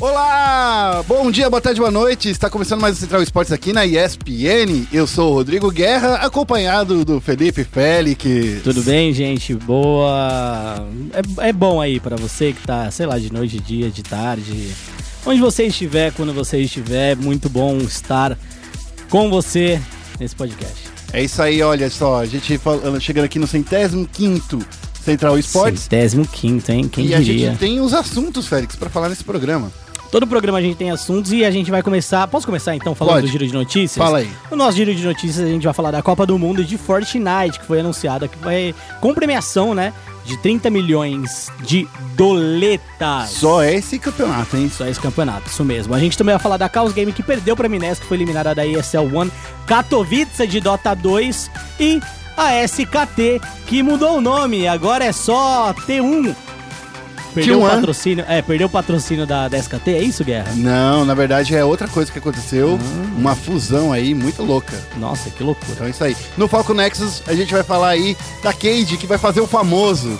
Olá! Bom dia, boa tarde, boa noite. Está começando mais o Central Esportes aqui na ESPN. Eu sou o Rodrigo Guerra, acompanhado do Felipe Félix. Tudo bem, gente? Boa. É, é bom aí para você que tá, sei lá, de noite, de dia, de tarde. Onde você estiver, quando você estiver, muito bom estar com você nesse podcast. É isso aí, olha só, a gente chegando aqui no centésimo quinto Central Esportes. Centésimo quinto, hein? Quem e diria? a gente tem os assuntos, Félix, para falar nesse programa. Todo programa a gente tem assuntos e a gente vai começar. Posso começar então falando Pode. do giro de notícias? Fala aí. No nosso giro de notícias a gente vai falar da Copa do Mundo de Fortnite, que foi anunciada, que vai com premiação, né? De 30 milhões de doletas. Só esse campeonato, hein? Só esse campeonato, isso mesmo. A gente também vai falar da Chaos Game que perdeu pra Mines, que foi eliminada da ESL One Katowice de Dota 2 e a SKT que mudou o nome, agora é só T1. Perdeu o T1? patrocínio, é, perdeu o patrocínio da, da SKT, é isso, Guerra? Não, na verdade é outra coisa que aconteceu. Uma fusão aí muito louca. Nossa, que loucura. Então é isso aí. No Falco Nexus a gente vai falar aí da Cade, que vai fazer o famoso.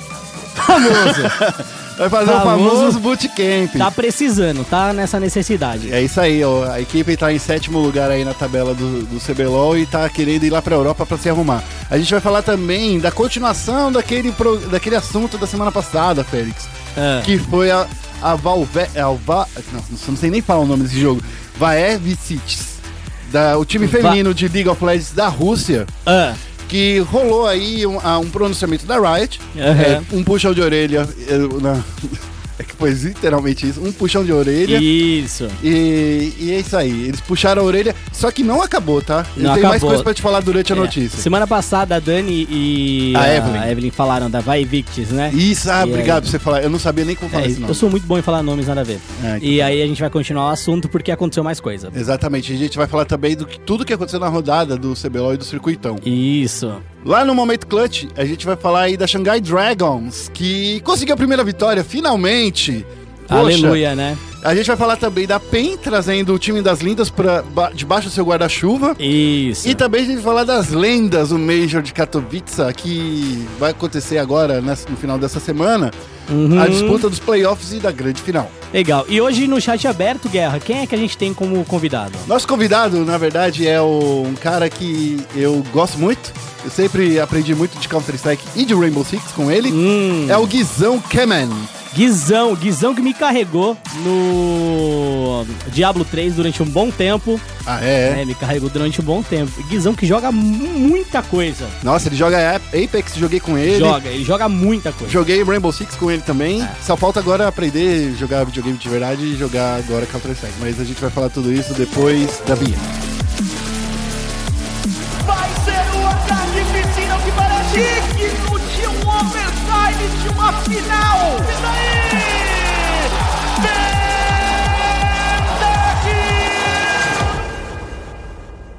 Famoso! vai fazer o Famoso. bootcamp. Tá precisando, tá nessa necessidade. É isso aí, ó. a equipe tá em sétimo lugar aí na tabela do, do CBLOL e tá querendo ir lá pra Europa pra se arrumar. A gente vai falar também da continuação daquele, pro- daquele assunto da semana passada, Félix. Ah. Que foi a, a Valve... a Alva, não, não sei nem falar o nome desse jogo. Vaev Cities. Da, o time Va- feminino de League of Legends da Rússia. Ah, que rolou aí um, um pronunciamento da Riot, Aham. é, um puxão de orelha, é, na- é que foi literalmente isso, um puxão de orelha. isso. E, e é isso aí, eles puxaram a orelha, só que não acabou, tá? Eu Não tenho mais coisa pra te falar durante a É. notícia. Semana passada a Dani e A Evelyn. falaram da Vai Victis, né? Isso, ah, E obrigado aí? por você falar, eu não sabia nem como falar É, esse nome. eu sou muito bom em falar nomes, nada a ver. É, E aí a gente vai continuar o assunto porque aconteceu mais coisa. Exatamente, a gente vai falar também do que tudo que aconteceu na rodada do CBLOL e do Circuitão. Isso. Lá no Momento Clutch, a gente vai falar aí da Shanghai Dragons, que conseguiu a primeira vitória, finalmente. Poxa, Aleluia, né? A gente vai falar também da PEN trazendo o time das lindas pra ba debaixo do seu guarda-chuva. Isso. E também a gente vai falar das lendas do Major de Katowice, que vai acontecer agora no final dessa semana. Uhum. A disputa dos playoffs e da grande final. Legal. E hoje no chat aberto, Guerra, quem é que a gente tem como convidado? Nosso convidado, na verdade, é o- um cara que eu gosto muito. Eu sempre aprendi muito de Counter-Strike e de Rainbow Six com ele. Hum, É o Guizão Kemen. Guizão. Guizão que me carregou no Diablo 3 durante um bom tempo. Ah, é? É, me carregou durante um bom tempo. Guizão que joga mu- muita coisa. Nossa, ele joga Ap- Apex, joguei com ele. Joga, ele joga muita coisa. Joguei Rainbow Six com ele também. Só falta agora aprender a jogar videogame de verdade e jogar agora Counter-Strike. Mas a gente vai falar tudo isso depois da vinheta. Vai ser uma carnificina que parece digno de um overtime de uma final. E daí?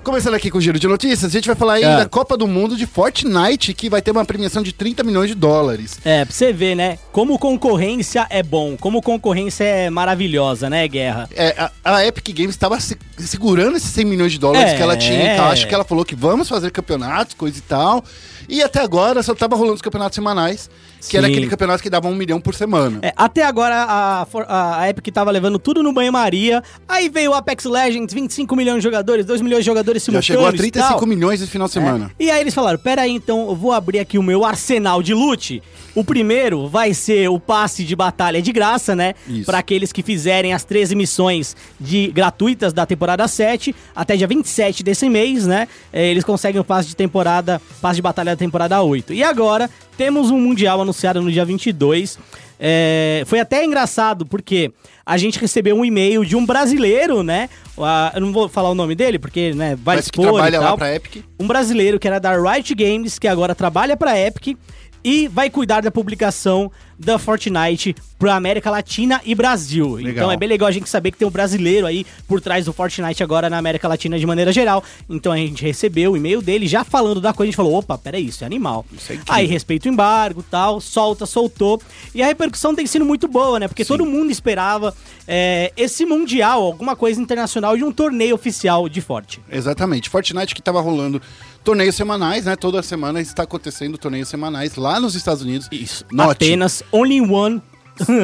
Começando aqui com o giro de notícias, a gente vai falar aí É. da Copa do Mundo de Fortnite, que vai ter uma premiação de 30 milhões de dólares. É, pra você ver, né? Como concorrência é bom, como concorrência é maravilhosa, né, Guerra? É, a, a Epic Games estava se- segurando esses 100 milhões de dólares É. que ela tinha em caixa, que ela falou que vamos fazer campeonatos, coisa e tal. E até agora só tava rolando os campeonatos semanais, que era Sim. aquele campeonato que dava um milhão por semana. É, até agora a, a a Epic tava levando tudo no banho-maria. Aí veio o Apex Legends, 25 milhões de jogadores, 2 milhões de jogadores Já simultâneos. chegou a e 35 tal. milhões esse final de semana. É. E aí eles falaram: pera aí, então eu vou abrir aqui o meu arsenal de loot. O primeiro vai ser o passe de batalha de graça, né? Para aqueles que fizerem as 13 missões de gratuitas da temporada 7 até dia 27 desse mês, né? É, eles conseguem o passe de temporada, passe de batalha da temporada 8. E agora temos um mundial anunciado no dia 22. É, foi até engraçado porque a gente recebeu um e-mail de um brasileiro, né? Ah, eu não vou falar o nome dele porque, né, vai Mas que expor e trabalha lá tal pra Epic. um brasileiro que era da Riot Games, que agora trabalha pra Epic e vai cuidar da publicação da Fortnite pra América Latina e Brasil. Legal. Então é bem legal a gente saber que tem um brasileiro aí por trás do Fortnite agora na América Latina de maneira geral. Então a gente recebeu o e-mail dele já falando da coisa, a gente falou, opa, peraí, isso é animal. Isso é aí respeita o embargo tal, solta, soltou. E a repercussão tem sido muito boa, né? Porque todo mundo esperava é, esse mundial, alguma coisa internacional de um torneio oficial de Forte. Exatamente. Fortnite que tava rolando torneios semanais, né? Toda semana está acontecendo torneios semanais lá nos Estados Unidos. Isso. Note. Apenas Only One.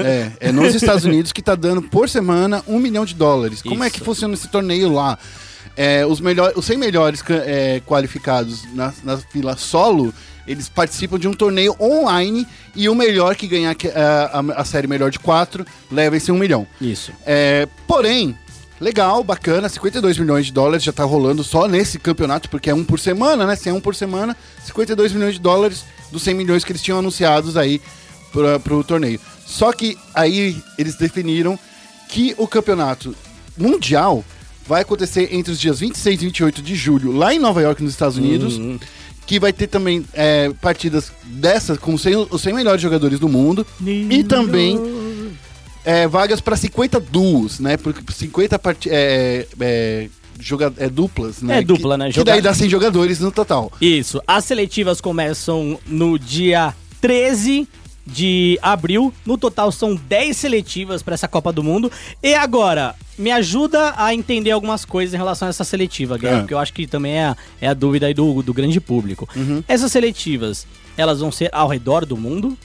É, é nos Estados Unidos que tá dando por semana um milhão de dólares. Como é que funciona esse torneio lá? É, os, melhor, os 100 melhores é, qualificados na, na fila solo, eles participam de um torneio online e o melhor que ganhar a, a- a série melhor de quatro leva esse um milhão. Isso. É, porém, legal, bacana, 52 milhões de dólares já tá rolando só nesse campeonato, porque é um por semana, né? Se é um por semana, 52 milhões de dólares dos 100 milhões que eles tinham anunciados aí pra, pro torneio. Só que aí eles definiram que o campeonato mundial vai acontecer entre os dias 26 e 28 de julho, lá em Nova York, nos Estados Unidos. Que vai ter também é, partidas dessas com 100 os 100 melhores jogadores do mundo. E também é, vagas para 50 duos, né? Porque 50 part... é, é, joga... é duplas, né? É dupla, Que- né? Que Joga- daí dá 100 jogadores no total. Isso. As seletivas começam no dia 13 de abril. No total são 10 seletivas para essa Copa do Mundo. E agora, me ajuda a entender algumas coisas em relação a essa seletiva, Guilherme, É. porque eu acho que também é a, é a dúvida aí do, do grande público. Essas seletivas, elas vão ser ao redor do mundo?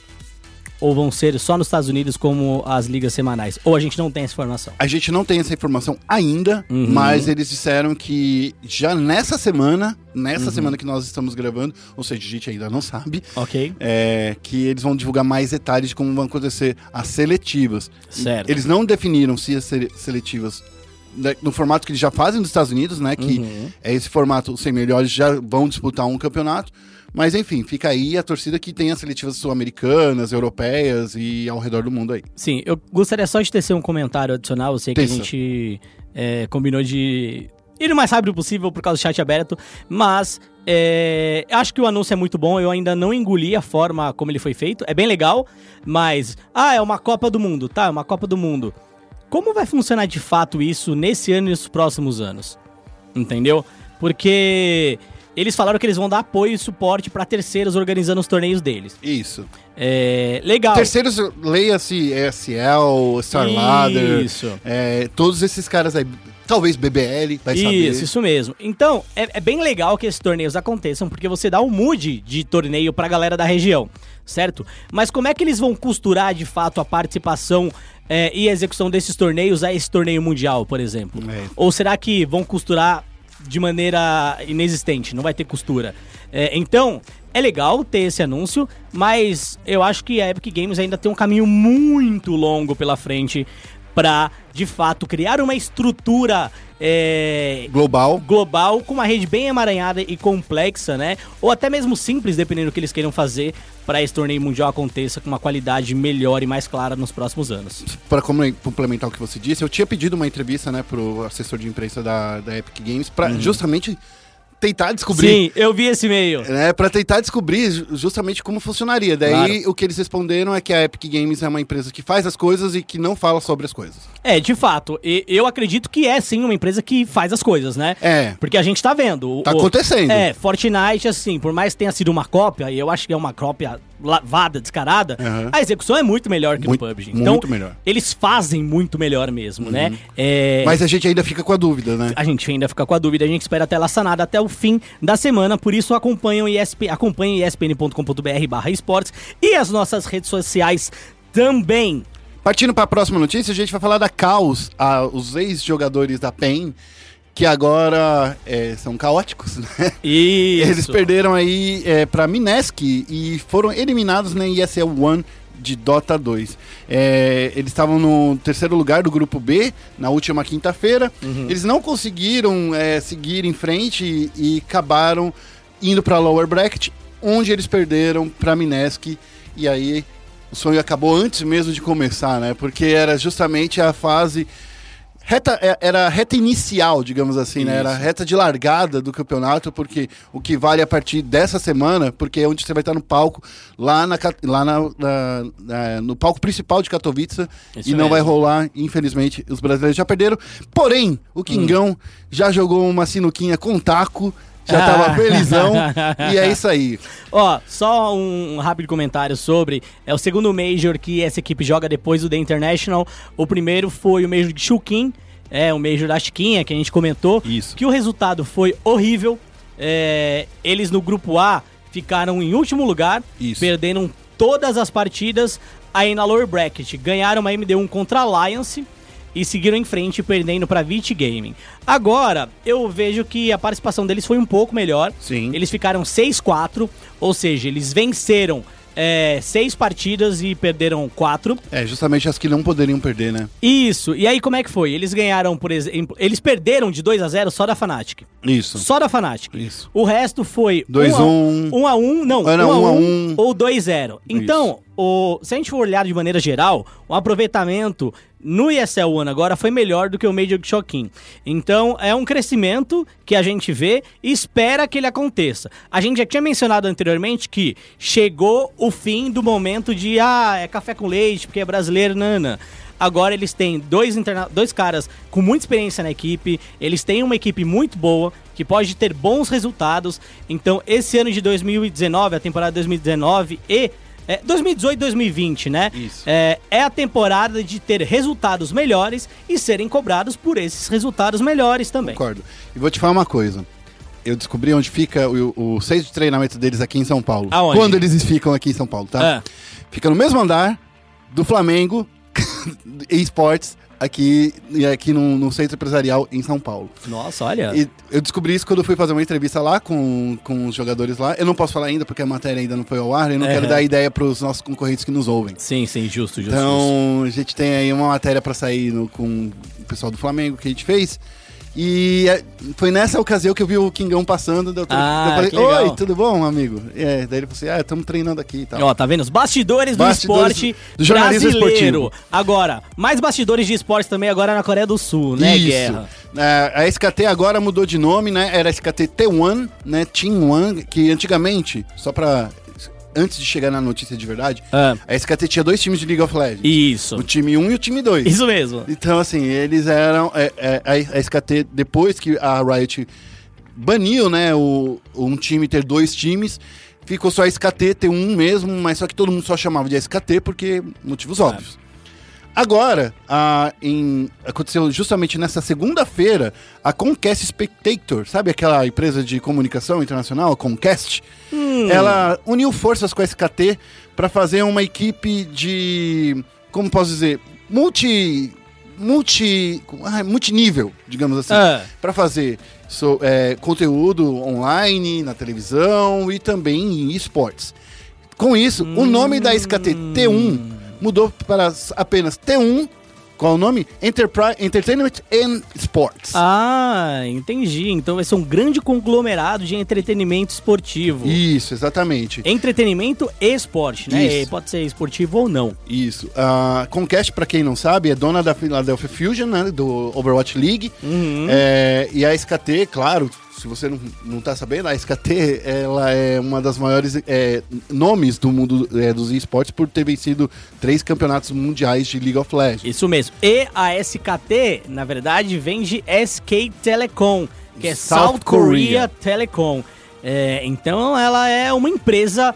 Ou vão ser só nos Estados Unidos como as ligas semanais? Ou a gente não tem essa informação? A gente não tem essa informação ainda, Uhum. mas eles disseram que já nessa semana, nessa Uhum. semana que nós estamos gravando, ou seja, a gente ainda não sabe, Ok? é, que eles vão divulgar mais detalhes de como vão acontecer as seletivas. Certo. Eles não definiram se as sele- seletivas né, no formato que eles já fazem nos Estados Unidos, né? Que Uhum. é esse formato, os 100 melhores já vão disputar um campeonato. Mas enfim, fica aí a torcida que tem as seletivas sul-americanas, europeias e ao redor do mundo aí. Sim, eu gostaria só de tecer um comentário adicional. Eu sei que a gente é, combinou de ir o mais rápido possível por causa do chat aberto, mas é, acho que o anúncio é muito bom. Eu ainda não engoli a forma como ele foi feito. É bem legal, mas. Ah, é uma Copa do Mundo, tá? É uma Copa do Mundo. Como vai funcionar de fato isso nesse ano e nos próximos anos? Entendeu? Porque eles falaram que eles vão dar apoio e suporte para terceiros organizando os torneios deles. Isso. É legal. Terceiros, leia-se ESL, Star Ladder, Isso. é, todos esses caras aí. Talvez BBL, vai saber. Isso, isso mesmo. Então, é, é bem legal que esses torneios aconteçam, porque você dá um mood de torneio pra galera da região, certo? Mas como é que eles vão costurar de fato a participação é, e a execução desses torneios a esse torneio mundial, por exemplo? É. Ou será que vão costurar de maneira inexistente, não vai ter costura? É, então, é legal ter esse anúncio, mas eu acho que a Epic Games ainda tem um caminho muito longo pela frente pra, de fato, criar uma estrutura é, Global. global com uma rede bem emaranhada e complexa, né? Ou até mesmo simples, dependendo do que eles queiram fazer para esse torneio mundial aconteça com uma qualidade melhor e mais clara nos próximos anos. Para complementar o que você disse, eu tinha pedido uma entrevista, né, pro assessor de imprensa da, da Epic Games para justamente tentar descobrir. Sim, eu vi esse e-mail. né, para tentar descobrir ju- justamente como funcionaria. Daí o que eles responderam é que a Epic Games é uma empresa que faz as coisas e que não fala sobre as coisas. É, de fato, e- eu acredito que é sim uma empresa que faz as coisas, né? É. Porque a gente tá vendo. Tá o- acontecendo. É, Fortnite, assim, por mais que tenha sido uma cópia, e eu acho que é uma cópia lavada, descarada, Aham. a execução é muito melhor que Muito- no PUBG. Então, muito melhor. Uhum. Eles fazem muito melhor mesmo, né? É, Mas a gente ainda fica com a dúvida, né? a gente ainda fica com a dúvida, a gente espera a tela sanada até o fim da semana, por isso acompanhem o ESP, acompanhem espn.com.br barra esportes e as nossas redes sociais também. Partindo para a próxima notícia, a gente vai falar da Caos, a- os ex-jogadores da PEN, que agora é, são caóticos, né? Isso. Eles perderam aí é, para Minesk e foram eliminados na ESL One de Dota 2. É, eles estavam no terceiro lugar do grupo B na última quinta-feira. Eles não conseguiram é, seguir em frente e, e acabaram indo para Lower Bracket, onde eles perderam para Minesk. E aí o sonho acabou antes mesmo de começar, né? Porque era justamente a fase reta, é- era a reta inicial, digamos assim, né? Era a reta de largada do campeonato, porque o que vale a partir dessa semana, porque é onde você vai estar no palco, lá, na, lá na, na- na- no palco principal de Katowice, Isso e não vai rolar, infelizmente, os brasileiros já perderam. Porém, o Kingão já jogou uma sinuquinha com taco, já tava Ah. felizão, e é isso aí. Ó, só um rápido comentário sobre. É o segundo Major que essa equipe joga depois do The International. O primeiro foi o Major de Shukin, é o Major da Chiquinha, que a gente comentou. Isso. Que o resultado foi horrível. É, eles no grupo A ficaram em último lugar, Isso. perderam todas as partidas. aí na lower bracket ganharam uma MD1 contra a Alliance e seguiram em frente perdendo para Vit Gaming. Agora, eu vejo que a participação deles foi um pouco melhor. Sim. Eles ficaram 6-4, ou seja, eles venceram é, seis partidas e perderam quatro. É, justamente as que não poderiam perder, né? Isso. E aí como é que foi? Eles ganharam, por exemplo, eles perderam de 2 a 0 só da Fnatic. Isso. Só da Fnatic. Isso. O resto foi 2 1 a 1. 1 a 1, não, Ah, não, 1 a 1 a 1 1. ou 2 a 0. Então, o, se a gente for olhar de maneira geral, o aproveitamento no ESL One agora foi melhor do que o Major Choquin. Então, é um crescimento que a gente vê e espera que ele aconteça. A gente já tinha mencionado anteriormente que chegou o fim do momento de ah, é café com leite, porque é brasileiro, nana. Agora eles têm dois, interna dois caras com muita experiência na equipe, eles têm uma equipe muito boa, que pode ter bons resultados. Então, esse ano de 2019, a temporada 2019 e é, 2018 e 2020, né? Isso. É, é a temporada de ter resultados melhores e serem cobrados por esses resultados melhores também. Concordo. E vou te falar uma coisa. Eu descobri onde fica o, o centro de treinamento deles aqui em São Paulo. Aonde? Quando eles ficam aqui em São Paulo, tá? Ah. Fica no mesmo andar do Flamengo esportes aqui, e aqui no, no centro empresarial em São Paulo. Nossa, olha. E eu descobri isso quando eu fui fazer uma entrevista lá com, com os jogadores lá. Eu não posso falar ainda porque a matéria ainda não foi ao ar. Eu não É. quero dar ideia para os nossos concorrentes que nos ouvem. Sim, sim, justo, justo. justo. Então, a gente tem aí uma matéria para sair no- com o pessoal do Flamengo que a gente fez. E é, foi nessa ocasião que eu vi o Kingão passando. daí Eu, Ah, eu falei, legal. oi, tudo bom, amigo? É, daí ele falou assim, ah, estamos treinando aqui e tal. Ó, tá vendo? Os bastidores, Bastidores do esporte do jornalismo brasileiro. esportivo. Agora, mais bastidores de esporte também agora na Coreia do Sul, né, Isso. Guerra? É, a SKT agora mudou de nome, né? Era SKT T1, né? Team One, que antigamente, só pra. Antes de chegar na notícia de verdade, Ah. a SKT tinha dois times de League of Legends. Isso. O time 1 e o time 2. Isso mesmo. Então, assim, eles eram. é, é, a, a SKT, depois que a Riot baniu, né, o, um time ter dois times, ficou só a SKT ter um mesmo, mas só que todo mundo só chamava de SKT porque motivos óbvios. Agora, a, em- aconteceu justamente nessa segunda-feira, a Comcast Spectator, sabe aquela empresa de comunicação internacional, a Comcast? Ela uniu forças com a SKT para fazer uma equipe de, como posso dizer, multi multi ah, multinível, digamos assim, Ah. para fazer so- é, conteúdo online, na televisão e também em esportes. Com isso, o nome da SKT T1 mudou para apenas T1, qual é o nome? Enterprise Entertainment and Sports. Ah, entendi. Então vai ser um grande conglomerado de entretenimento esportivo. Isso, exatamente. Entretenimento e esporte, né? E Pode ser esportivo ou não. Isso. A Comcast, pra quem não sabe, é dona da Philadelphia Fusion, né, do Overwatch League. Uhum. É, e a SKT, claro, se você não, não tá sabendo, a SKT ela é uma das maiores é, nomes do mundo é, dos esportes por ter vencido três campeonatos mundiais de League of Legends. Isso mesmo. E a SKT, na verdade, vem de SK Telecom, que é South South, Korea, Korea. Telecom. É, então ela é uma empresa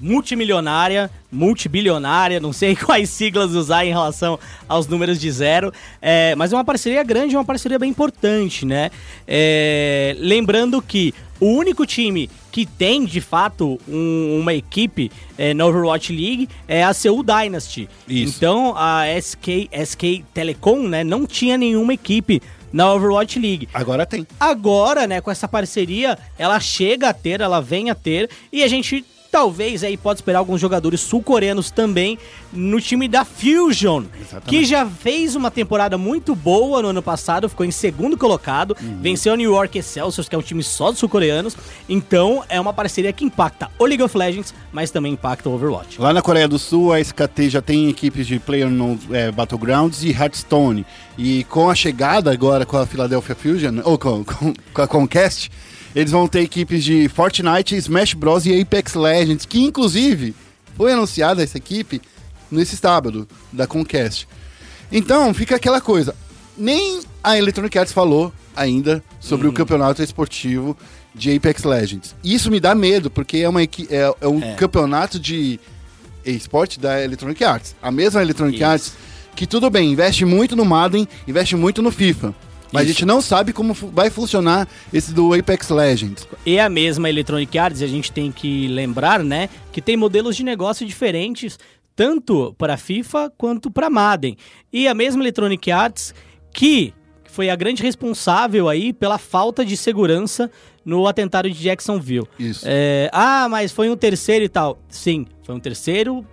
multimilionária, multibilionária, não sei quais siglas usar em relação aos números de zero, é, mas é uma parceria grande, uma parceria bem importante, né? É, lembrando que o único time que tem, de fato, um- uma equipe é, na Overwatch League é a Seoul Dynasty. Isso. Então a SK, SK Telecom né, não tinha nenhuma equipe na Overwatch League. Agora tem. Agora, né, com essa parceria, ela chega a ter, ela vem a ter, e a gente talvez aí pode esperar alguns jogadores sul-coreanos também no time da Fusion, Exatamente. que já fez uma temporada muito boa no ano passado, ficou em segundo colocado, venceu a New York Excelsiors, que é um time só de sul-coreanos. Então, é uma parceria que impacta o League of Legends, mas também impacta o Overwatch. Lá na Coreia do Sul, a SKT já tem equipes de Player no é, Battlegrounds e Hearthstone. E com a chegada agora com a Philadelphia Fusion, ou com, com, com a Comcast, eles vão ter equipes de Fortnite, Smash Bros. e Apex Legends, que inclusive foi anunciada essa equipe nesse sábado da Comcast. Então, fica aquela coisa. Nem a Electronic Arts falou ainda sobre o campeonato esportivo de Apex Legends. Isso me dá medo, porque é, uma, é, é um É. campeonato de esporte da Electronic Arts. A mesma Electronic Isso. Arts, que tudo bem, investe muito no Madden, investe muito no FIFA. Mas a Isso. gente não sabe como vai funcionar esse do Apex Legends. E a mesma Electronic Arts, a gente tem que lembrar, né, que tem modelos de negócio diferentes, tanto para FIFA quanto para Madden. E a mesma Electronic Arts que foi a grande responsável aí pela falta de segurança no atentado de Jacksonville. Isso. É, ah, mas foi um terceiro e tal. Sim, foi um terceiro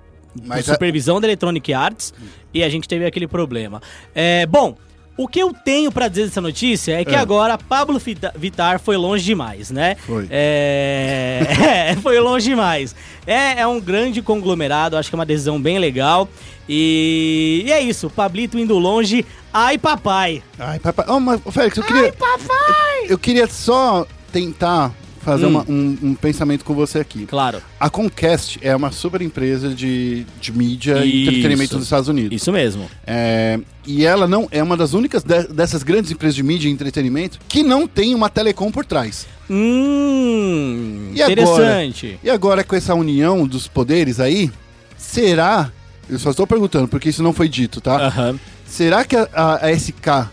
Mas por a- supervisão da Electronic Arts e a gente teve aquele problema. É, bom, o que eu tenho pra dizer dessa notícia é que É. agora Pablo Vita- Vittar foi longe demais, né? Foi. É, é, foi longe demais. É, é um grande conglomerado, acho que é uma decisão bem legal. E, e é isso, Pablito indo longe. Ai, papai. Ai, papai. Oh, mas, Félix, eu queria. papai! Eu queria só tentar fazer Hum. uma- um, um pensamento com você aqui. Claro, A Comcast é uma super empresa de, de mídia e entretenimento dos Estados Unidos. isso mesmo. É, e ela não é uma das únicas de- dessas grandes empresas de mídia e entretenimento que não tem uma telecom por trás. Hum, E agora? interessante. E agora, com essa união dos poderes aí, será. Eu só estou perguntando, porque isso não foi dito, tá? Aham. Será que a, a- a SK,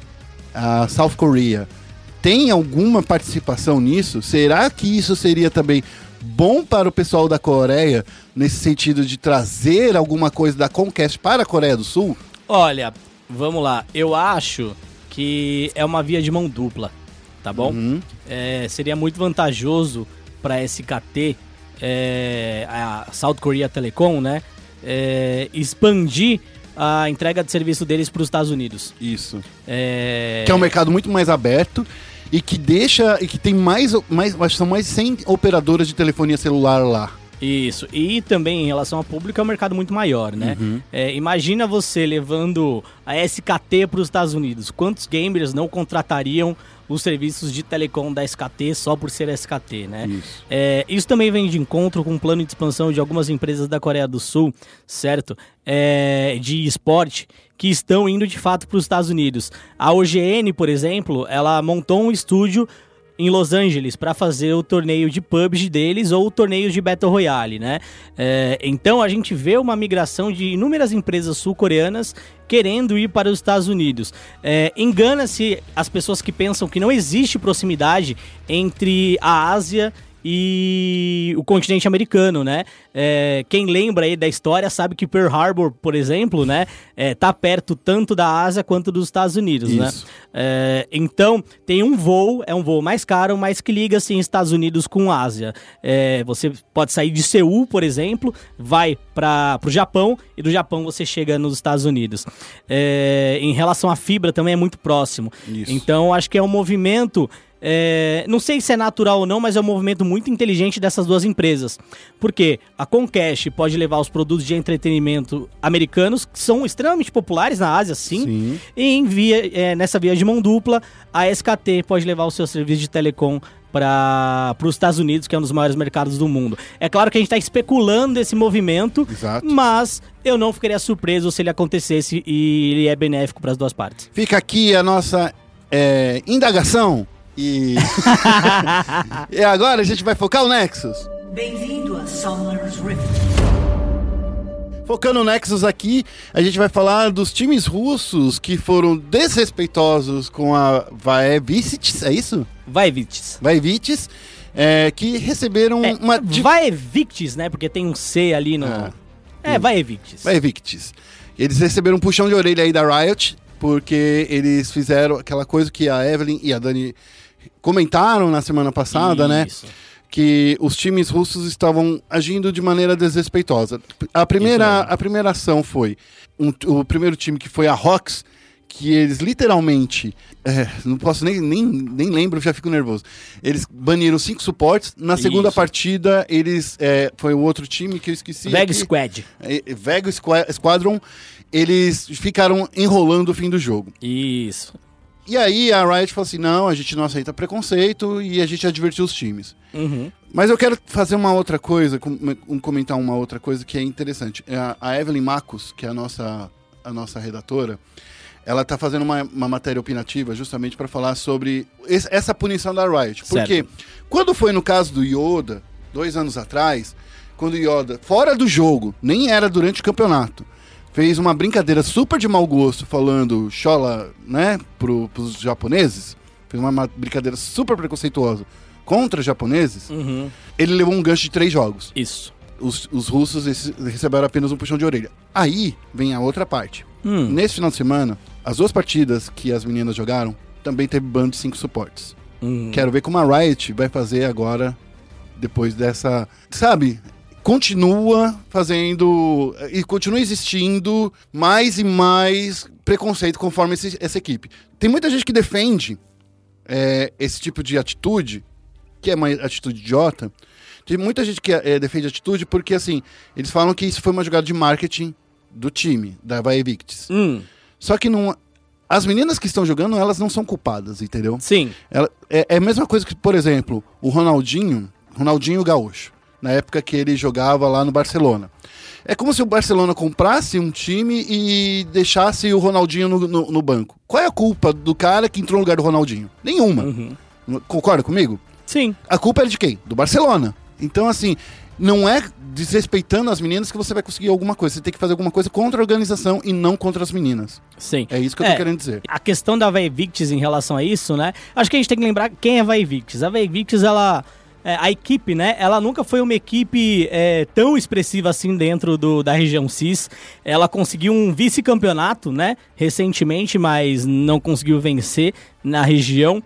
a South Korea, tem alguma participação nisso? Será que isso seria também bom para o pessoal da Coreia, nesse sentido de trazer alguma coisa da Comcast para a Coreia do Sul? Olha, vamos lá. Eu acho que é uma via de mão dupla, tá bom? Uhum. É, seria muito vantajoso para SKT, é, a South Korea Telecom, né? é, expandir a entrega de serviço deles para os Estados Unidos. Isso. É, Que é um mercado muito mais aberto e que deixa. e que tem mais. mais acho que são mais 100 operadoras de telefonia celular lá. Isso. E também em relação ao público é um mercado muito maior, né? É, imagina você levando a SKT para os Estados Unidos. Quantos gamers não contratariam os serviços de telecom da SKT só por ser SKT, né? Isso. É, isso também vem de encontro com um plano de expansão de algumas empresas da Coreia do Sul, certo? É, de esporte que estão indo de fato para os Estados Unidos. A OGN, por exemplo, ela montou um estúdio em Los Angeles para fazer o torneio de PUBG deles ou o torneio de Battle Royale, né? É, então a gente vê uma migração de inúmeras empresas sul-coreanas querendo ir para os Estados Unidos. É, Engana-se as pessoas que pensam que não existe proximidade entre a Ásia e o continente americano, né? É, quem lembra aí da história sabe que Pearl Harbor, por exemplo, né, é, tá perto tanto da Ásia quanto dos Estados Unidos, né? Isso. É, então, tem um voo, é um voo mais caro, mas que liga assim Estados Unidos com Ásia. É, você pode sair de Seul, por exemplo, vai para o Japão e do Japão você chega nos Estados Unidos. É, em relação à fibra, também é muito próximo. Isso. Então, acho que é um movimento. É, não sei se é natural ou não, mas é um movimento muito inteligente dessas duas empresas. Porque a Comcast pode levar os produtos de entretenimento americanos, que são extremamente populares na Ásia, sim, Sim. e em via, é, nessa via de mão dupla, a SKT pode levar o seu serviço de telecom para os Estados Unidos, que é um dos maiores mercados do mundo. É claro que a gente está especulando esse movimento, Exato. mas eu não ficaria surpreso se ele acontecesse e ele é benéfico para as duas partes. Fica aqui a nossa é, indagação. E... e agora a gente vai focar o Nexus. Bem-vindo a Summer's Rift. Focando no Nexus aqui, a gente vai falar dos times russos que foram desrespeitosos com a Vaevicic, é isso? Vai, Victis. Vaevicic, é, que receberam É, uma... di- Vai Victis, né? Porque tem um C ali no. Ah. É, vai Victis. Vaevicic. Eles receberam um puxão de orelha aí da Riot, porque eles fizeram aquela coisa que a Evelyn e a Dani comentaram na semana passada, né? Isso. que os times russos estavam agindo de maneira desrespeitosa. A primeira, a primeira ação foi um- o primeiro time que foi a Hawks, que eles literalmente. é, não posso nem, nem, nem lembro, já fico nervoso. Eles baniram cinco suportes. Na segunda Isso. partida, eles. é, foi o outro time que eu esqueci. Veg. Squad. É, Vega Squa- Squadron. Eles ficaram enrolando o fim do jogo. Isso. E aí a Riot falou assim: não, a gente não aceita preconceito e a gente advertiu os times. Uhum. Mas eu quero fazer uma outra coisa, um, comentar uma outra coisa que é interessante. É A, a Evelyn Marcos, que é a nossa, a nossa redatora, ela está fazendo uma, uma matéria opinativa justamente para falar sobre esse- essa punição da Riot. Porque Certo. quando foi no caso do Yoda, dois anos atrás, quando o Yoda, fora do jogo, nem era durante o campeonato, fez uma brincadeira super de mau gosto falando chola, né, pro, pros japoneses, fez uma ma- brincadeira super preconceituosa contra os japoneses, Uhum. ele levou um gancho de três jogos. Isso. os, os russos receberam apenas um puxão de orelha. Aí vem a outra parte. Hum. Nesse final de semana, as duas partidas que as meninas jogaram também teve ban de cinco suportes. Hum. Quero ver como a Riot vai fazer agora, depois dessa. Sabe? Continua fazendo. E continua existindo mais e mais preconceito conforme esse- essa equipe. Tem muita gente que defende é, esse tipo de atitude, que é uma atitude idiota. Tem muita gente que é, defende atitude porque, assim, eles falam que isso foi uma jogada de marketing do time, da Vai Victis. Hum. Só que não. As meninas que estão jogando, elas não são culpadas, entendeu? Sim. Ela- é, é a mesma coisa que, por exemplo, o Ronaldinho, Ronaldinho Gaúcho, na época que ele jogava lá no Barcelona. É como se o Barcelona comprasse um time e deixasse o Ronaldinho no, no- no banco. Qual é a culpa do cara que entrou no lugar do Ronaldinho? Nenhuma. Concorda comigo? Sim. A culpa é de quem? Do Barcelona. Então, assim, não é desrespeitando as meninas que você vai conseguir alguma coisa. Você tem que fazer alguma coisa contra a organização e não contra as meninas. Sim. É isso que eu tô querendo dizer. A questão da Vai Victis em relação a isso, né? Acho que a gente tem que lembrar quem é Vai Victis. A Vai Victis, ela. É, a equipe, né? Ela nunca foi uma equipe é, tão expressiva assim dentro do, da região CIS. Ela conseguiu um vice-campeonato, né? Recentemente, mas não conseguiu vencer na região.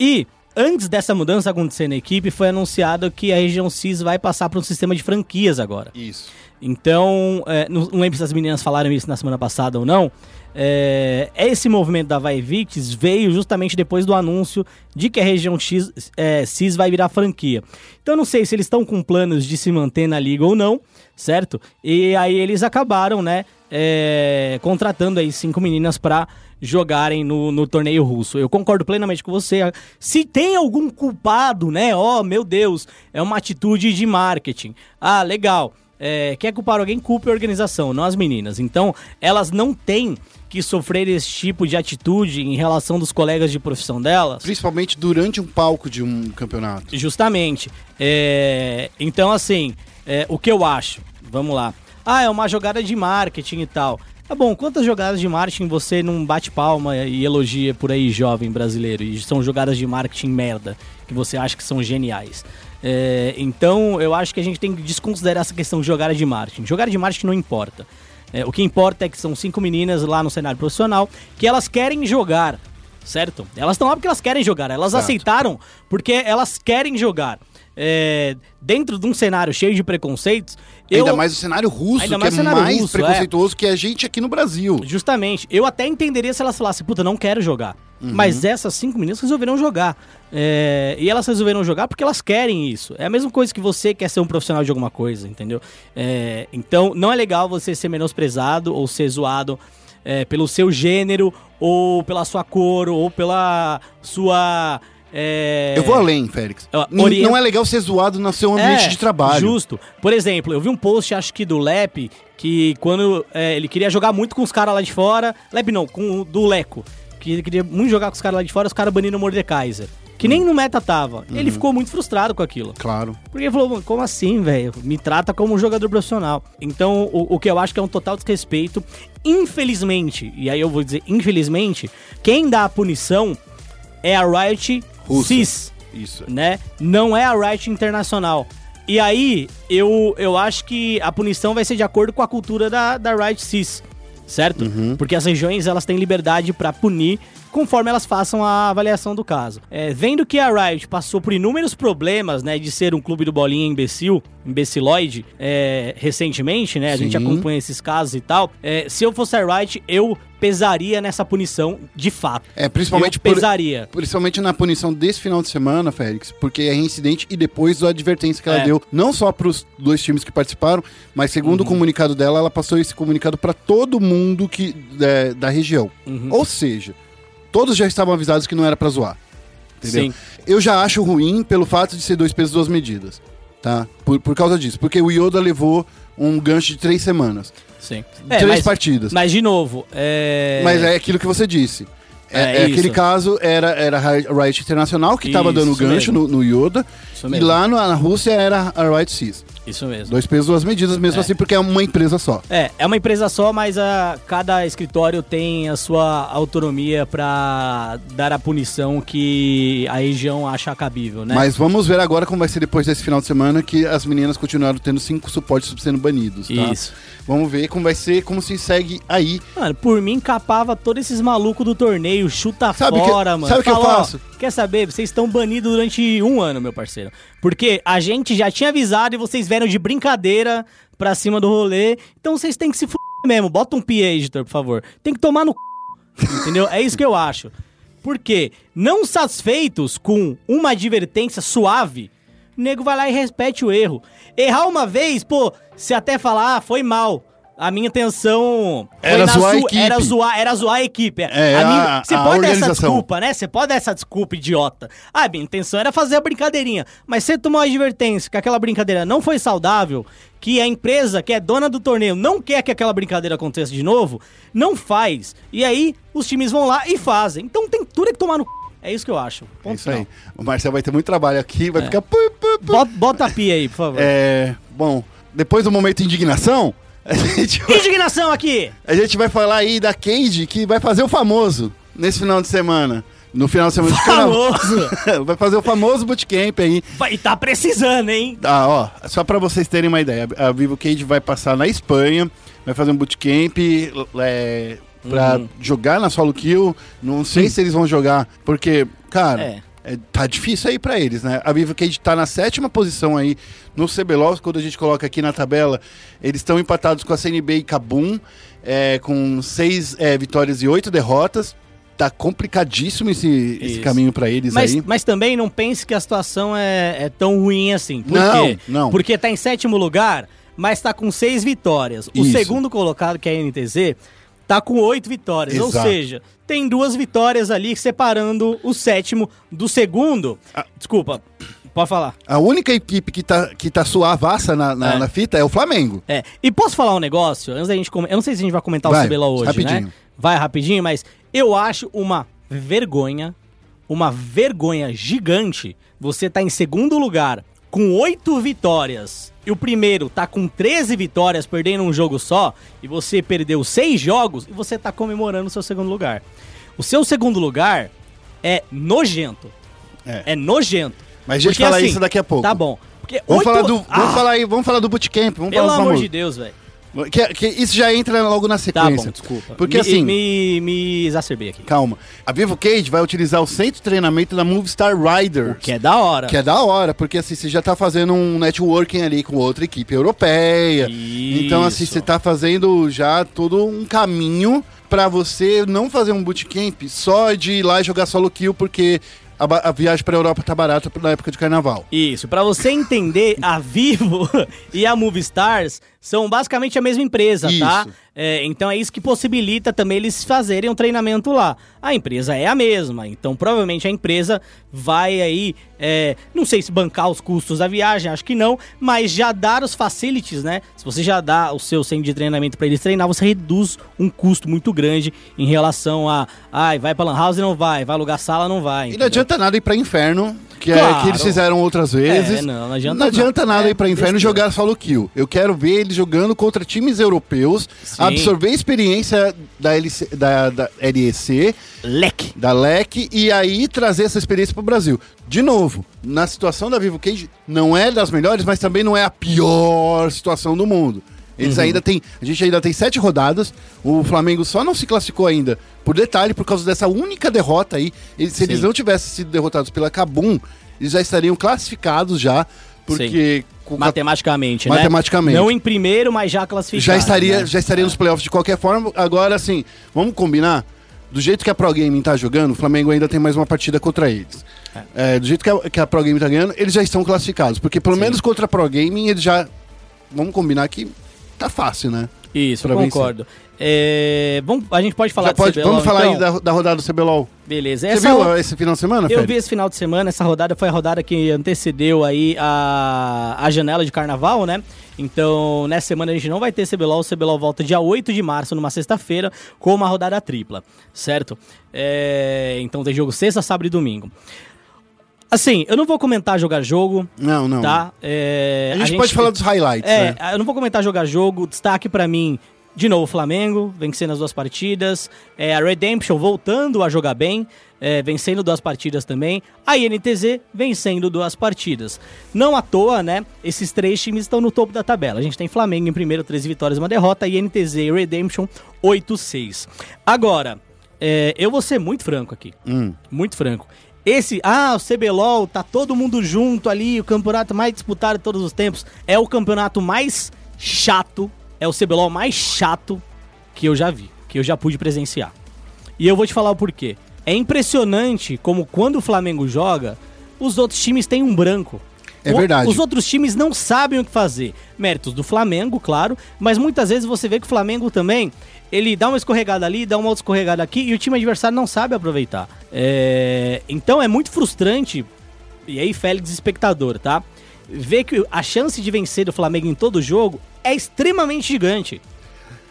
E antes dessa mudança acontecer na equipe, foi anunciado que a região CIS vai passar para um sistema de franquias agora. Isso. Então, é, não, não lembro se as meninas falaram isso na semana passada ou não. É, esse movimento da Vai Victis veio justamente depois do anúncio de que a região X, é, CIS vai virar franquia. Então, não sei se eles estão com planos de se manter na liga ou não, certo? E aí eles acabaram, né, é, contratando aí cinco meninas para jogarem no, no torneio russo. Eu concordo plenamente com você. Se tem algum culpado, né? Oh, meu Deus, é uma atitude de marketing. Ah, legal. É, quer culpar alguém, culpe a organização, não as meninas. Então, elas não têm que sofrer esse tipo de atitude em relação dos colegas de profissão delas. Principalmente durante um palco de um campeonato. Justamente. É, então, assim, é, o que eu acho? Vamos lá. Ah, é uma jogada de marketing e tal. Tá bom, quantas jogadas de marketing você não bate palma e elogia por aí, jovem brasileiro? E são jogadas de marketing merda, que você acha que são geniais. É, então, eu acho que a gente tem que desconsiderar essa questão de jogada de marketing. Jogada de marketing não importa. É, o que importa é que são cinco meninas lá no cenário profissional que elas querem jogar, certo? Elas estão lá porque elas querem jogar. Elas Exato. aceitaram porque elas querem jogar. É, dentro de um cenário cheio de preconceitos, eu, Ainda mais o cenário russo, Ainda que é cenário mais russo, preconceituoso que a gente aqui no Brasil. Justamente. Eu até entenderia se elas falassem, puta, não quero jogar. Mas essas cinco meninas resolveram jogar. É, e elas resolveram jogar porque elas querem isso. É a mesma coisa que você quer ser um profissional de alguma coisa, entendeu? É, então, não é legal você ser menosprezado ou ser zoado é, pelo seu gênero, ou pela sua cor, ou pela sua. é, Eu vou além, Félix. N- orient- Não é legal ser zoado no seu ambiente É, de trabalho. Justo. Por exemplo, eu vi um post, acho que do Lep, que quando é, ele queria jogar muito com os caras lá de fora. Lep não, com o do Leco. Que ele queria muito jogar com os caras lá de fora, os caras baniram o Mordekaiser. Que nem no meta tava. Uhum. Ele ficou muito frustrado com aquilo. Claro. Porque ele falou, como assim, velho? Me trata como um jogador profissional. Então, o, o que eu acho que é um total desrespeito. Infelizmente, e aí eu vou dizer infelizmente, quem dá a punição é a Riot Russa. CIS Isso. né? Não é a Riot Internacional. E aí, eu, eu acho que a punição vai ser de acordo com a cultura da, da Riot CIS, certo? Porque as regiões, elas têm liberdade pra punir conforme elas façam a avaliação do caso. É, vendo que a Riot passou por inúmeros problemas, né, de ser um clube do bolinha imbecil, imbeciloide, é, recentemente, né, a gente Sim. acompanha esses casos e tal, é, se eu fosse a Riot, eu pesaria nessa punição de fato. É, principalmente por- pesaria. Principalmente na punição desse final de semana, Félix, porque é reincidente e depois da advertência que ela É. deu, não só para os dois times que participaram, mas segundo Uhum. o comunicado dela, ela passou esse comunicado para todo mundo que é, da região. Uhum. Ou seja, todos já estavam avisados que não era para zoar. Entendeu? Sim. Eu já acho ruim pelo fato de ser dois pesos, duas medidas. Tá? Por, por causa disso. Porque o Yoda levou um gancho de três semanas. Sim. três partidas. Mas, de novo, é... Mas é aquilo que você disse. É, É é aquele caso, era, era a Riot Internacional que estava dando gancho no, mesmo. no Yoda. E lá no- na Rússia era a Riot Seas. Isso mesmo. Dois pesos, duas medidas, mesmo É. assim, porque é uma empresa só. É, é uma empresa só, mas a, cada escritório tem a sua autonomia pra dar a punição que a região acha cabível, né? Mas vamos ver agora como vai ser depois desse final de semana que as meninas continuaram tendo cinco suportes sendo banidos, tá? Isso. Vamos ver como vai ser, como se segue aí. Mano, por mim, capava todos esses malucos do torneio, chuta Sabe que- fora, mano. sabe o que eu ó, faço? quer saber? Vocês estão banidos durante um ano, meu parceiro. Porque a gente já tinha avisado e vocês vieram de brincadeira pra cima do rolê. Então vocês têm que se f mesmo. Bota um PA, editor, por favor. Tem que tomar no c... Entendeu? É isso que eu acho. Porque, não satisfeitos com uma advertência suave, o nego vai lá e repete o erro. Errar uma vez, pô, se até falar, ah, foi mal. A minha intenção Era zoar a sua- equipe. Era zoar, era zoar a equipe. É, A a- minha- Você a pode dar essa desculpa, né? Você pode dar essa desculpa, idiota. Ah, a minha intenção era fazer a brincadeirinha. Mas você tomou uma advertência que aquela brincadeira não foi saudável, que a empresa que é dona do torneio não quer que aquela brincadeira aconteça de novo, não faz. E aí os times vão lá e fazem. Então tem tudo que tomar no c... É isso que eu acho. É Ponto isso aí. final. O Marcel vai ter muito trabalho aqui, É. vai ficar. pu, pu. Bota, bota a pia aí, por favor. É, bom, depois do momento de indignação, a vai, Indignação aqui! a gente vai falar aí da Cade que vai fazer o famoso nesse final de semana. No final de semana de carnaval. Famoso! vai fazer o famoso bootcamp aí. Vai tá precisando, hein? Ah, ó, só pra vocês terem uma ideia, a Vivo Cage vai passar na Espanha, vai fazer um bootcamp é, pra Uhum. jogar na solo kill. Não sei se eles vão jogar, porque, cara, É. é, tá difícil aí pra eles, né? A Vivo Cage tá na sétima posição aí no CBLOL, quando a gente coloca aqui na tabela, eles estão empatados com a CNB e Kabum, é, com seis é, vitórias e oito derrotas. Tá complicadíssimo esse, esse caminho pra eles Mas, aí. mas também não pense que a situação é, é tão ruim assim. Por Não, quê? não. Porque tá em sétimo lugar, mas tá com seis vitórias. O Isso. segundo colocado, que é a NTZ, tá com oito vitórias. Ou Exato. seja, tem duas vitórias ali separando o sétimo do segundo. Ah. Desculpa, pode falar. A única equipe que tá, que tá suavaça na, na, É. na fita é o Flamengo. É, e posso falar um negócio? Antes da gente. Eu não sei se a gente vai comentar Vai, o CBLOL hoje, rapidinho. né? Vai rapidinho, mas eu acho uma vergonha, uma vergonha gigante você tá em segundo lugar com oito vitórias e o primeiro tá com 13 vitórias perdendo um jogo só e você perdeu seis jogos e você tá comemorando o seu segundo lugar. O seu segundo lugar é nojento. É. É nojento. Mas a gente Porque, fala assim, isso daqui a pouco. Tá bom. Porque Vamos, oito- falar do, vamos, Ah, falar aí, vamos falar do bootcamp. Vamos Pelo falar amor de Deus, velho. Que, que isso já entra logo na Tá sequência. bom, desculpa. Porque me, assim, Me, me exacerbei aqui. calma. A Vivo Cage vai utilizar o centro de treinamento da Movistar Riders. Que é da hora. Que é da hora, porque assim, você já tá fazendo um networking ali com outra equipe europeia. Então, assim, Isso. você tá fazendo já todo um caminho pra você não fazer um bootcamp só de ir lá e jogar solo kill, porque a, a viagem pra Europa tá barata na época de carnaval. Isso, pra você entender, a Vivo e a Movistars são basicamente a mesma empresa, tá? Isso. É, então é isso que possibilita também eles fazerem um treinamento lá. A empresa é a mesma, então provavelmente a empresa vai aí, é, não sei se bancar os custos da viagem, acho que não, mas já dar os facilities, né? Se você já dá o seu centro de treinamento pra eles treinar, você reduz um custo muito grande em relação a, ai, vai pra Lan House não vai, vai alugar sala não vai. E não entendeu? adianta nada ir pra inferno, que é Claro. que eles fizeram outras vezes. É, não, não adianta Não adianta nada. É, ir pra inferno e jogar solo kill. Eu quero ver eles jogando contra times europeus, Sim. absorver a experiência da, LC, da, da LEC, da LEC, e aí trazer essa experiência pro Brasil. De novo, na situação da Vivo Cage, não é das melhores, mas também não é a pior situação do mundo. Eles Uhum. ainda têm. A gente ainda tem sete rodadas. O Flamengo só não se classificou ainda, por detalhe, por causa dessa única derrota aí. Eles- se eles Sim. não tivessem sido derrotados pela Kabum, eles já estariam classificados já, porque com Matematicamente, né? Matematicamente. Não em primeiro, mas já classificado. já estaria, né? já estaria nos playoffs de qualquer forma. Agora, assim, vamos combinar? Do jeito que a Pro Gaming tá jogando, o Flamengo ainda tem mais uma partida contra eles. É, do jeito que a, que a Pro Gaming tá ganhando, eles já estão classificados. Porque pelo Sim. menos contra a Pro Gaming, eles já. Vamos combinar que tá fácil, né? Isso, pra concordo. É, vamos, a gente pode falar Já de pode- CBLOL, vamos falar então? aí da, da rodada do CBLOL. Beleza. Você Essa viu ro- esse final de semana, Eu vi esse final de semana, essa rodada foi a rodada que antecedeu aí a, a janela de carnaval, né? Então, nessa semana a gente não vai ter CBLOL, o CBLOL volta dia 8 de março, numa sexta-feira, com uma rodada tripla, certo? É, então tem jogo sexta, sábado e domingo. Assim, eu não vou comentar jogar jogo, Não, não. tá? É, A, gente pode falar dos highlights, É, né? eu não vou comentar jogar jogo. Destaque pra mim, de novo, o Flamengo, vencendo as duas partidas. É, a Redemption voltando a jogar bem, é, vencendo duas partidas também. A INTZ vencendo duas partidas. Não à toa, né? Esses três times estão no topo da tabela. A gente tem Flamengo em primeiro, 13 vitórias e uma derrota. INTZ e Redemption, 8-6. Agora, é, eu vou ser muito franco aqui. Hum. Muito franco. Esse, ah, o CBLOL, tá todo mundo junto ali, o campeonato mais disputado de todos os tempos. É o campeonato mais chato, é o CBLOL mais chato que eu já vi, que eu já pude presenciar. E eu vou te falar o porquê. É impressionante como quando o Flamengo joga, os outros times têm um branco. É verdade. Os outros times não sabem o que fazer. Méritos do Flamengo, claro, mas muitas vezes você vê que o Flamengo também, ele dá uma escorregada ali, dá uma outra escorregada aqui e o time adversário não sabe aproveitar. É, Então é muito frustrante, e aí Félix espectador, tá? Ver que a chance de vencer do Flamengo em todo jogo é extremamente gigante.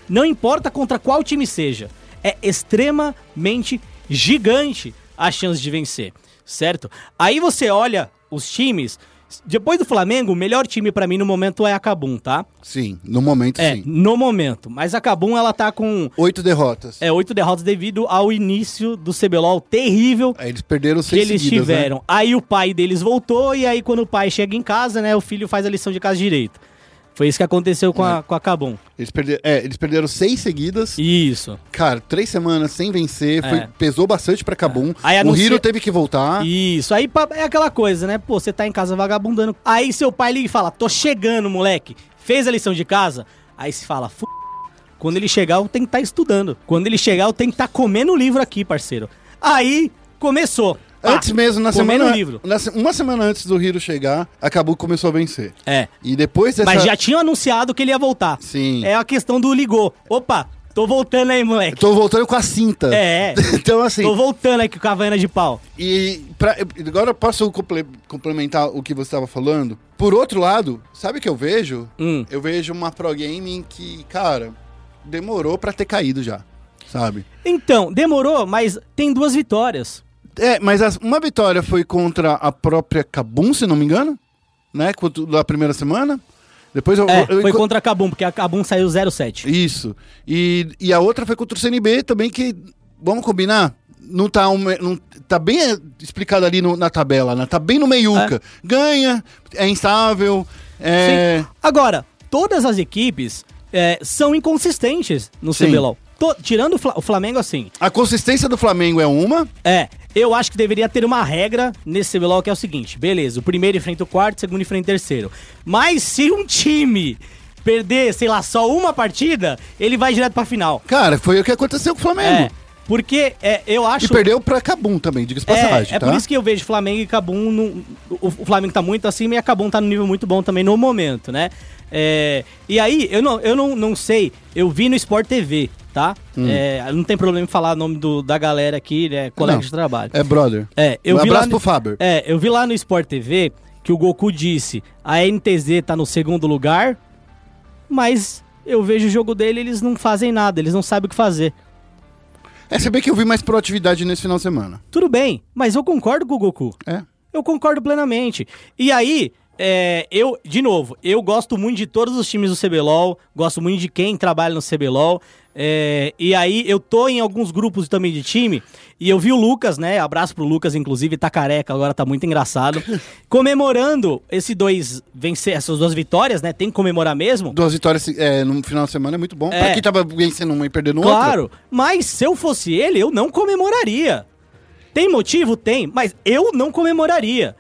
Não importa contra qual time seja, é extremamente gigante a chance de vencer, certo? Aí você olha os times, depois do Flamengo, o melhor time pra mim no momento é a Cabum, tá? Sim, no momento É, sim. no momento. Mas a Cabum ela tá com Oito derrotas. é, oito derrotas devido ao início do CBLOL terrível Aí eles perderam que seis eles seguidas, né? tiveram. Aí o pai deles voltou e aí quando o pai chega em casa, né, o filho faz a lição de casa direito. Foi isso que aconteceu com, É. a, com a Cabum. Eles, perderam, é, eles perderam seis seguidas. Isso. Cara, três semanas sem vencer. Foi, É. pesou bastante pra Cabum. Aí o Hiro teve que voltar. Isso, aí é aquela coisa, né? Pô, você tá em casa vagabundando. Aí seu pai liga e fala: tô chegando, moleque. Fez a lição de casa? Aí se fala: F... Quando ele chegar, eu tenho que estar estudando. Quando ele chegar, eu tenho que estar comendo o livro aqui, parceiro. Aí começou. Antes mesmo, na comendo semana. o livro. na se- uma semana antes do Hiro chegar, a Cabum começou a vencer. É. E depois dessa. Mas já tinham anunciado que ele ia voltar. Sim. É a questão do ligou. Opa, tô voltando aí, moleque. Tô voltando com a cinta. É. então, assim. Tô voltando aqui com a Havaiana de pau. E pra- agora eu posso comple- complementar o que você estava falando. Por outro lado, sabe o que eu vejo? Hum. Eu vejo uma pro gaming que, cara, demorou pra ter caído já, sabe? Então, demorou, mas tem duas vitórias. É, mas as- uma vitória foi contra a própria Kabum, se não me engano, né? Da primeira semana. Depois eu, É, eu- foi eu- contra a Cabum, porque a Cabum saiu 07. Isso. E, e a outra foi contra o CNB também, que, vamos combinar, não tá, um, não, tá bem é, explicado ali no- na tabela, né? Tá bem no meiuca. Ganha, é instável, é... Sim. Agora, todas as equipes é, são inconsistentes no Sim. CBLOL. To- tirando o, Fla- o Flamengo, assim, A consistência do Flamengo é uma, é, eu acho que deveria ter uma regra nesse CBLOL que é o seguinte: beleza, o primeiro enfrenta o quarto, o segundo enfrenta o terceiro. Mas se um time perder, sei lá, só uma partida, ele vai direto pra final. cara, foi o que aconteceu com o Flamengo. É, porque é, eu acho. E perdeu pra Cabum também, diga-se É, passagem, é tá? por isso que eu vejo Flamengo e Cabum. no- o, o Flamengo tá muito acima e a Cabum tá no nível muito bom também no momento, né? É, e aí, eu, não, eu não, não sei, eu vi no Sport TV, tá? Hum. É, não tem problema em falar o nome do- da galera aqui, né? Colega Não. de trabalho. É brother. É, eu um vi lá abraço no- pro Faber. É, eu vi lá no Sport TV que o Goku disse a NTZ tá no segundo lugar, mas eu vejo o jogo dele eles não fazem nada, eles não sabem o que fazer. É, se bem que eu vi mais proatividade nesse final de semana. Tudo bem, mas eu concordo com o Goku. É. Eu concordo plenamente. E aí, é, eu, de novo, eu gosto muito de todos os times do CBLOL, gosto muito de quem trabalha no CBLOL. É, e aí, eu tô em alguns grupos também de time, e eu vi o Lucas, né? Abraço pro Lucas, inclusive, tá careca, agora tá muito engraçado. comemorando esses dois vencer, essas duas vitórias, né? Tem que comemorar mesmo. Duas vitórias é, no final de semana é muito bom. É. Pra quem tava vencendo uma e perdendo outra. Claro, mas se eu fosse ele, eu não comemoraria. Tem motivo? Tem, mas eu não comemoraria.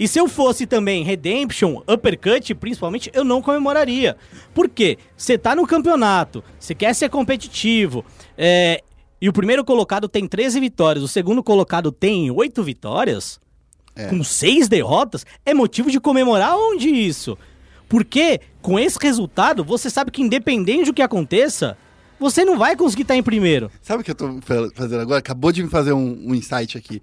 E se eu fosse também Redemption, Uppercut, principalmente, eu não comemoraria. Por quê? Você tá no campeonato, você quer ser competitivo, é, e o primeiro colocado tem 13 vitórias, o segundo colocado tem 8 vitórias, É. com 6 derrotas, é motivo de comemorar onde isso? Porque com esse resultado, você sabe que independente do que aconteça, você não vai conseguir estar em primeiro. Sabe o que eu tô fa- fazendo agora? Acabou de me fazer um, um insight aqui.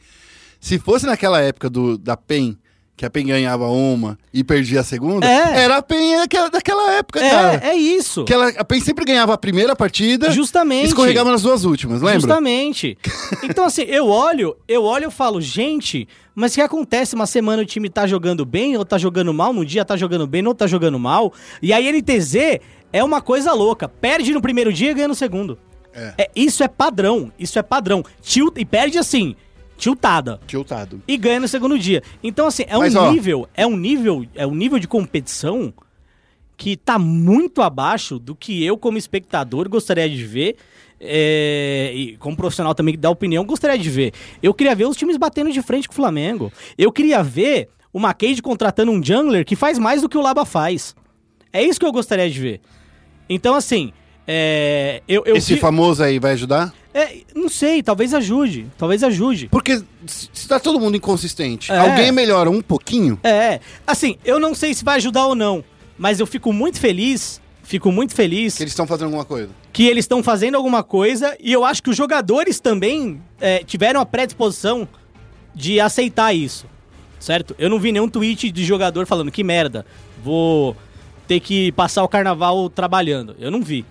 Se fosse naquela época do, da PEN, que a PEN ganhava uma e perdia a segunda, É. era a PEN daquela, época, cara. É, é isso. Que ela, a PEN sempre ganhava a primeira partida Justamente. e escorregava nas duas últimas, lembra? Justamente. Então, assim, eu olho, eu olho e falo, gente, mas o que acontece? Uma semana o time tá jogando bem ou tá jogando mal, num dia tá jogando bem, no outro tá jogando mal. E aí NTZ é uma coisa louca. Perde no primeiro dia e ganha no segundo. É. isso é padrão. Isso é padrão. Tilt, e perde assim, tiltada. Tiltado. E ganha no segundo dia. Então, assim, é um Mas, ó- nível, é um nível, é um nível de competição que tá muito abaixo do que eu, como espectador, gostaria de ver. é, e como profissional também que dá opinião, gostaria de ver. Eu queria ver os times batendo de frente com o Flamengo. Eu queria ver o Macade contratando um jungler que faz mais do que o Laba faz. É isso que eu gostaria de ver. Então, assim, é, eu, eu Esse vi- famoso aí vai ajudar? É, não sei, talvez ajude. Talvez ajude. Porque se tá todo mundo inconsistente, É. alguém melhora um pouquinho, É, assim, eu não sei se vai ajudar ou não, mas eu fico muito feliz, fico muito feliz que eles estão fazendo alguma coisa. que eles estão fazendo alguma coisa e eu acho que os jogadores também é, tiveram a predisposição de aceitar isso, certo? Eu não vi nenhum tweet de jogador falando que merda, vou ter que passar o carnaval trabalhando. Eu não vi.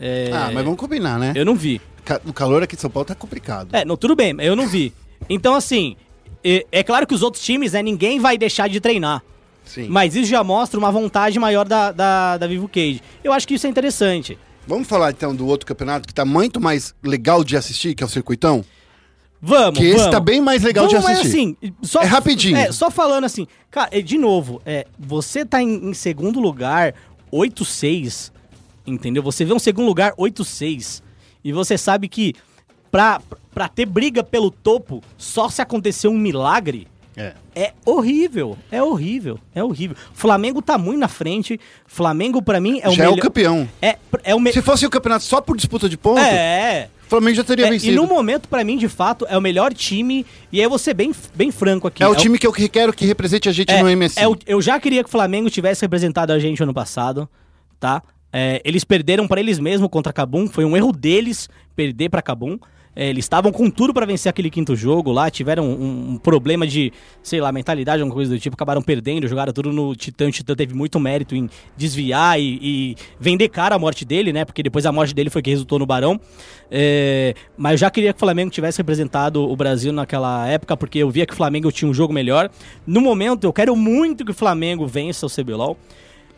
É, Ah, mas vamos combinar, né? Eu não vi. O calor aqui de São Paulo tá complicado. É, não, tudo bem, mas eu não vi. Então, assim, é, é claro que os outros times, né, ninguém vai deixar de treinar. Sim. Mas isso já mostra uma vontade maior da, da, da Vivo Cage. Eu acho que isso é interessante. Vamos falar então do outro campeonato que tá muito mais legal de assistir, que é o Circuitão? Vamos, Que esse vamos. tá bem mais legal Vamos, de mas assistir. assim, só, É rapidinho. É, só falando assim, cara, de novo, é, você tá em, em segundo lugar, 8-6, entendeu? Você vê um segundo lugar, 8-6, e você sabe que pra, pra ter briga pelo topo, só se acontecer um milagre, É. é horrível, é horrível, é horrível. Flamengo tá muito na frente, Flamengo pra mim é o Já é o campeão. É, é o me... Se fosse o campeonato só por disputa de pontos, É, o Flamengo já teria é, e vencido. no momento, pra mim, de fato, é o melhor time. E aí eu vou ser bem, bem franco aqui. É o time que eu quero que represente a gente é, no MSI. é o- eu já queria que o Flamengo tivesse representado a gente ano passado, tá? É, eles perderam pra eles mesmos contra Cabum. Foi um erro deles perder pra Cabum. É, eles estavam com tudo pra vencer aquele quinto jogo lá, tiveram um, um problema de, sei lá, mentalidade, alguma coisa do tipo, acabaram perdendo, jogaram tudo no Titã. O Titã teve muito mérito em desviar e, e vender cara a morte dele, né? Porque depois a morte dele foi que resultou no Barão. É, mas eu já queria que o Flamengo tivesse representado o Brasil naquela época, porque eu via que o Flamengo tinha um jogo melhor. No momento, eu quero muito que o Flamengo vença o CBLOL.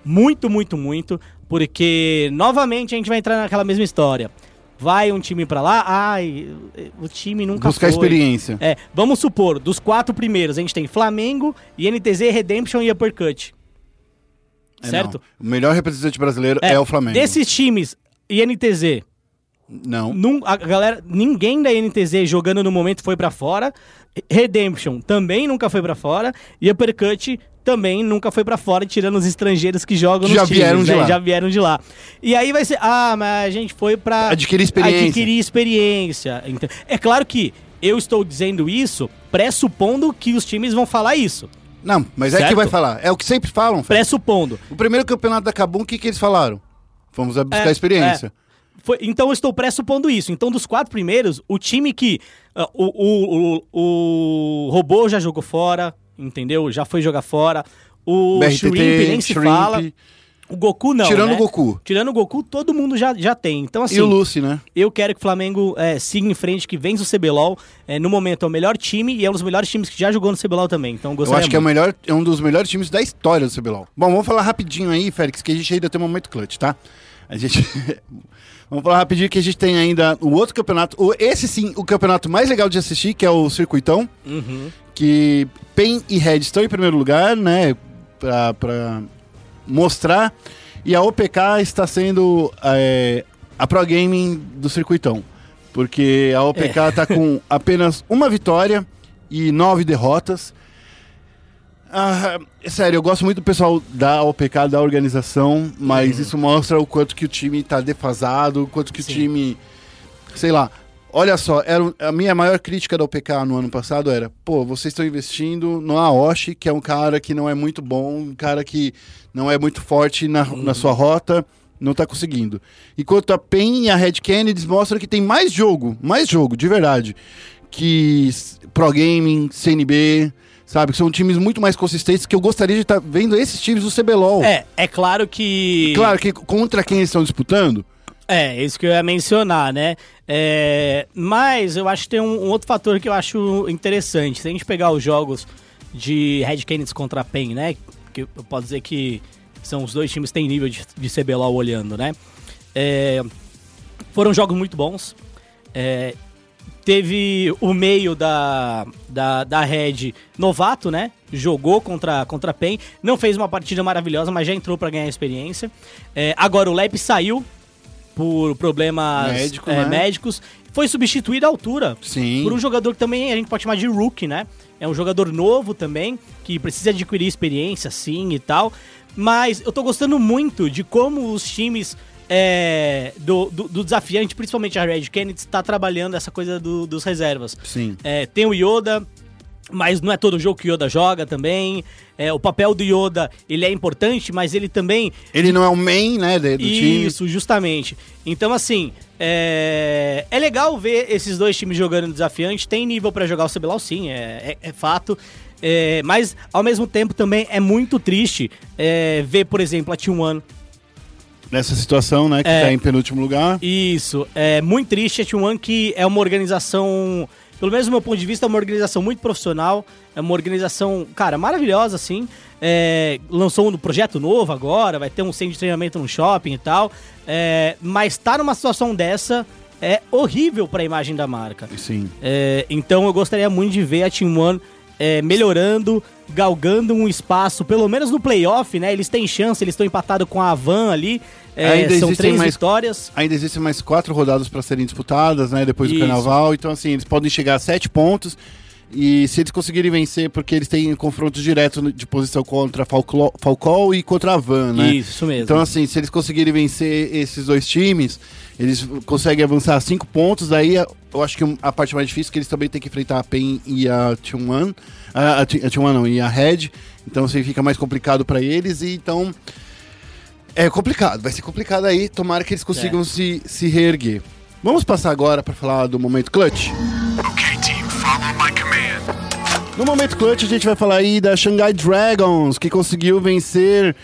Muito, muito, muito. Porque, novamente, a gente vai entrar naquela mesma história. Vai um time pra lá, ai, o time nunca Buscar foi. experiência. É, vamos supor, dos quatro primeiros, a gente tem Flamengo, INTZ, Redemption e Uppercut. É, certo? não. O melhor representante brasileiro é, o Flamengo. Desses times, INTZ, Não. Num- a galera, ninguém da NTZ jogando no momento foi pra fora. Redemption também nunca foi pra fora. E Uppercut também nunca foi pra fora, tirando os estrangeiros que jogam Já nos times, vieram de né? lá. Já vieram de lá. E aí vai ser, ah, mas a gente foi pra Adquirir experiência. adquirir experiência. Ent- É claro que eu estou dizendo isso pressupondo que os times vão falar isso. Não, mas é Certo? que vai falar. É o que sempre falam. Pressupondo. O primeiro campeonato da Cabum, o que, que eles falaram? Vamos a buscar É, experiência. Foi- então eu estou pressupondo isso. Então, dos quatro primeiros, o time que. ah, o, o, o, o robô já jogou fora, entendeu? Já foi jogar fora. O BRTT, Shrimp nem se Shrimp, fala. O Goku não. Tirando né? o Goku. Tirando o Goku, todo mundo já, já tem. Então, assim. E o Lucy, né? Eu quero que o Flamengo é, siga em frente, que vença o CBLOL. É, no momento é o melhor time e é um dos melhores times que já jogou no CBLOL também. Então eu Eu gostaria acho que é, o muito. melhor, é um dos melhores times da história do CBLOL. Bom, vamos falar rapidinho aí, Félix, que a gente ainda tem um momento clutch, tá? A gente. vamos falar rapidinho que a gente tem ainda o outro campeonato. Esse sim, o campeonato mais legal de assistir, que é o Circuitão. Uhum. Que PEN e Red estão em primeiro lugar, né? Pra mostrar. E a OPK está sendo é, a Pro Gaming do Circuitão. Porque a OPK está com apenas uma vitória e nove derrotas. Ah, sério, eu gosto muito do pessoal da OPK, da organização, mas isso mostra o quanto que o time tá defasado, o quanto que Sim. o time. Sei lá. Olha só, era, a minha maior crítica da OPK no ano passado era: pô, vocês estão investindo no Aoshi, que é um cara que não é muito bom, um cara que não é muito forte na, na sua rota, não tá conseguindo. Enquanto a PEN e a Red Kennedy mostram que tem mais jogo, mais jogo, de verdade, que Pro Gaming, CNB, sabe? Que são times muito mais consistentes que eu gostaria de estar vendo esses times do CBLOL. É, é claro que. Claro que contra quem eles estão disputando, É, isso que eu ia mencionar, né? É, mas eu acho que tem um, um outro fator que eu acho interessante. Se a gente pegar os jogos de Red Canids contra PEN, né? Que eu posso dizer que são os dois times que têm nível de, de CBLOL olhando, né? É, foram jogos muito bons. É, teve o meio da, da, da Red novato, né? Jogou contra, contra a PEN. Não fez uma partida maravilhosa, mas já entrou pra ganhar experiência. É, agora o Lep saiu por problemas Médico, é, né? médicos. Foi substituído à altura Sim. por um jogador que também a gente pode chamar de rookie, né? É um jogador novo também, que precisa adquirir experiência, sim, e tal. Mas eu tô gostando muito de como os times é, do, do, do desafiante, principalmente a Red Kennedy, está trabalhando essa coisa do- dos reservas. Sim. É, tem o Yoda, mas não é todo jogo que o Yoda joga também. É, o papel do Yoda, ele é importante, mas ele também ele não é o main, né, do time. isso, justamente. Então, assim, é... é legal ver esses dois times jogando desafiante. Tem nível pra jogar o CBLOL, sim, é, é- é fato. É, mas, ao mesmo tempo, também é muito triste é, ver, por exemplo, a T1 Nessa situação, né, que É. tá em penúltimo lugar. Isso, é muito triste a T1 que é uma organização, pelo menos do meu ponto de vista, é uma organização muito profissional, é uma organização, cara, maravilhosa, assim. É, lançou um projeto novo agora, vai ter um centro de treinamento no shopping e tal. É, mas tá numa situação dessa é horrível pra imagem da marca. Sim. É, então eu gostaria muito de ver a Team One é, melhorando, galgando um espaço, pelo menos no playoff, né? Eles têm chance, eles estão empatados com a Avan ali. É, Ainda são existem três mais- vitórias. Ainda existem mais quatro rodadas para serem disputadas, né? Depois do Isso. carnaval. Então, assim, eles podem chegar a sete pontos. E se eles conseguirem vencer, porque eles têm confrontos diretos de posição contra a Falclo- Falcol e contra a Van, né? Isso, mesmo. Então, assim, se eles conseguirem vencer esses dois times, eles conseguem avançar cinco pontos. Aí eu acho que a parte mais difícil é que eles também têm que enfrentar a PEN e a T1. A, a, a T1 não, e a Red. Então, assim, fica mais complicado para eles. E então. É complicado, vai ser complicado aí. Tomara que eles consigam É. se, se reerguer. Vamos passar agora para falar do momento clutch? Okay, team, follow my command. No momento clutch, a gente vai falar aí da Shanghai Dragons, que conseguiu vencer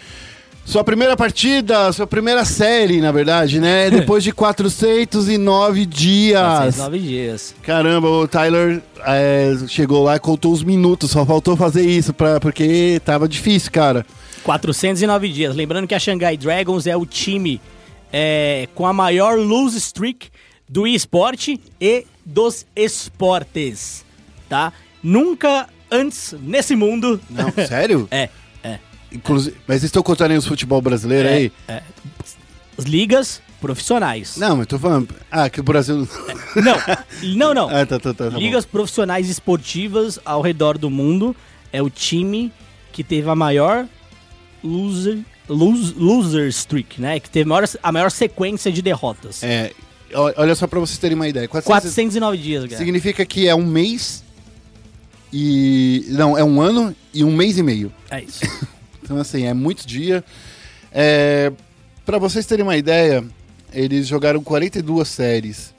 sua primeira partida, sua primeira série, na verdade, né? Depois de 409 dias. nove dias. Caramba, o Tyler é, chegou lá e contou os minutos, só faltou fazer isso, pra, porque tava difícil, cara. 409 dias. Lembrando que a Shanghai Dragons é o time é, com a maior lose streak do esporte e dos esportes, tá? Nunca antes nesse mundo. Não, sério? É, é. Inclusive, mas vocês estão contando aí os futebol brasileiro É, aí? é. As ligas profissionais. Não, mas tô falando. Ah, que o Brasil. Não, não, não. ah, tá, tá, tá. tá bom. Ligas profissionais esportivas ao redor do mundo é o time que teve a maior loser, lose- loser streak, né? Que teve a maior, a maior sequência de derrotas. É, olha só pra vocês terem uma ideia. 400 409 dias, cara. Significa que é um mês e. Não, é um ano e um mês e meio. É isso. Então, assim, é muito dia. É, para vocês terem uma ideia, eles jogaram 42 séries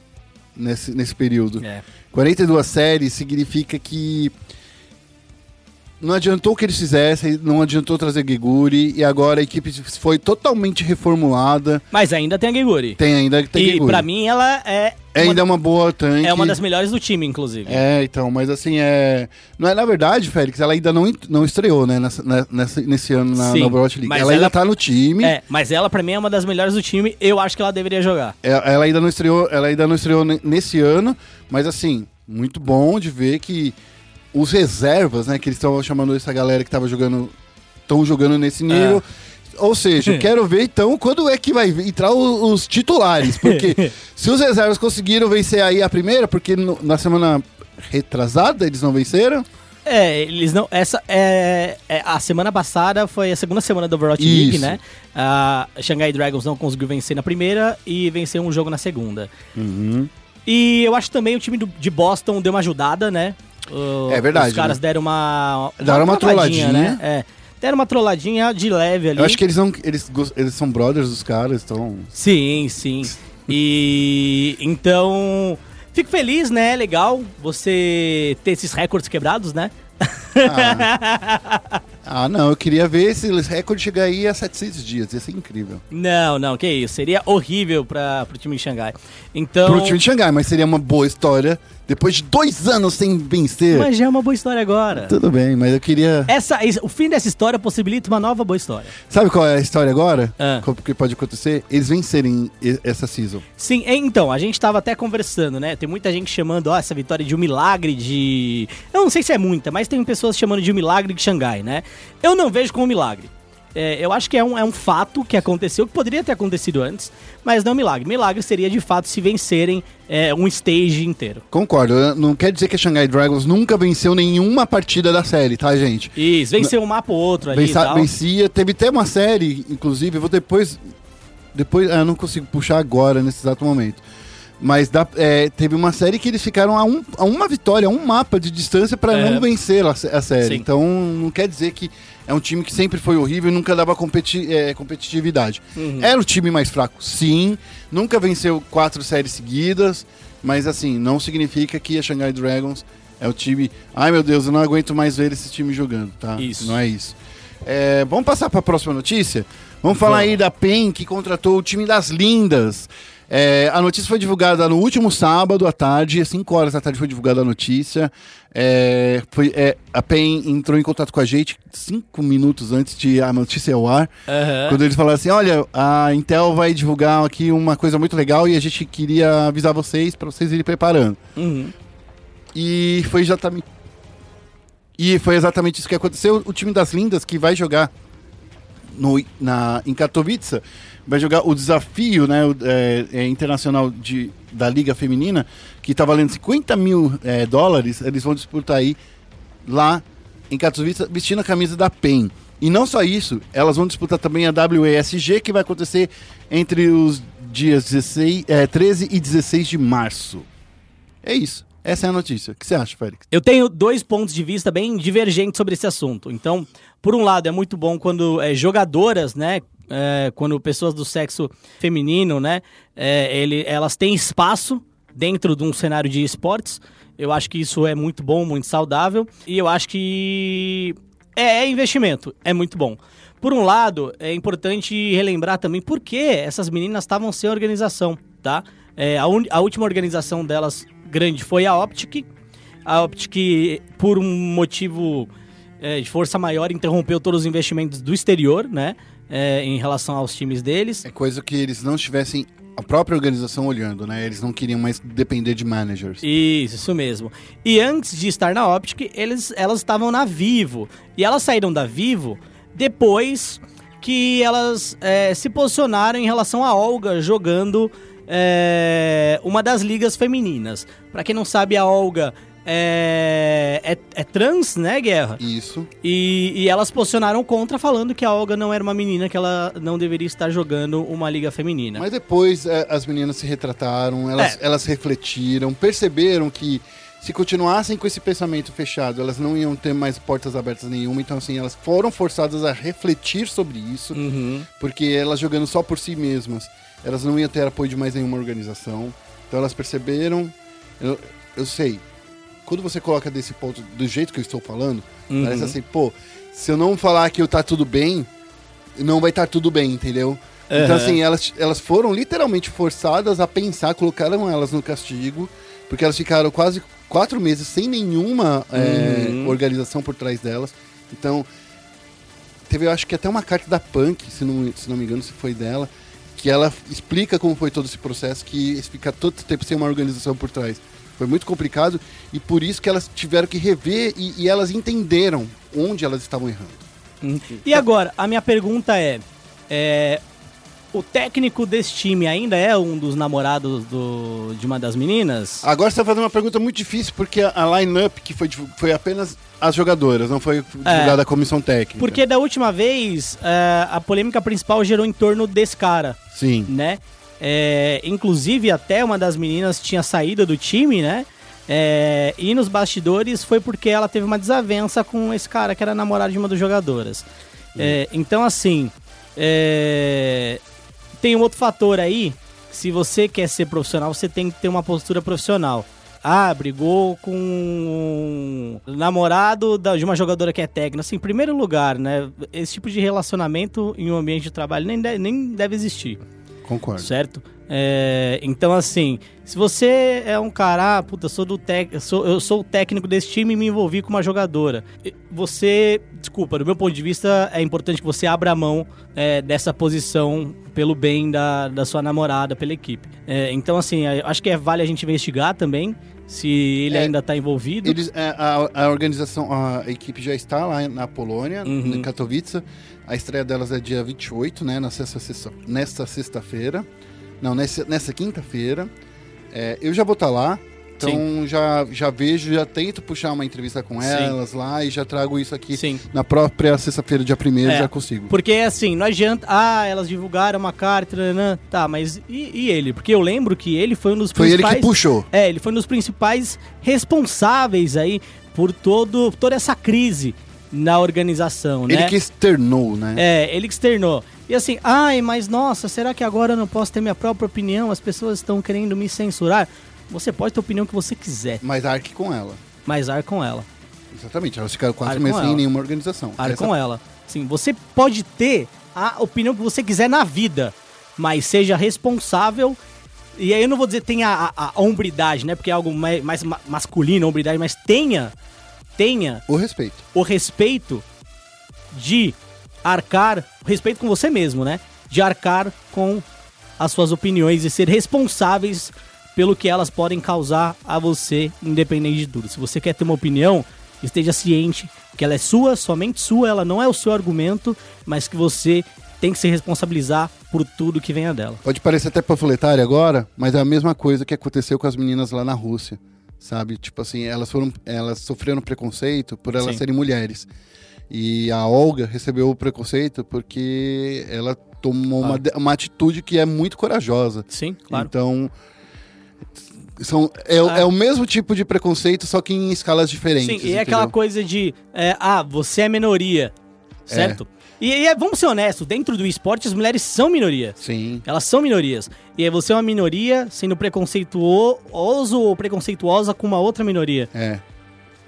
nesse, nesse período. É. 42 séries significa que não adiantou o que eles fizessem, não adiantou trazer Geguri, e agora a equipe foi totalmente reformulada. Mas ainda tem a Geguri. Tem ainda tem E Geguri. pra mim ela é. é ainda uma boa tanque. É uma das melhores do time, inclusive. É, então, mas assim, é. Não é na verdade, Félix, ela ainda não, não estreou, né, nessa, né, nessa- nesse ano na, Sim, na Overwatch League. mas Ela, ainda ela- tá no time. É, mas ela pra mim é uma das melhores do time. Eu acho que ela deveria jogar. É, Ela ainda não estreou, ela ainda não estreou ne- nesse ano, mas assim, muito bom de ver que os reservas, né, que eles estão chamando essa galera que tava jogando, estão jogando nesse nível. Ou seja, eu quero ver então quando é que vai entrar o- os, titulares, porque se os reservas conseguiram vencer aí a primeira, porque no- na semana retrasada eles não venceram. É, eles não. Essa é, é- A semana passada foi a segunda semana do Overwatch League, Isso. né? A Shanghai Dragons não conseguiu vencer na primeira e venceu um jogo na segunda. Uhum. E eu acho também o time do- de Boston deu uma ajudada, né? O- É verdade, Os caras né? deram uma. Deram uma trolladinha. né? É. Deram uma trolladinha de leve ali. Eu acho que eles não. Eles, eles são brothers dos caras, então. Sim, sim. E então. Fico feliz, né? Legal você ter esses recordes quebrados, né? Ah, Ah, não, eu queria ver esse recorde chegar aí a 700 dias, ia ser incrível. Não, não, que isso. Seria horrível para pro time de Xangai. Então. Pro time de Xangai, mas seria uma boa história depois de dois anos sem vencer. Mas já é uma boa história agora. Tudo bem, mas eu queria. Essa, o fim dessa história possibilita uma nova boa história. Sabe qual é a história agora? Ah. O que pode acontecer? Eles vencerem essa season. Sim, então, a gente tava até conversando, né? Tem muita gente chamando, ó, essa vitória de um milagre de. Eu não sei se é muita, mas tem pessoas chamando de um milagre de Xangai, né? Eu não vejo como um milagre. É, eu acho que é um, é um fato que aconteceu, que poderia ter acontecido antes, mas não milagre. Milagre seria de fato se vencerem é, um stage inteiro. Concordo, não quer dizer que a Shanghai Dragons nunca venceu nenhuma partida da série, tá, gente? Isso, vencer um mapa ou outro ali Vença- vencia, teve até uma série, inclusive, eu vou depois. Depois, ah, eu não consigo puxar agora, nesse exato momento. Mas dá- é, teve uma série que eles ficaram a, um- a uma vitória, a um mapa de distância pra É. não vencer a, a série. Sim. Então não quer dizer que é um time que sempre foi horrível e nunca dava competi- é, competitividade. Uhum. Era o time mais fraco, sim. Nunca venceu quatro séries seguidas. Mas assim, não significa que a Shanghai Dragons é o time. Ai meu Deus, eu não aguento mais ver esse time jogando, tá? Isso. Não é isso. É, vamos passar para a próxima notícia? Vamos falar aí da PEN que contratou o time das Lindas. É, a notícia foi divulgada no último sábado à tarde, às 5 horas da tarde foi divulgada a notícia. É, foi, é, a PEN entrou em contato com a gente cinco minutos antes de a notícia ao ar. Aham. Quando eles falaram assim: olha, a Intel vai divulgar aqui uma coisa muito legal e a gente queria avisar vocês para vocês irem preparando. Uhum. E foi exatamente. E foi exatamente isso que aconteceu. O time das Lindas, que vai jogar no, na, em Katowice, vai jogar o desafio né, é, é, internacional de, da Liga Feminina, que está valendo 50 mil é, dólares. Eles vão disputar aí lá em Katowice, vestindo a camisa da PEN. E não só isso, elas vão disputar também a WESG, que vai acontecer entre os dias 16, é, 13 e 16 de março. É isso. Essa é a notícia. O que você acha, Félix? Eu tenho dois pontos de vista bem divergentes sobre esse assunto. Então, por um lado, é muito bom quando é, jogadoras, né? É, quando pessoas do sexo feminino, né? é, ele, elas têm espaço dentro de um cenário de esportes. Eu acho que isso é muito bom, muito saudável. E eu acho que é, é investimento, é muito bom. Por um lado, é importante relembrar também por que essas meninas estavam sem organização, tá? É, a, un- a última organização delas grande foi a Optic. A Optic, por um motivo é, de força maior, interrompeu todos os investimentos do exterior, né? É, em relação aos times deles. É coisa que eles não estivessem a própria organização olhando, né? Eles não queriam mais depender de managers. Isso, isso mesmo. E antes de estar na Optic, eles, elas estavam na Vivo. E elas saíram da Vivo depois que elas é, se posicionaram em relação a Olga jogando é, uma das ligas femininas. Pra quem não sabe, a Olga é, é, é trans, né, Guerra? Isso. E, e elas posicionaram contra, falando que a Olga não era uma menina, que ela não deveria estar jogando uma liga feminina. Mas depois é, as meninas se retrataram, elas, É. elas refletiram, perceberam que se continuassem com esse pensamento fechado, elas não iam ter mais portas abertas nenhuma. Então, assim, elas foram forçadas a refletir sobre isso, Uhum. porque elas jogando só por si mesmas, elas não iam ter apoio de mais nenhuma organização. Então, elas perceberam. Eu, eu sei, quando você coloca desse ponto, do jeito que eu estou falando, Uhum. parece assim, pô, se eu não falar que eu tá tudo bem, não vai estar tudo bem, entendeu? Então, Aham. assim, elas, elas foram literalmente forçadas a pensar, colocaram elas no castigo, porque elas ficaram quase quatro meses sem nenhuma é, Uhum. organização por trás delas. Então, teve, eu acho que até uma carta da Punk, se não, se não me engano, se foi dela, que ela explica como foi todo esse processo, que fica todo tempo sem uma organização por trás. Foi muito complicado e por isso que elas tiveram que rever e, e elas entenderam onde elas estavam errando. E agora, a minha pergunta é, é, o técnico desse time ainda é um dos namorados do, de uma das meninas? Agora você está fazendo uma pergunta muito difícil, porque a, a line-up que foi, foi apenas as jogadoras, não foi divulgada a comissão técnica. Porque da última vez, é, a polêmica principal gerou em torno desse cara, Sim. né? É, inclusive, até uma das meninas tinha saído do time, né? É, e nos bastidores foi porque ela teve uma desavença com esse cara que era namorado de uma das jogadoras. É, então, assim, é, tem um outro fator aí. Se você quer ser profissional, você tem que ter uma postura profissional. ah, brigou com o namorado de uma jogadora que é técnica. Assim, em primeiro lugar, né? Esse tipo de relacionamento em um ambiente de trabalho nem, de- nem deve existir Concordo. certo? É, então, assim, se você é um cara, ah, puta, sou do tec, sou, eu sou o técnico desse time e me envolvi com uma jogadora. Você, desculpa, do meu ponto de vista, é importante que você abra mão é, dessa posição pelo bem da, da sua namorada, pela equipe. É, então, assim, acho que é, vale a gente investigar também se ele É, ainda tá envolvido. Eles, é, a, a organização, a equipe já está lá na Polônia, Uhum. em Katowice. A estreia delas é dia 28, né? Sexta, sexta, nesta sexta-feira. Não, nessa, nessa quinta-feira. É, eu já vou estar lá. Então já, já vejo, já tento puxar uma entrevista com Sim. elas lá e já trago isso aqui Sim. na própria sexta-feira, dia 1 É, já consigo. Porque assim, não adianta. Ah, elas divulgaram uma carta, nanã. tá, mas e, e ele? Porque eu lembro que ele foi um dos Foi ele principais. que puxou. É, ele foi um dos principais responsáveis aí por todo, toda essa crise na organização, né? Ele que externou, né? É, ele que externou. E assim, ai, mas nossa, será que agora eu não posso ter minha própria opinião? As pessoas estão querendo me censurar. Você pode ter a opinião que você quiser, Mas arque com ela. mas ar com ela. Exatamente. Elas ficaram quatro Arque meses sem ela. nenhuma organização. Ar Essa- com ela. Sim, você pode ter a opinião que você quiser na vida, mas seja responsável. E aí eu não vou dizer tenha a, a, a hombridade, né? Porque é algo mais, mais ma- masculino, hombridade, mas tenha, tenha O respeito. o respeito de arcar, respeito com você mesmo, né? De arcar com as suas opiniões e ser responsáveis pelo que elas podem causar a você, independente de tudo. Se você quer ter uma opinião, esteja ciente que ela é sua, somente sua, ela não é o seu argumento, mas que você tem que se responsabilizar por tudo que venha dela. Pode parecer até panfletário agora, mas é a mesma coisa que aconteceu com as meninas lá na Rússia, sabe? Tipo assim, elas foram, elas sofreram preconceito por elas Sim. serem mulheres. E a Olga recebeu o preconceito porque ela tomou uma, Claro. de- uma atitude que é muito corajosa. Sim, claro. Então, são, é, o- Ah. é o mesmo tipo de preconceito, só que em escalas diferentes. Sim, e é aquela entendeu? coisa de, é, ah, você é minoria, certo? E, e é, vamos ser honestos, dentro do esporte as mulheres são minoria. Sim. Elas são minorias. E aí você é uma minoria sendo preconceituoso ou preconceituosa com uma outra minoria. É.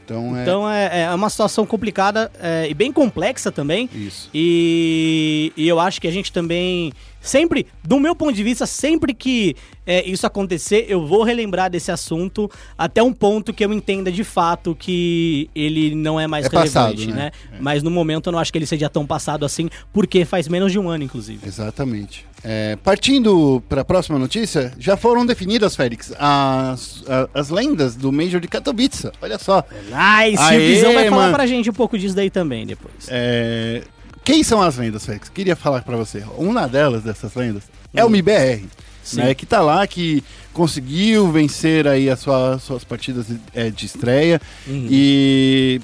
Então, Então é, é uma situação complicada é, e bem complexa também. é isso. E, e eu acho que a gente também. Sempre, do meu ponto de vista, sempre que é, isso acontecer, eu vou relembrar desse assunto até um ponto que eu entenda de fato que ele não é mais É passado, relevante, né? né? Mas no momento eu não acho que ele seja tão passado assim, porque faz menos de um ano, inclusive. Exatamente. É, partindo para a próxima notícia, já foram definidas, Félix, as, a- as lendas do Major de Katowice. Olha só. Nice! Aê, o Guizão vai falar mano. pra gente um pouco disso daí também depois. É, quem são as lendas, Félix? Queria falar para você. Uma delas, dessas lendas, é o MBR. Hum. Sim. Né, que tá lá, que conseguiu vencer aí as sua- suas partidas é, de estreia. Uhum. E.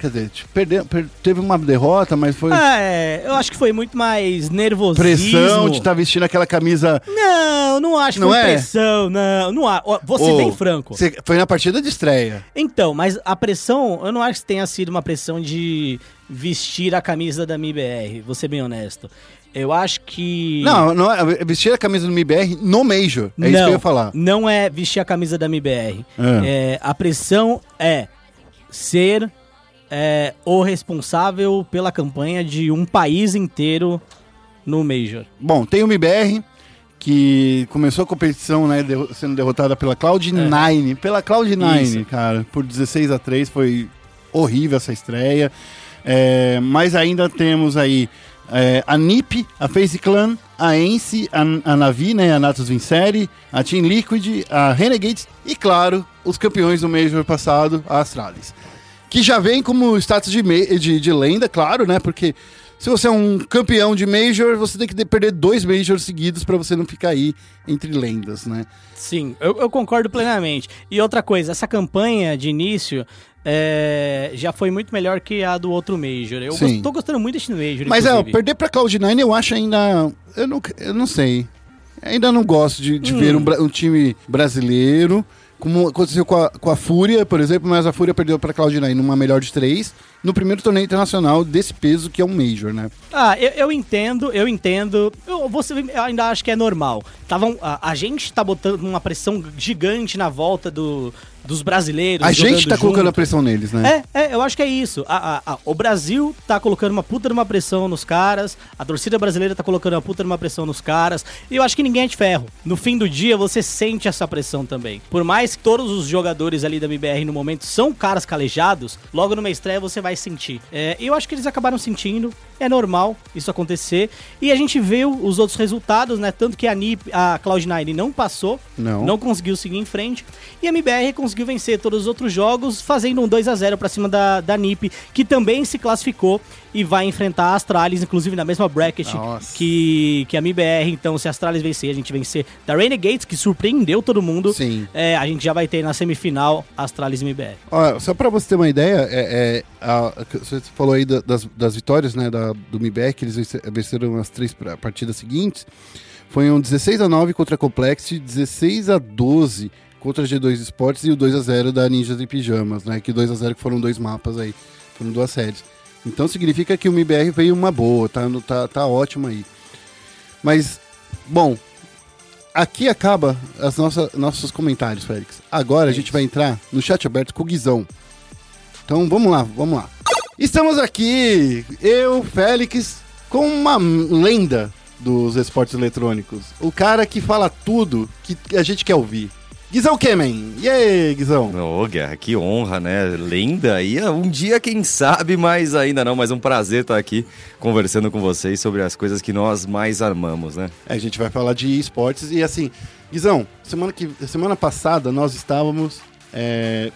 Quer dizer, tipo, perdeu, per- teve uma derrota, mas foi É, eu acho que foi muito mais nervosismo. pressão de estar vestindo aquela camisa. Não, não acho que Não foi é? pressão, não. não há. Vou ser Ô, bem franco. Foi na partida de estreia. Então, mas a pressão, eu não acho que tenha sido uma pressão de vestir a camisa da MIBR, vou ser bem honesto. Eu acho que. Não, não é, vestir a camisa do MBR no Major. É isso que eu ia falar. Não é vestir a camisa da MIBR. É. É, a pressão é ser é, o responsável pela campanha de um país inteiro no Major. Bom, tem o MBR, que começou a competição, né, derro- sendo derrotada pela Cloud9. Pela Cloud9, É. Isso. cara, por 16 a 3 foi horrível essa estreia. É, mas ainda temos aí é, a NiP, a FaZe Clan, a Ence, a, a Navi, né, a Natus Vincere, a Team Liquid, a Renegades e, claro, os campeões do Major passado, a Astralis. Que já vem como status de, de, de lenda, claro, né? Porque se você é um campeão de Major, você tem que de- perder dois Majors seguidos pra você não ficar aí entre lendas, né? Sim, eu, eu concordo plenamente. E outra coisa, essa campanha de início é, já foi muito melhor que a do outro Major. Eu Sim. tô gostando muito desse Major. Mas é, inclusive. perder pra Cloud9 eu acho ainda. Eu não, eu não sei. Ainda não gosto de, de Hum. ver um, um time brasileiro. Como aconteceu com a, com a Fúria, por exemplo, mas a Fúria perdeu pra Cloud9 numa melhor de três, no primeiro torneio internacional desse peso que é um Major, né? Ah, eu, eu entendo, eu entendo. Eu, você, eu ainda acho que é normal. Tavam, a, a gente tá botando uma pressão gigante na volta do, dos brasileiros. A gente tá colocando a junto. pressão neles, né? É, é, eu acho que é isso. A- a- a- o Brasil tá colocando uma puta de uma pressão nos caras, a torcida brasileira tá colocando uma puta de uma pressão nos caras, e eu acho que ninguém é de ferro. No fim do dia, você sente essa pressão também. Por mais que todos os jogadores ali da MBR no momento são caras calejados, logo numa estreia você vai sentir. É, eu acho que eles acabaram sentindo, é normal isso acontecer, e a gente viu os outros resultados, né? Tanto que a, NIP, a Cloud9 não passou, Não. não conseguiu seguir em frente. E a MBR conseguiu vencer todos os outros jogos, fazendo um 2 a 0 pra cima da, da NiP, que também se classificou e vai enfrentar a Astralis, inclusive na mesma bracket Nossa. que, que a MBR. Então, se a Astralis vencer, a gente vencer da Renegades, que surpreendeu todo mundo. Sim. é, a gente já vai ter na semifinal Astralis e MBR. Ó, só pra você ter uma ideia, é, é, a- você falou aí da- das, das vitórias né, da, do MIBEC, que eles vence- venceram as três partidas seguintes. Foi um 16 a 9 contra a Complex, 16 a 12 contra a G2 Esportes e o 2 a 0 da Ninjas e Pijamas, né? Que 2 a 0 que foram dois mapas aí, foram duas séries. Então significa que o MIBR veio uma boa, tá, no- tá, tá ótimo aí. Mas, bom, aqui acaba as nossa, nossos comentários, Félix. Agora a gente vai entrar no chat aberto com o Guizão. Então vamos lá, vamos lá. Estamos aqui, eu, Félix, com uma lenda dos esportes eletrônicos. O cara que fala tudo que a gente quer ouvir. Guizão Kemen. E aí, Guizão? Ô, Guerra, que honra, né? Lenda aí, um dia quem sabe, mas ainda não, mas um prazer estar aqui conversando com vocês sobre as coisas que nós mais amamos, né? A gente vai falar de esportes e assim, Guizão, semana, que, semana passada nós estávamos é,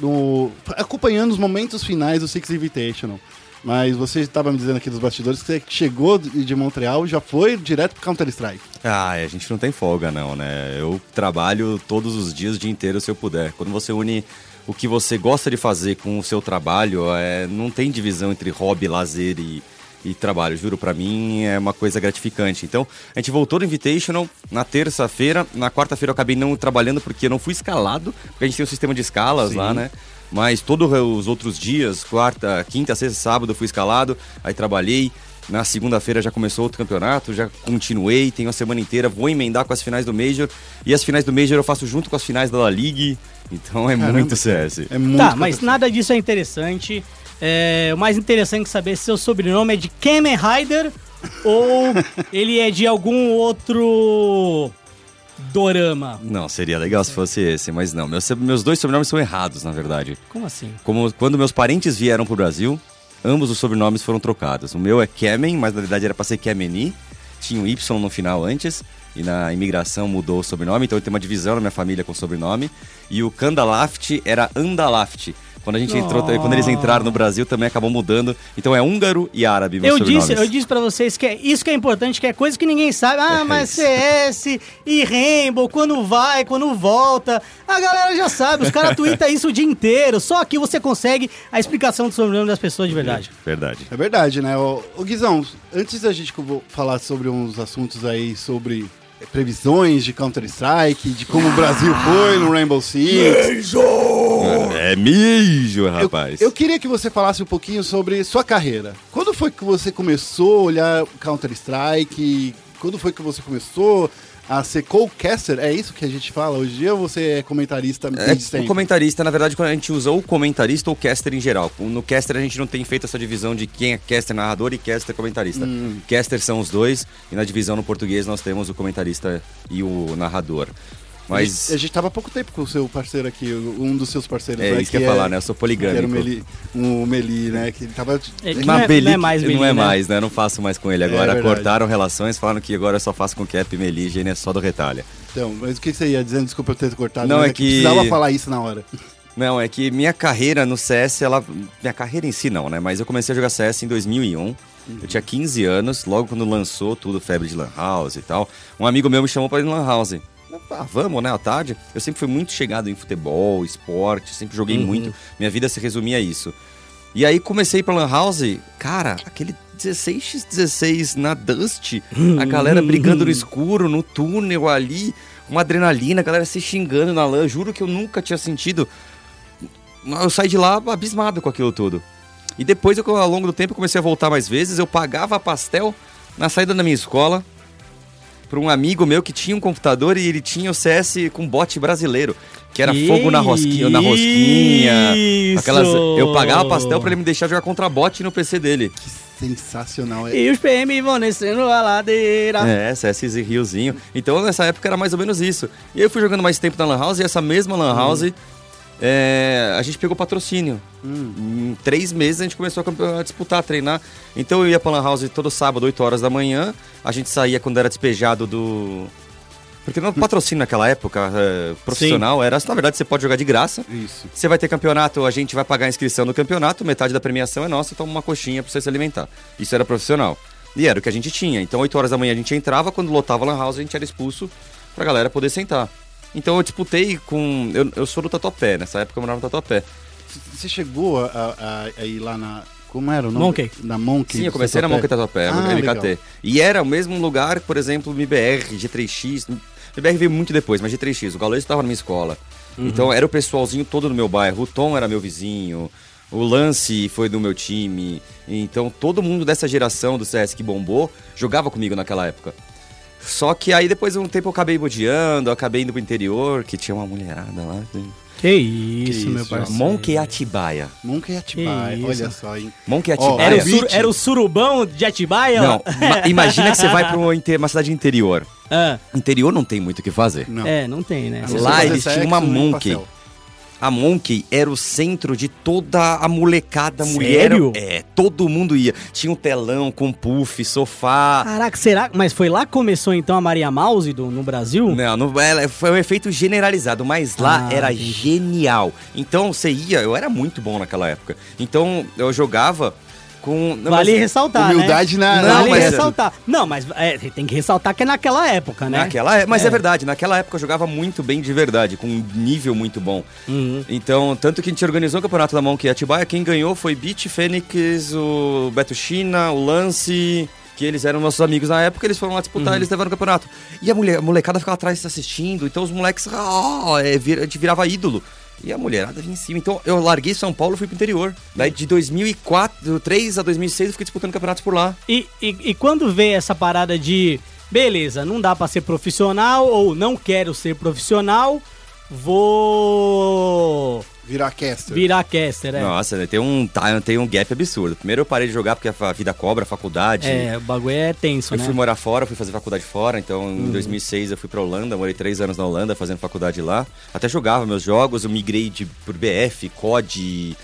no, acompanhando os momentos finais do Six Invitational. Mas você estava me dizendo aqui dos bastidores que você chegou de Montreal e já foi direto pro Counter-Strike. Ah, a gente não tem folga não, né? Eu trabalho todos os dias, o dia inteiro, se eu puder. Quando você une o que você gosta de fazer com o seu trabalho, é, não tem divisão entre hobby, lazer e, e trabalho. Juro, pra mim é uma coisa gratificante. Então, a gente voltou no Invitational na terça-feira. Na quarta-feira eu acabei não trabalhando porque eu não fui escalado, porque a gente tem um sistema de escalas Sim. lá, né? Mas todos os outros dias, quarta, quinta, sexta, sábado, eu fui escalado, aí trabalhei. Na segunda-feira já começou outro campeonato, já continuei, tenho a semana inteira, vou emendar com as finais do Major. E as finais do Major eu faço junto com as finais da La Ligue. Então é muito CS. É muito Tá, mas nada disso é interessante. É, o mais interessante é saber se seu sobrenome é de Kamen Rider ou ele é de algum outro dorama. Não, seria legal se fosse esse, mas não. Meus, meus dois sobrenomes são errados, na verdade. Como assim? Como quando meus parentes vieram pro Brasil, ambos os sobrenomes foram trocados. O meu é Kemen, mas na verdade era pra ser Kemeni. Tinha um Y no final antes. E na imigração mudou o sobrenome, então tenho uma divisão na minha família com sobrenome. E o Kandalaft era Andalaft. Quando, a gente entrou, quando eles entraram no Brasil também acabou mudando. Então é húngaro e árabe, Eu disse, eu disse pra vocês que é isso que é importante, que é coisa que ninguém sabe. Ah, É mas isso. CS e Rainbow, quando vai, quando volta. A galera já sabe, os caras tweetam isso o dia inteiro. Só aqui você consegue a explicação do sobrenome das pessoas de verdade. Verdade. É verdade, né? Ô, ô Guizão, antes da gente falar sobre uns assuntos aí sobre eh, previsões de Counter-Strike, de como o Brasil foi no Rainbow Six. É mijo, Eu, rapaz. eu queria que você falasse um pouquinho sobre sua carreira. Quando foi que você começou a olhar Counter-Strike? Quando foi que você começou a ser co-caster? É isso que a gente fala hoje em dia ou você é comentarista É, comentarista, na verdade, quando a gente usa o comentarista ou caster em geral. No caster a gente não tem feito essa divisão de quem é caster narrador e caster comentarista. Hum. Caster são os dois, e na divisão no português nós temos o comentarista e o narrador. Mas A gente tava há pouco tempo com o seu parceiro aqui, um dos seus parceiros. é né, isso que eu ia falar, né? Eu sou Que era o poligâmico. Meli, um Meli, né? Que ele tava. É, que Mas não, é, Beli- não é mais não Meli, é né? mais, né? Eu não faço mais com ele agora. verdade. Cortaram relações, falaram que agora eu só faço com Cap, Meli, e Gene é só do retalha. Então, mas o que você ia dizendo? Desculpa eu ter cortado. Não, mas é que- Precisava falar isso na hora. Não, é que minha carreira no CS, ela. Minha carreira em si não, né? Mas eu comecei a jogar CS em 2001. Eu tinha 15 anos, logo quando lançou tudo, febre de Lan House e tal. Um amigo meu me chamou pra ir no Lan House. Ah, vamos, né, à tarde. Eu sempre fui muito chegado em futebol, esporte, sempre joguei muito. Minha vida se resumia a isso. E aí comecei pra Lan House, cara, aquele 16x16 na Dust, a galera brigando no escuro, no túnel ali, uma adrenalina, a galera se xingando na LAN. Juro que eu nunca tinha sentido eu saí de lá abismado com aquilo tudo. E depois, eu, ao longo do tempo, comecei a voltar mais vezes. Eu pagava pastel na saída da minha escola. Pra um amigo meu que tinha um computador e ele tinha o CS com bot brasileiro. Que era fogo na rosquinha, na rosquinha. Isso! Aquelas, eu pagava pastel pra ele me deixar jogar contra bot no PC dele. Sensacional. É, E os PM vão descendo a ladeira. É, CS e Riozinho. Então nessa época era mais ou menos isso. E eu fui jogando mais tempo na Lan House e essa mesma Lan House. É, a gente pegou patrocínio. Em três meses a gente começou a, a disputar, a treinar. Então eu ia pra Lan House todo sábado, 8 horas da manhã. A gente saía quando era despejado do. Porque no patrocínio naquela época, é, profissional, era, na verdade, você pode jogar de graça. Isso. Você vai ter campeonato, a gente vai pagar a inscrição no campeonato, metade da premiação é nossa, toma uma coxinha pra você se alimentar. Isso era profissional. E era o que a gente tinha. Então, 8 horas da manhã a gente entrava, quando lotava a Lan House, a gente era expulso pra galera poder sentar. Então eu disputei com. Eu, eu sou do Tatuapé, nessa época eu morava no Tatuapé. Você chegou a, a- a ir lá na. Como era o nome? Monkey. Na Monkey. Sim, eu comecei na. Monkey Tatuapé, Ah, no legal. MKT. E era o mesmo lugar, por exemplo, MBR, G3X. MBR veio muito depois, mas G3X. O Gaules estava na minha escola. Então era o pessoalzinho todo no meu bairro. O Tom era meu vizinho. O Lance foi do meu time. Então todo mundo dessa geração do CS que bombou jogava comigo naquela época. Só que aí depois de um tempo eu acabei bodeando, eu acabei indo pro interior, que tinha uma mulherada lá. Que isso, isso, meu parceiro. Monkey Atibaia. Monkey Atibaia. Que Olha só, hein? Monkey Atibaia. Era o, sur- era o surubão de Atibaia? Não, ma- imagina que você vai pra uma, cidade interior. Ah, Interior não tem muito o que fazer. Não. é, não tem, né? Lá eles tinham uma Monkey. pastel. A Monkey era o centro de toda a molecada Sério? mulher. É, todo mundo ia. Tinha um telão com puff, sofá. Caraca, será? Mas foi lá que começou então a Maria Mouse do, no Brasil? Não, não ela- foi um efeito generalizado, mas lá Ah, era entendi. genial. Então você ia, eu era muito bom naquela época. Então eu jogava com. não, Vale mas- ressaltar, Humildade né? na- Não, vale mas- ressaltar. Não, mas é, tem que ressaltar que é naquela época, né? Naquela, é- mas é. É. verdade, naquela época eu jogava muito bem de verdade, com um nível muito bom. Uhum. Então, tanto que a gente organizou o campeonato da Monkey Atibaia, quem ganhou foi Beat, Fênix, o Beto China, o Lance, que eles eram nossos amigos na época, eles foram lá disputar, eles levaram o campeonato. E a, mulher, a molecada ficava atrás assistindo, então os moleques, ah, é, vir- a gente virava ídolo. E a mulherada vinha em cima. Então eu larguei São Paulo e fui pro interior. Daí de 2004, 2003 a 2006 eu fiquei disputando campeonatos por lá. E, e, e quando vê essa parada de beleza, não dá pra ser profissional ou não quero ser profissional, vou Virar caster. virar caster, é. Nossa, né, tem um, tá, tem um gap absurdo. Primeiro eu parei de jogar porque a vida cobra, a faculdade. É, o bagulho é tenso, Eu né? fui morar fora, fui fazer faculdade fora, então Uhum. em 2006 eu fui pra Holanda, morei três anos na Holanda fazendo faculdade lá. Até jogava meus jogos, eu migrei de, por BF, COD.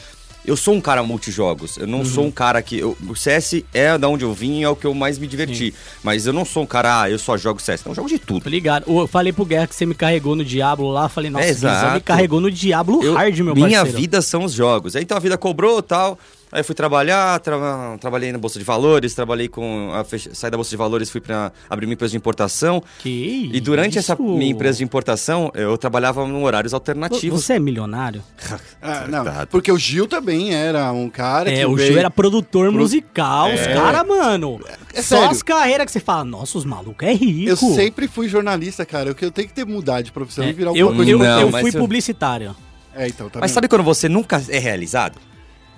Eu sou um cara multijogos, eu não Uhum. sou um cara que. eu- o CS é da onde eu vim, é o que eu mais me diverti. Mas eu não sou um cara, ah, eu só jogo CS. Não, eu jogo de tudo. Tô ligado. Eu falei pro Guerra que você me carregou no Diablo lá. Falei, nossa, É, o Guizão me exato. carregou no Diablo Eu- hard, meu minha parceiro. vida são os jogos. Aí, Então a vida cobrou tal. Aí eu fui trabalhar, tra- trabalhei na Bolsa de Valores, trabalhei com. A fech... Saí da Bolsa de Valores, fui pra abrir uma empresa de importação. Que E durante essa isso? minha empresa de importação, eu trabalhava em horários Vo- alternativos. Você é milionário? Ah, não, porque o Gil também era um cara que É, o veio- Gil era produtor musical. Os É. caras, mano. É só sério. as carreiras que você fala, nossa, os malucos é rico. Eu sempre fui jornalista, cara. Eu, que eu tenho que ter mudar de profissão É, e virar eu, alguma coisa. eu, Não, eu mas fui eu- publicitário. É, então, tá Mas vendo? sabe quando você nunca é realizado?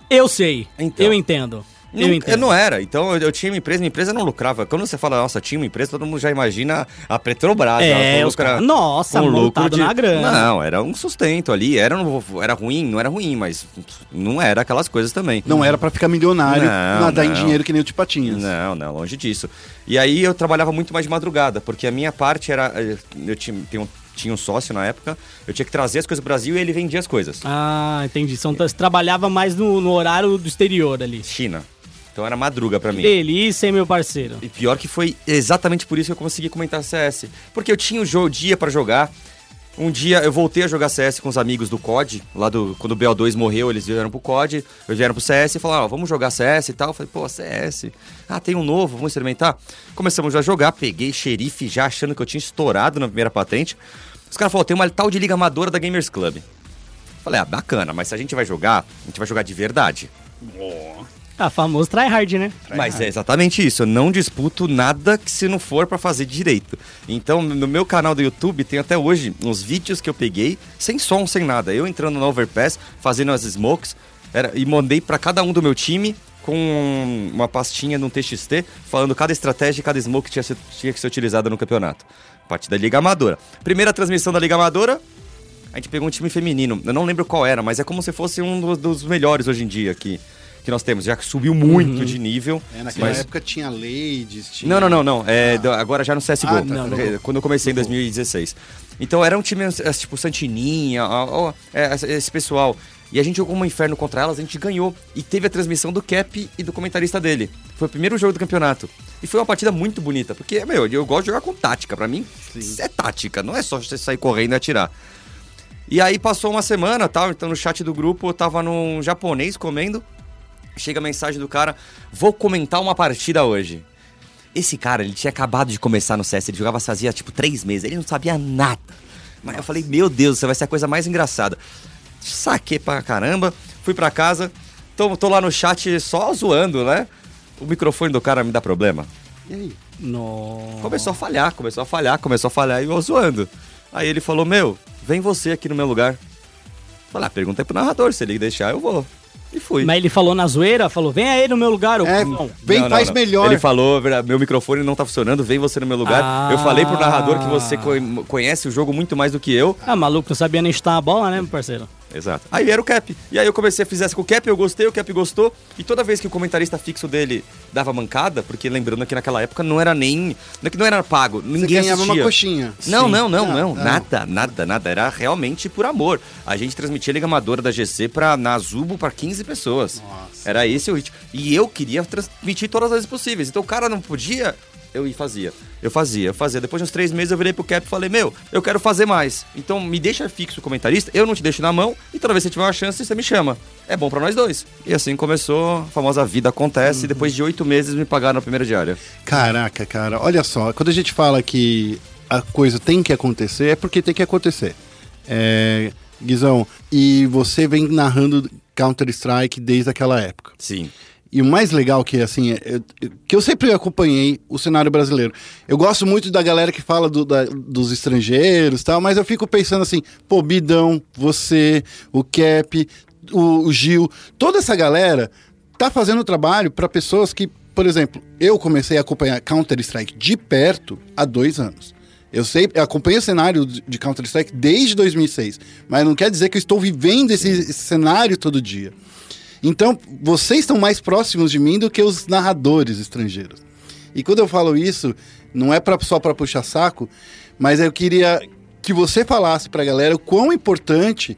Eu sei. Então. Eu entendo. eu Não- entendo. não era. Então eu, eu tinha uma empresa, minha empresa não lucrava. Quando você fala, nossa, tinha uma empresa, todo mundo já imagina a Petrobras. É, ela os caras, nossa, com montado na grana. Não, era um sustento ali. Era, um- era ruim, não era ruim, mas não era aquelas coisas também. Não era pra ficar milionário, Não, nadar em não. dinheiro que nem o Tipatinhas. Não, não, longe disso. E aí eu trabalhava muito mais de madrugada, porque a minha parte era. eh, Eu tinha, um, tinha um sócio na época, eu tinha que trazer as coisas pro Brasil e ele vendia as coisas. Ah, entendi. São, você trabalhava mais no, no horário do exterior ali. China. Então era madruga pra mim. Delícia, hein, meu parceiro. E pior que foi exatamente por isso que eu consegui comentar CS. Porque eu tinha o jogo, dia pra jogar. Um dia eu voltei a jogar CS com os amigos do COD, lá do. Quando o BO2 morreu, eles vieram pro COD, eles vieram pro CS e falaram, ó, vamos jogar CS e tal. Eu falei, pô, CS. Ah, tem um novo, vamos experimentar. Começamos a jogar, peguei xerife já achando que eu tinha estourado na primeira patente. Os caras falaram, tem uma tal de liga amadora da Gamers Club. Falei, ah, bacana, mas se a gente vai jogar, a gente vai jogar de verdade. Ah, famoso tryhard, né? Mas é exatamente isso. Eu não disputo nada que se não for pra fazer direito. Então, no meu canal do YouTube tem até hoje uns vídeos que eu peguei sem som, sem nada. Eu entrando no Overpass, fazendo as smokes, era, e mandei pra cada um do meu time com uma pastinha num TXT falando cada estratégia e cada smoke tinha, ser- tinha que ser utilizada no campeonato. Parte da Liga Amadora. Primeira transmissão da Liga Amadora, a gente pegou um time feminino. Eu não lembro qual era, mas é como se fosse um dos, dos melhores hoje em dia que, que nós temos. Já que subiu muito de nível. É, naquela mas- época tinha ladies, tinha... Não, não, não, não. É, do- agora já no CSGO. Ah, tá? não, não. Quando eu comecei em 2016. Então era um time é, tipo Santininha, ó, ó, é, esse pessoal. E a gente jogou um inferno contra elas, a gente ganhou. E teve a transmissão do Cap e do comentarista dele. Foi o primeiro jogo do campeonato. E foi uma partida muito bonita, porque, meu, eu gosto de jogar com tática. Pra mim, isso é tática, não é só você sair correndo e atirar. E aí passou uma semana, tal, então no chat do grupo eu tava num japonês comendo. Chega a mensagem do cara: "Vou comentar uma partida hoje". Esse cara, ele tinha acabado de começar no CS, ele jogava fazia tipo três meses, ele não sabia nada. Mas eu falei, meu Deus, isso vai ser a coisa mais engraçada. Saquei pra caramba, fui pra casa, tô, tô lá no chat só zoando, né? O microfone do cara me dá problema. E aí? No... Começou a falhar, começou a falhar, começou a falhar e eu zoando. Aí ele falou, meu, vem você aqui no meu lugar. Falei, ah, pergunta aí pro narrador, se ele deixar eu vou. E fui. Mas ele falou na zoeira, falou, vem aí no meu lugar. Eu, É, não. vem, Não, não, faz não. melhor. Ele falou, "Vera, meu microfone não tá funcionando, vem você no meu lugar. Ah. Eu falei pro narrador que você co- conhece o jogo muito mais do que eu. Ah, maluco, não sabia nem chutar a bola, né, meu parceiro? Exato. Aí era o Cap. E aí eu comecei a fazer essa com o Cap, eu gostei, o Cap gostou. E toda vez que o comentarista fixo dele dava mancada, porque lembrando que naquela época não era nem. Não é que não era pago, Você ninguém ganhava assistia. uma coxinha. Não, Sim. não, não, Não, não. Nada, nada, nada. Era realmente por amor. A gente transmitia a Liga Amadora da GC pra, na Zubo pra 15 pessoas. Nossa. Era esse o ritmo. E eu queria transmitir todas as vezes possíveis. Então o cara não podia, eu ia fazia. Eu fazia, eu fazia. Depois de uns três meses eu virei pro Cap e falei, meu, eu quero fazer mais. Então me deixa fixo o comentarista, eu não te deixo na mão, e toda vez que você tiver uma chance, você me chama. É bom pra nós dois. E assim começou, a famosa vida acontece, e depois de oito meses me pagaram a primeira diária. Caraca, cara, olha só, quando a gente fala que a coisa tem que acontecer, é porque tem que acontecer. É, Guizão, e você vem narrando Counter-Strike desde aquela época. Sim. E o mais legal que, assim, é, eu- que eu sempre acompanhei o cenário brasileiro. Eu gosto muito da galera que fala do- da- dos estrangeiros tal, mas eu fico pensando assim, pô, Bidão, você, o Cap, o, o Gil, toda essa galera tá fazendo trabalho para pessoas que, por exemplo, eu comecei a acompanhar Counter-Strike de perto há dois anos. Eu sei, eu acompanho o cenário de de Counter-Strike desde 2006, mas não quer dizer que eu estou vivendo esse, esse cenário todo dia. Então, vocês estão mais próximos de mim do que os narradores estrangeiros. E quando eu falo isso, não é pra, só para puxar saco, mas eu queria que você falasse pra galera o quão importante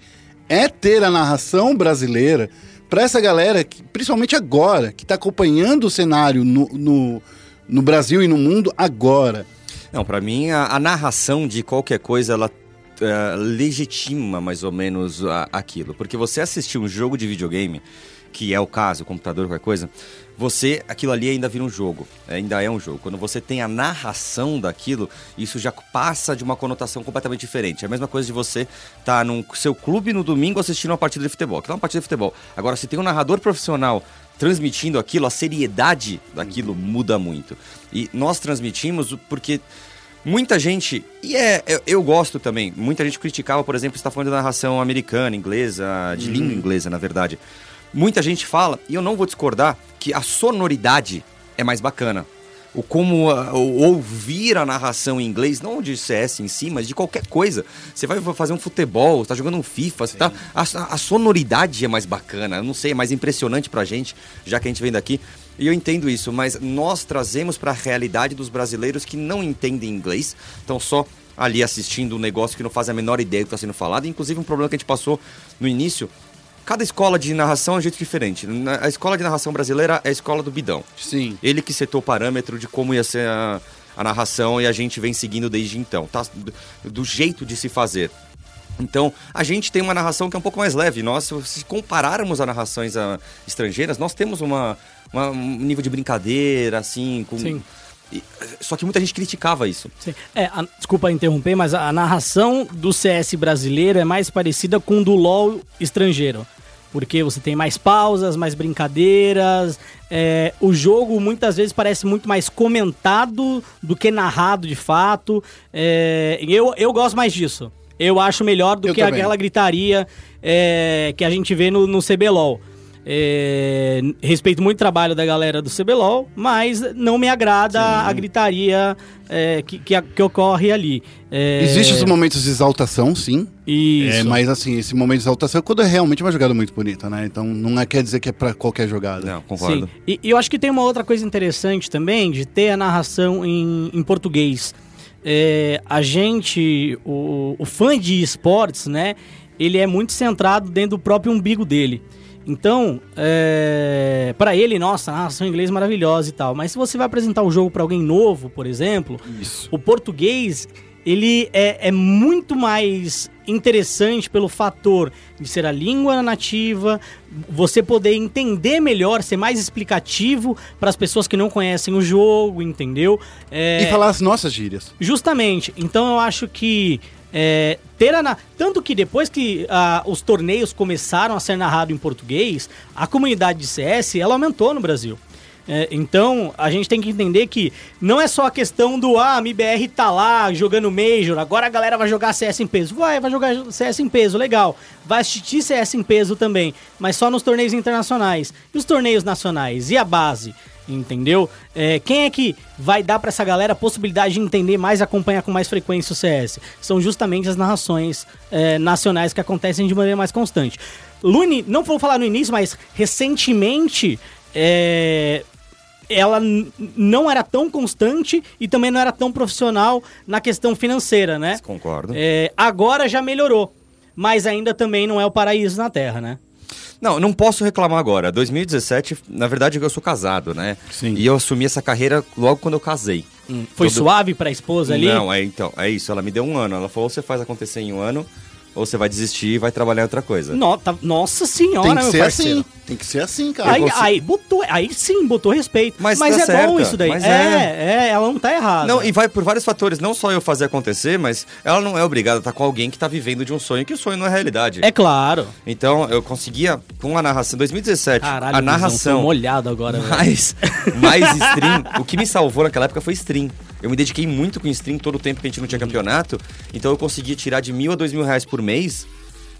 é ter a narração brasileira para essa galera, que, principalmente agora, que está acompanhando o cenário no, no, no Brasil e no mundo agora. Não, pra mim a, a narração de qualquer coisa ela eh, legitima mais ou menos a- aquilo, porque você assistir um jogo de videogame, que é o caso, computador qualquer coisa, você aquilo ali ainda vira um jogo, ainda é um jogo. Quando você tem a narração daquilo, isso já passa de uma conotação completamente diferente. É a mesma coisa de você estar no seu clube no domingo assistindo uma partida de futebol. Aquilo é uma partida de futebol. Agora, se tem um narrador profissional transmitindo aquilo, a seriedade daquilo muda muito. E nós transmitimos porque muita gente, e é, eu, eu gosto também, muita gente criticava, por exemplo, você está falando de narração americana, inglesa, de língua inglesa, na verdade. Muita gente fala, e eu não vou discordar, que a sonoridade é mais bacana. O como ah, o ouvir a narração em inglês, não de CS em si, mas de qualquer coisa. Você vai fazer um futebol, você tá jogando um FIFA, você tá, a, a sonoridade é mais bacana. Eu não sei, é mais impressionante pra gente, já que a gente vem daqui. E eu entendo isso, mas nós trazemos pra realidade dos brasileiros que não entendem inglês, estão só ali assistindo um negócio que não fazem a menor ideia do que está sendo falado. Inclusive, um problema que a gente passou no início. Cada escola de narração é um jeito diferente. A escola de narração brasileira é a escola do Bidão. Sim. Ele que setou o parâmetro de como ia ser a, a narração e a gente vem seguindo desde então, tá? Do, do jeito de se fazer. Então, a gente tem uma narração que é um pouco mais leve. Nós, se- compararmos a narrações ah, estrangeiras, nós temos uma, uma- um nível de brincadeira, assim, com. Sim. Só que muita gente criticava isso. Sim. É, a- desculpa interromper, mas a, a narração do CS brasileiro é mais parecida com do LoL estrangeiro. Porque você tem mais pausas, mais brincadeiras. é, o jogo muitas vezes parece muito mais comentado do que narrado de fato. É, eu, eu gosto mais disso. Eu acho melhor do Eu que também. aquela gritaria é, que a gente vê no, no CBLOL. É, respeito muito o trabalho da galera do CBLOL, mas não me agrada a gritaria é, que, que, que ocorre ali. É, Existem os momentos de exaltação, sim. Isso. É, mas assim, esse momento de exaltação é quando é realmente uma jogada muito bonita, né? Então não é, quer dizer que é pra qualquer jogada. Não, concordo. Sim. E, e eu acho que tem uma outra coisa interessante também de ter a narração em, em português. É, a gente, o, o fã de esportes, né? Ele é muito centrado dentro do próprio umbigo dele. Então, é, para ele, nossa, a narração em inglês maravilhosa e tal. Mas se você vai apresentar o jogo para alguém novo, por exemplo, Isso. o português ele é, é muito mais interessante pelo fator de ser a língua nativa, você poder entender melhor, ser mais explicativo para as pessoas que não conhecem o jogo, entendeu? É, E falar as nossas gírias. Justamente. Então eu acho que é, ter a tanto que depois que ah, os torneios começaram a ser narrados em português, a comunidade de CS ela aumentou no Brasil. É, então a gente tem que entender que não é só a questão do ah, a MBR tá lá jogando Major, agora a galera vai jogar CS em peso. Vai, vai jogar CS em peso, legal. Vai assistir CS em peso também, mas só nos torneios internacionais. E os torneios nacionais? E a base? Entendeu? É, quem é que vai dar pra essa galera a possibilidade de entender mais e acompanhar com mais frequência o CS? São justamente as narrações é, nacionais que acontecem de maneira mais constante. Lune, não vou falar no início, mas recentemente é, ela não era tão constante e também não era tão profissional na questão financeira, né? Concordo. É, agora já melhorou, mas ainda também não é o paraíso na Terra, né? Não, não posso reclamar agora. 2017, na verdade, eu sou casado, né? Sim. E eu assumi essa carreira logo quando eu casei. Foi Todo- suave pra esposa ali? Não, é, então, é isso. Ela me deu um ano. Ela falou: ou você faz acontecer em um ano, ou você vai desistir e vai trabalhar em outra coisa. No- tá- nossa senhora, Tem que meu ser parceiro. assim. Tem que ser assim, cara. Aí, consigo- aí, botou, aí sim, botou respeito. Mas Mas, tá é certa, bom isso daí. mas é, é. é, ela não tá errada. Não, e vai por vários fatores. Não só eu fazer acontecer, mas ela não é obrigada a estar com alguém que está vivendo de um sonho, que o sonho não é realidade. É claro. Então, eu conseguia, com a narração, em 2017, Caralho, a Guizão, tô narração molhado agora, mais, mais stream. o que me salvou naquela época foi stream. Eu me dediquei muito com stream todo o tempo que a gente não tinha campeonato. Então eu conseguia tirar de mil a dois mil reais por mês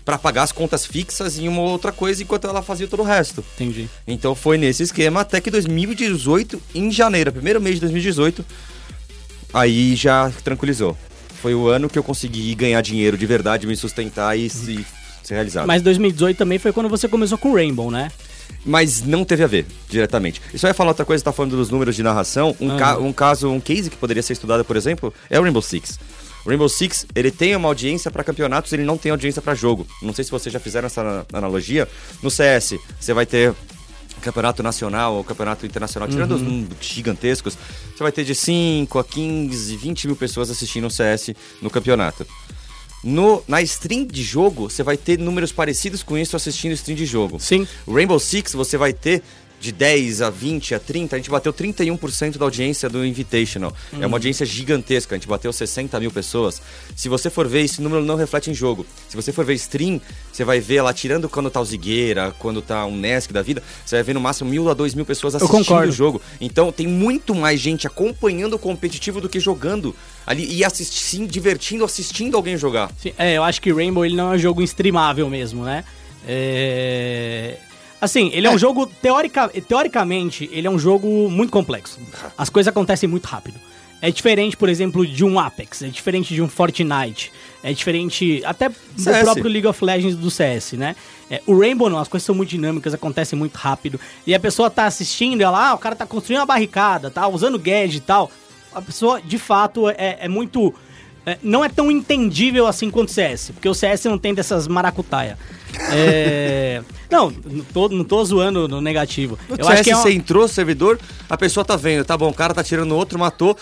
para pagar as contas fixas e uma outra coisa enquanto ela fazia todo o resto. Entendi. Então foi nesse esquema até que 2018, em janeiro, primeiro mês de 2018, aí já tranquilizou. Foi o ano que eu consegui ganhar dinheiro de verdade, me sustentar e se, ser realizado. Mas 2018 também foi quando você começou com o Rainbow, né? Mas não teve a ver diretamente. E só ia falar outra coisa, você tá falando dos números de narração. Um, ca- um caso, um case que poderia ser estudado, por exemplo, é o Rainbow Six. O Rainbow Six, ele tem uma audiência para campeonatos, ele não tem audiência para jogo. Não sei se vocês já fizeram essa ana- analogia. No CS, você vai ter campeonato nacional ou campeonato internacional, tirando os números gigantescos, você vai ter de 5 a 15, 20 mil pessoas assistindo o CS no campeonato. No, na stream de jogo, você vai ter números parecidos com isso assistindo stream de jogo. Sim. Rainbow Six você vai ter de 10 a 20 a 30, a gente bateu 31% da audiência do Invitational. É uma audiência gigantesca, a gente bateu 60 mil pessoas. Se você for ver, esse número não reflete em jogo. Se você for ver stream, você vai ver lá, tirando quando tá o Zigueira, quando tá um Nesk da vida, você vai ver no máximo mil a dois mil pessoas assistindo o jogo. Então tem muito mais gente acompanhando o competitivo do que jogando ali e assistindo, divertindo, assistindo alguém jogar. Sim, é, eu acho que Rainbow ele não é um jogo streamável mesmo, né? É... Assim, ele é, um jogo, teórica, teoricamente, ele é um jogo muito complexo. As coisas acontecem muito rápido. É diferente, por exemplo, de um Apex, é diferente de um Fortnite, é diferente até do CS. próprio League of Legends do CS, né? É, o Rainbow não, as coisas são muito dinâmicas, acontecem muito rápido. E a pessoa tá assistindo, ela, ah, o cara tá construindo uma barricada, tá usando gadget e tal. A pessoa, de fato, é, é muito é, não é tão entendível assim quanto o CS, porque o CS não tem dessas maracutaia. É, não, não tô, não tô zoando no negativo. No Eu CS, acho que é uma- você entrou no servidor, a pessoa tá vendo, tá bom, o cara tá tirando o outro, matou.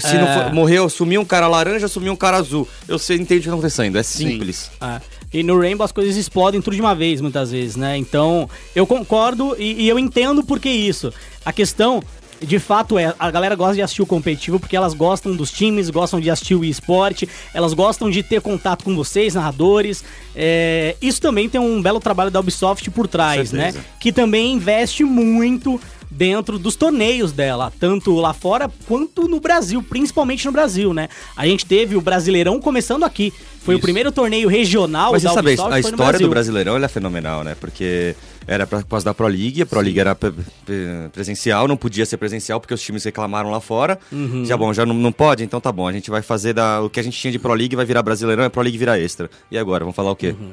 Se não É. for- morreu, sumiu um cara laranja, sumiu um cara azul. Eu sei, entendo o que tá acontecendo, é simples. Ah, e no Rainbow as coisas explodem tudo de uma vez, muitas vezes, né? Então, eu concordo e, e eu entendo por que isso. A questão, de fato, é a galera gosta de assistir o competitivo porque elas gostam dos times, gostam de assistir o esporte, elas gostam de ter contato com vocês, narradores. É, isso também tem um belo trabalho da Ubisoft por trás, né? Que também investe muito dentro dos torneios dela, tanto lá fora quanto no Brasil, principalmente no Brasil, né? A gente teve o Brasileirão começando aqui. Foi o Isso. primeiro torneio regional Mas você da sabe, Ubisoft a história do Brasil. Brasileirão é fenomenal, né? Porque Era pra, por causa da Pro League, a Pro League era pre- pre- presencial, não podia ser presencial porque os times reclamaram lá fora. Uhum. Já bom, já não, não pode? Então tá bom, a gente vai fazer da, o que a gente tinha de Pro League vai virar Brasileirão, a Pro League vira extra. E agora, vamos falar o quê? Uhum.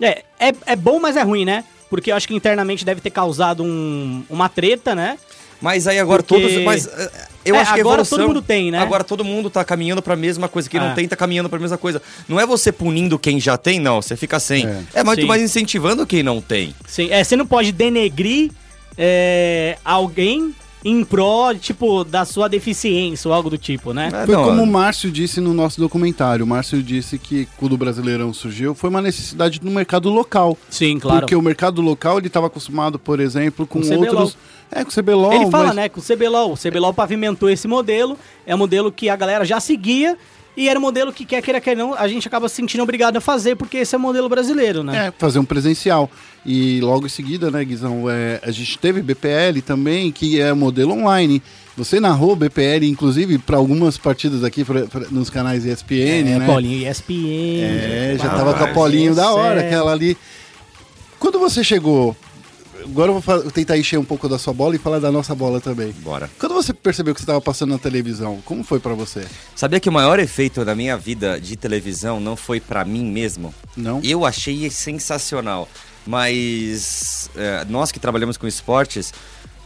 É, é, é bom, mas é ruim, né? Porque eu acho que internamente deve ter causado um- uma treta, né? Mas aí agora Porque- todos. Mas eh, eu É, acho que a agora evolução, todo mundo tem, né? Agora todo mundo tá caminhando pra mesma coisa. Quem É. não tem tá caminhando pra mesma coisa. Não é você punindo quem já tem, não. Você fica sem. É. É, muito Sim. mais incentivando quem não tem. Sim, é, você não pode denegrir é, alguém em pró, tipo, da sua deficiência ou algo do tipo, né? É, Foi não, como é. o Márcio disse no nosso documentário. O Márcio disse que quando o Brasileirão surgiu, foi uma necessidade no mercado local. Sim, claro. Porque o mercado local ele estava acostumado, por exemplo, com, Com outros. É, com o CBLOL. Ele fala, mas- né, com o CBLOL. O CBLOL pavimentou esse modelo, é um modelo que a galera já seguia e era um modelo que quer queira quer não, a gente acaba se sentindo obrigado a fazer porque esse é o modelo brasileiro, né? É, fazer um presencial. E logo em seguida, né, Guizão, é, a gente teve BPL também, que é modelo online. Você narrou BPL, inclusive, para algumas partidas aqui pra- pra- nos canais ESPN, É, né? Paulinho, ESPN. É, já tava com a Paulinho da hora, aquela ali. Quando você chegou, agora eu vou tentar encher um pouco da sua bola e falar da nossa bola também. Bora. Quando você percebeu que você estava passando na televisão, como foi pra você? Sabia que o maior efeito da minha vida de televisão não foi pra mim mesmo? Não? Eu achei sensacional. Mas é, nós que trabalhamos com esportes,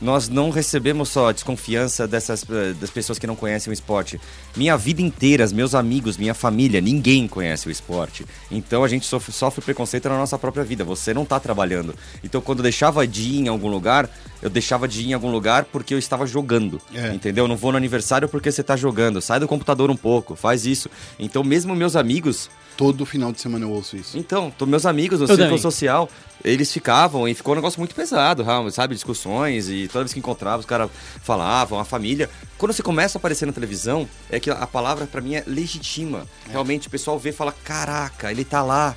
nós não recebemos só a desconfiança dessas eh, das pessoas que não conhecem o esporte. Minha vida inteira, meus amigos, minha família, ninguém conhece o esporte. Então a gente sofre, sofre preconceito na nossa própria vida. Você não tá trabalhando. Então quando eu deixava de ir em algum lugar, eu deixava de ir em algum lugar porque eu estava jogando. É. Entendeu? Eu não vou no aniversário porque você tá jogando. Sai do computador um pouco, faz isso. Então mesmo meus amigos, Todo final de semana eu ouço isso. então, tô- meus amigos no Eu círculo também. social, eles ficavam e ficou um negócio muito pesado, sabe? Discussões e toda vez que encontrava, os caras falavam, a família. Quando você começa a aparecer na televisão, é que a palavra pra mim é legitima. Realmente, o pessoal vê e fala: caraca, ele tá lá.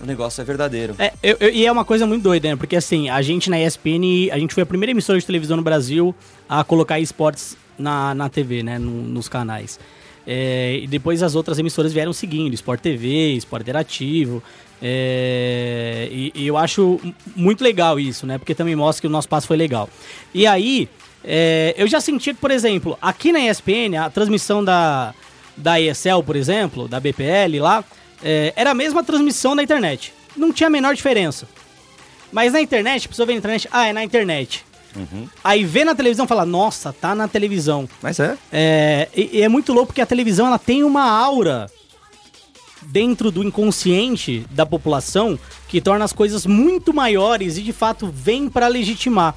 O negócio é verdadeiro. É, eu- eu- e é uma coisa muito doida, né? Porque assim, a gente na ESPN, a gente foi a primeira emissora de televisão no Brasil a colocar esportes na, na TV, né? no- nos canais. É, e depois as outras emissoras vieram seguindo, Sport TV, Sport Interativo. é, e, e eu acho muito legal isso, né? Porque também mostra que o nosso passo foi legal. E aí, é, eu já senti que, por exemplo, aqui na ESPN, a transmissão da, da ESL, por exemplo, da BPL lá, é, era a mesma transmissão da internet. Não tinha a menor diferença. Mas na internet, a pessoa vê na internet, ah, é na internet. Aí vê na televisão e fala, nossa, tá na televisão. Mas é. É, e, e é muito louco porque a televisão ela tem uma aura dentro do inconsciente da população que torna as coisas muito maiores e de fato vem pra legitimar.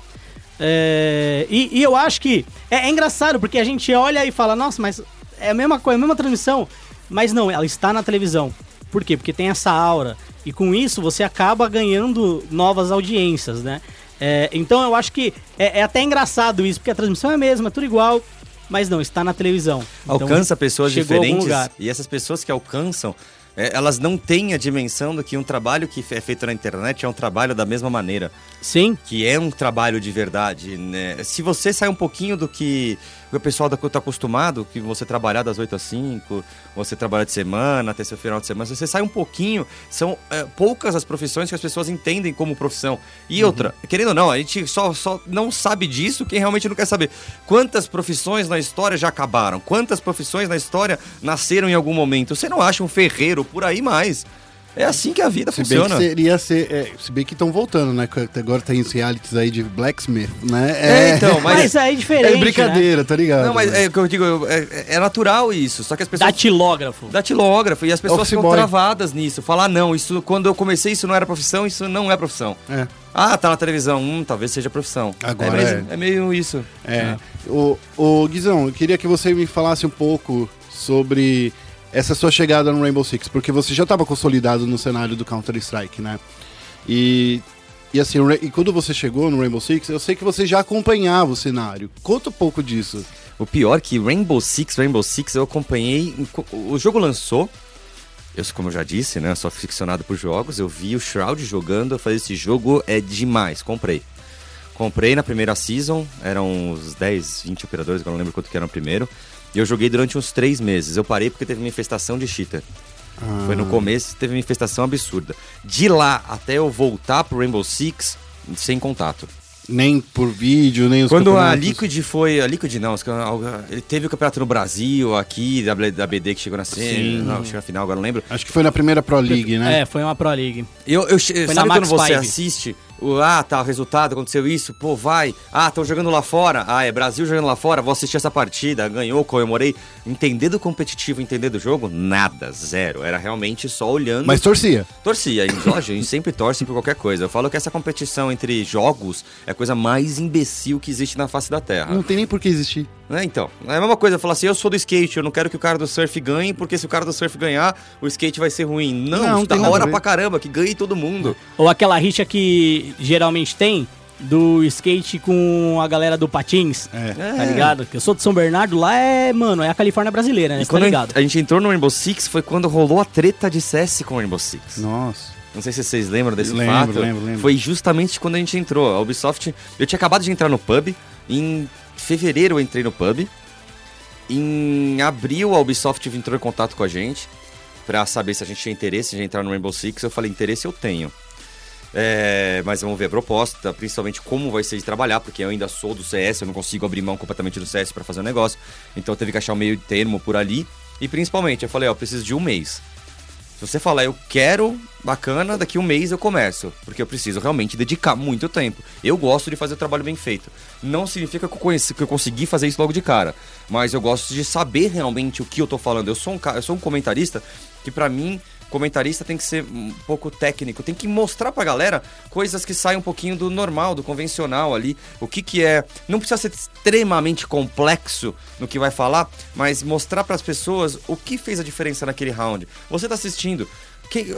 É, e, e eu acho que é, é engraçado porque a gente olha e fala, nossa, mas é a mesma coisa, a mesma transmissão. Mas não, ela está na televisão. Por quê? Porque tem essa aura. E com isso você acaba ganhando novas audiências, né? É, então eu acho que é, é até engraçado isso, porque a transmissão é a mesma, é tudo igual, mas não, está na televisão. Então, Alcança pessoas a algum diferentes e essas pessoas que alcançam, é, elas não têm a dimensão do que um trabalho que é feito na internet é um trabalho da mesma maneira. Sim, que é um trabalho de verdade, né? Se você sai um pouquinho do que o pessoal da tá acostumado, que você trabalhar das 8 às 5, você trabalhar de semana, até seu final de semana, se você sai um pouquinho, são é, poucas as profissões que as pessoas entendem como profissão. E outra, querendo ou não, a gente só, só não sabe disso quem realmente não quer saber. Quantas profissões na história já acabaram? Quantas profissões na história nasceram em algum momento? Você não acha um ferreiro por aí mais? É assim que a vida Se bem funciona. que seria ser. é, se bem que estão voltando, né? Agora tem os realities aí de Blacksmith, né? É, então, mas, mas- aí é diferente, É brincadeira, tá ligado? Não, mas né? é o que eu digo, é, é natural isso. Só que as né? pessoas. Datilógrafo. Datilógrafo. E as pessoas Office ficam boy. travadas nisso. Falar, ah, não, isso quando eu comecei, isso não era profissão, isso não é profissão. É. Ah, tá na televisão. Hum, talvez seja profissão. Agora é. Meio, é. é meio isso. É. O, o Guizão, eu queria que você me falasse um pouco sobre essa sua chegada no Rainbow Six, porque você já estava consolidado no cenário do Counter-Strike, né? E, e assim, e quando você chegou no Rainbow Six, eu sei que você já acompanhava o cenário. Conta um pouco disso. O pior é que Rainbow Six, Rainbow Six, eu acompanhei. O jogo lançou. Eu, como eu já disse, né? Sou ficcionado por jogos. Eu vi o Shroud jogando. Eu falei, esse jogo é demais. Comprei. Comprei na primeira season. Eram uns 10, 20 operadores, eu não lembro quanto que era no primeiro. E eu joguei durante uns 3 meses. Eu parei porque teve uma infestação de cheater. Foi no começo, teve uma infestação absurda. De lá até eu voltar pro Rainbow Six, sem contato. Nem por vídeo, nem os Quando a. Liquid foi. A Liquid não, ele teve o campeonato no Brasil, aqui, da, da BD que chegou na cena. Não, chegou na final, agora não lembro. Acho que foi na primeira Pro League, né? É, foi uma Pro League. Eu, eu, Foi sabe na quando Max você Five. assiste? Ah, tá, o resultado, aconteceu isso, pô, vai. Ah, estão jogando lá fora. Ah, é Brasil jogando lá fora, vou assistir essa partida, ganhou, comemorei. Entender do competitivo, entender do jogo, nada, zero. Era realmente só olhando. Mas torcia. Torcia, e, lógico, a gente sempre torce por qualquer coisa. Eu falo que essa competição entre jogos é a coisa mais imbecil que existe na face da Terra. Não tem nem por que existir. Né, então, é a mesma coisa, falo assim, eu sou do skate, eu não quero que o cara do surf ganhe, porque se o cara do surf ganhar, o skate vai ser ruim. Não, Não, a hora pra caramba, que ganhe todo mundo. Ou aquela rixa que geralmente tem do skate com a galera do patins. É. Tá ligado? Que eu sou de São Bernardo, lá é, mano, é a Califórnia brasileira, né? E tá ligado? gente, a gente entrou no Rainbow Six foi quando rolou a treta de CS com o Rainbow Six. Nossa. Não sei se vocês lembram desse Lembro, fato. lembro, lembro. Foi justamente quando a gente entrou. A Ubisoft. Eu tinha acabado de entrar no pub. Em fevereiro eu entrei no pub. Em abril a Ubisoft entrou em contato com a gente pra saber se a gente tinha interesse de entrar no Rainbow Six. Eu falei, interesse eu tenho. É, mas vamos ver a proposta, principalmente como vai ser de trabalhar, porque eu ainda sou do CS, eu não consigo abrir mão completamente do CS pra fazer o negócio. Então teve que achar um meio termo por ali. E principalmente, eu falei, ó, eu preciso de um mês. Se você falar, eu quero, bacana, daqui um mês eu começo. Porque eu preciso realmente dedicar muito tempo. Eu gosto de fazer o trabalho bem feito. Não significa que eu, conheci, que eu consegui fazer isso logo de cara. Mas eu gosto de saber realmente o que eu tô falando. Eu sou um, eu sou um comentarista que, pra mim, comentarista tem que ser um pouco técnico. Tem que mostrar pra galera coisas que saem um pouquinho do normal, do convencional ali. O que que é... Não precisa ser extremamente complexo no que vai falar, mas mostrar pras pessoas o que fez a diferença naquele round. Você tá assistindo...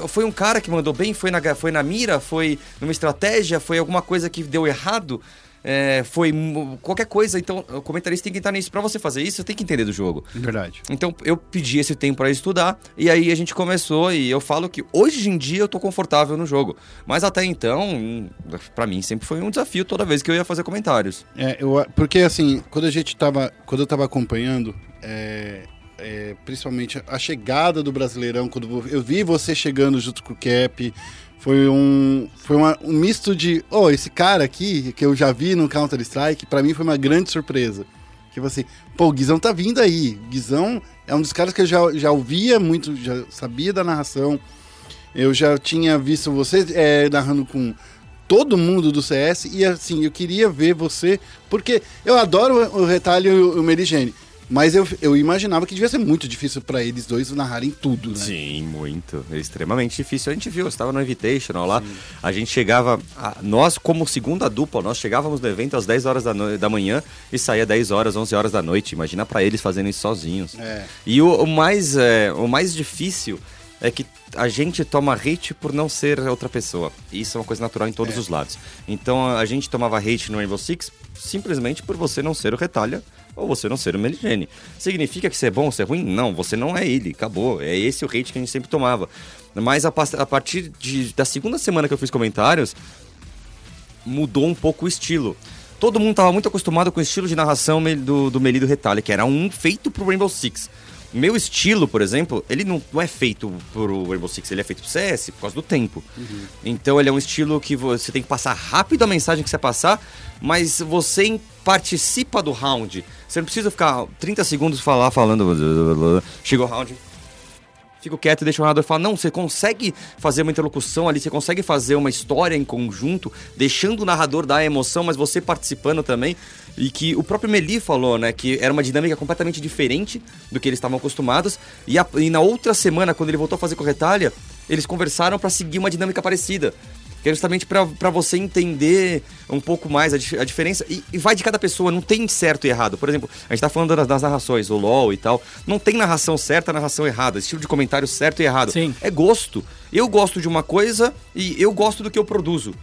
Foi um cara que mandou bem? Foi na, foi na mira? Foi numa estratégia? Foi alguma coisa que deu errado? É, foi qualquer coisa. Então, o comentarista tem que estar nisso. Pra você fazer isso, você tem que entender do jogo. Verdade. Então, eu pedi esse tempo pra estudar. E aí a gente começou. E eu falo que hoje em dia eu tô confortável no jogo. Mas até então, hum, pra mim, sempre foi um desafio toda vez que eu ia fazer comentários. É, eu, porque assim, quando a gente tava. Quando eu tava acompanhando, é, é, principalmente a chegada do Brasileirão, quando eu vi você chegando junto com o Cap, foi um. Foi uma- um misto de. Oh, esse cara aqui, que eu já vi no Counter-Strike, pra mim foi uma grande surpresa. Que você, pô, o Guizão tá vindo aí. O Guizão é um dos caras que eu já, já ouvia muito, já sabia da narração. Eu já tinha visto você é, narrando com todo mundo do CS e assim, eu queria ver você, porque eu adoro o Retalho e o, o Merigene, mas eu, eu imaginava que devia ser muito difícil pra eles dois narrarem tudo, né? Sim, muito. É extremamente difícil. A gente viu, estava no Invitational lá. A gente chegava. a- nós, como segunda dupla, nós chegávamos no evento às 10 horas da, no- da manhã e saía 10 horas, 11 horas da noite. Imagina pra eles fazendo isso sozinhos. É. E o, o mais, é, o mais difícil é que a gente toma hate por não ser outra pessoa. E Isso é uma coisa natural em todos os lados. Então a gente tomava hate no Rainbow Six simplesmente por você não ser o Retalha ou você não ser o Meligene. Significa que você é bom você é ruim? Não, você não é ele, acabou. É esse o hate que a gente sempre tomava. Mas a, a partir de- da segunda semana que eu fiz comentários, mudou um pouco o estilo. Todo mundo estava muito acostumado com o estilo de narração do, do Melido Retalha, que era um feito pro Rainbow Six. Meu estilo, por exemplo, ele não, não é feito pro Rainbow Six, ele é feito pro CS por causa do tempo. Então ele é um estilo que você tem que passar rápido a mensagem que você passar, mas você participa do round. Você não precisa ficar 30 segundos falar falando. Chega o round, fico quieto e deixo o narrador falar. Não, você consegue fazer uma interlocução ali, você consegue fazer uma história em conjunto, deixando o narrador dar a emoção, mas você participando também. E que o próprio Meli falou, né, que era uma dinâmica completamente diferente do que eles estavam acostumados. E, a- e na outra semana, quando ele voltou a fazer com o Retalha, eles conversaram para seguir uma dinâmica parecida. Que é justamente pra você entender um pouco mais a, a diferença. E, e vai de cada pessoa, não tem certo e errado. Por exemplo, a gente tá falando das, das narrações, o LOL e tal. Não tem narração certa, narração errada. Estilo de comentário certo e errado. Sim. É gosto. Eu gosto de uma coisa e eu gosto do que eu produzo.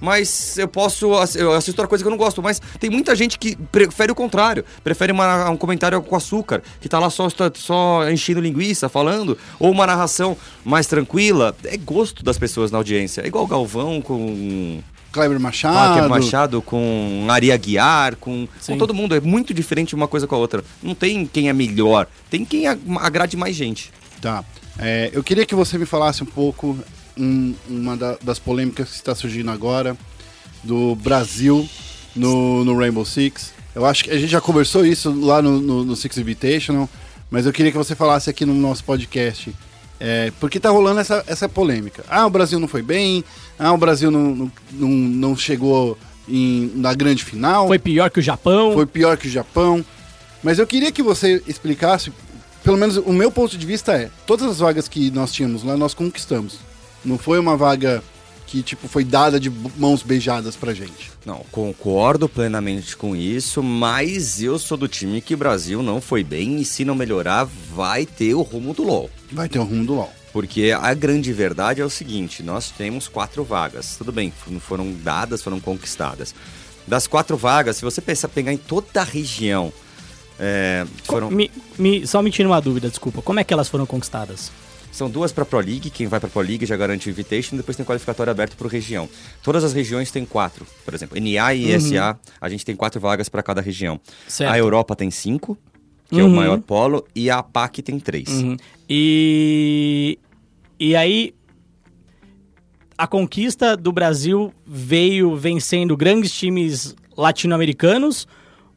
Mas eu posso. Eu assisto outra coisa que eu não gosto. Mas tem muita gente que prefere o contrário. Prefere uma- um comentário com açúcar, que tá lá só, só enchendo linguiça, falando. Ou uma narração mais tranquila. É gosto das pessoas na audiência. É igual o Galvão com. Kleber Machado. é Machado, com Ari Aguiar, com, Sim. com todo mundo. É muito diferente uma coisa com a outra. Não tem quem é melhor. Tem quem a- agrade mais gente. Tá. É, eu queria que você me falasse um pouco um- uma da- das polêmicas que está surgindo agora do Brasil no, no Rainbow Six. Eu acho que a gente já conversou isso lá no, no, no Six Invitational, mas eu queria que você falasse aqui no nosso podcast. É, porque tá rolando essa, essa polêmica. Ah, o Brasil não foi bem. Ah, o Brasil não, não, não, chegou em- na grande final. Foi pior que o Japão. Foi pior que o Japão. Mas eu queria que você explicasse, pelo menos o meu ponto de vista é, todas as vagas que nós tínhamos lá, nós conquistamos. Não foi uma vaga que, tipo, foi dada de mãos beijadas pra gente. Não, concordo plenamente com isso, mas eu sou do time que o Brasil não foi bem e se não melhorar, vai ter o rumo do LoL. Vai ter o rumo do LoL. Porque a grande verdade é o seguinte: nós temos quatro vagas. Tudo bem, não foram dadas, foram conquistadas. Das quatro vagas, se você pensar pegar em toda a região, é, foram, me- me- só me tira uma dúvida, desculpa. Como é que elas foram conquistadas? São duas para Pro League. Quem vai para Pro League já garante o Invitation, depois tem qualificatório aberto por região. Todas as regiões têm quatro, por exemplo, NA e SA, a gente tem quatro vagas para cada região. Certo. A Europa tem cinco, que é o Uhum. maior polo, e a APAC tem três. Uhum. E. E aí. A conquista do Brasil veio vencendo grandes times latino-americanos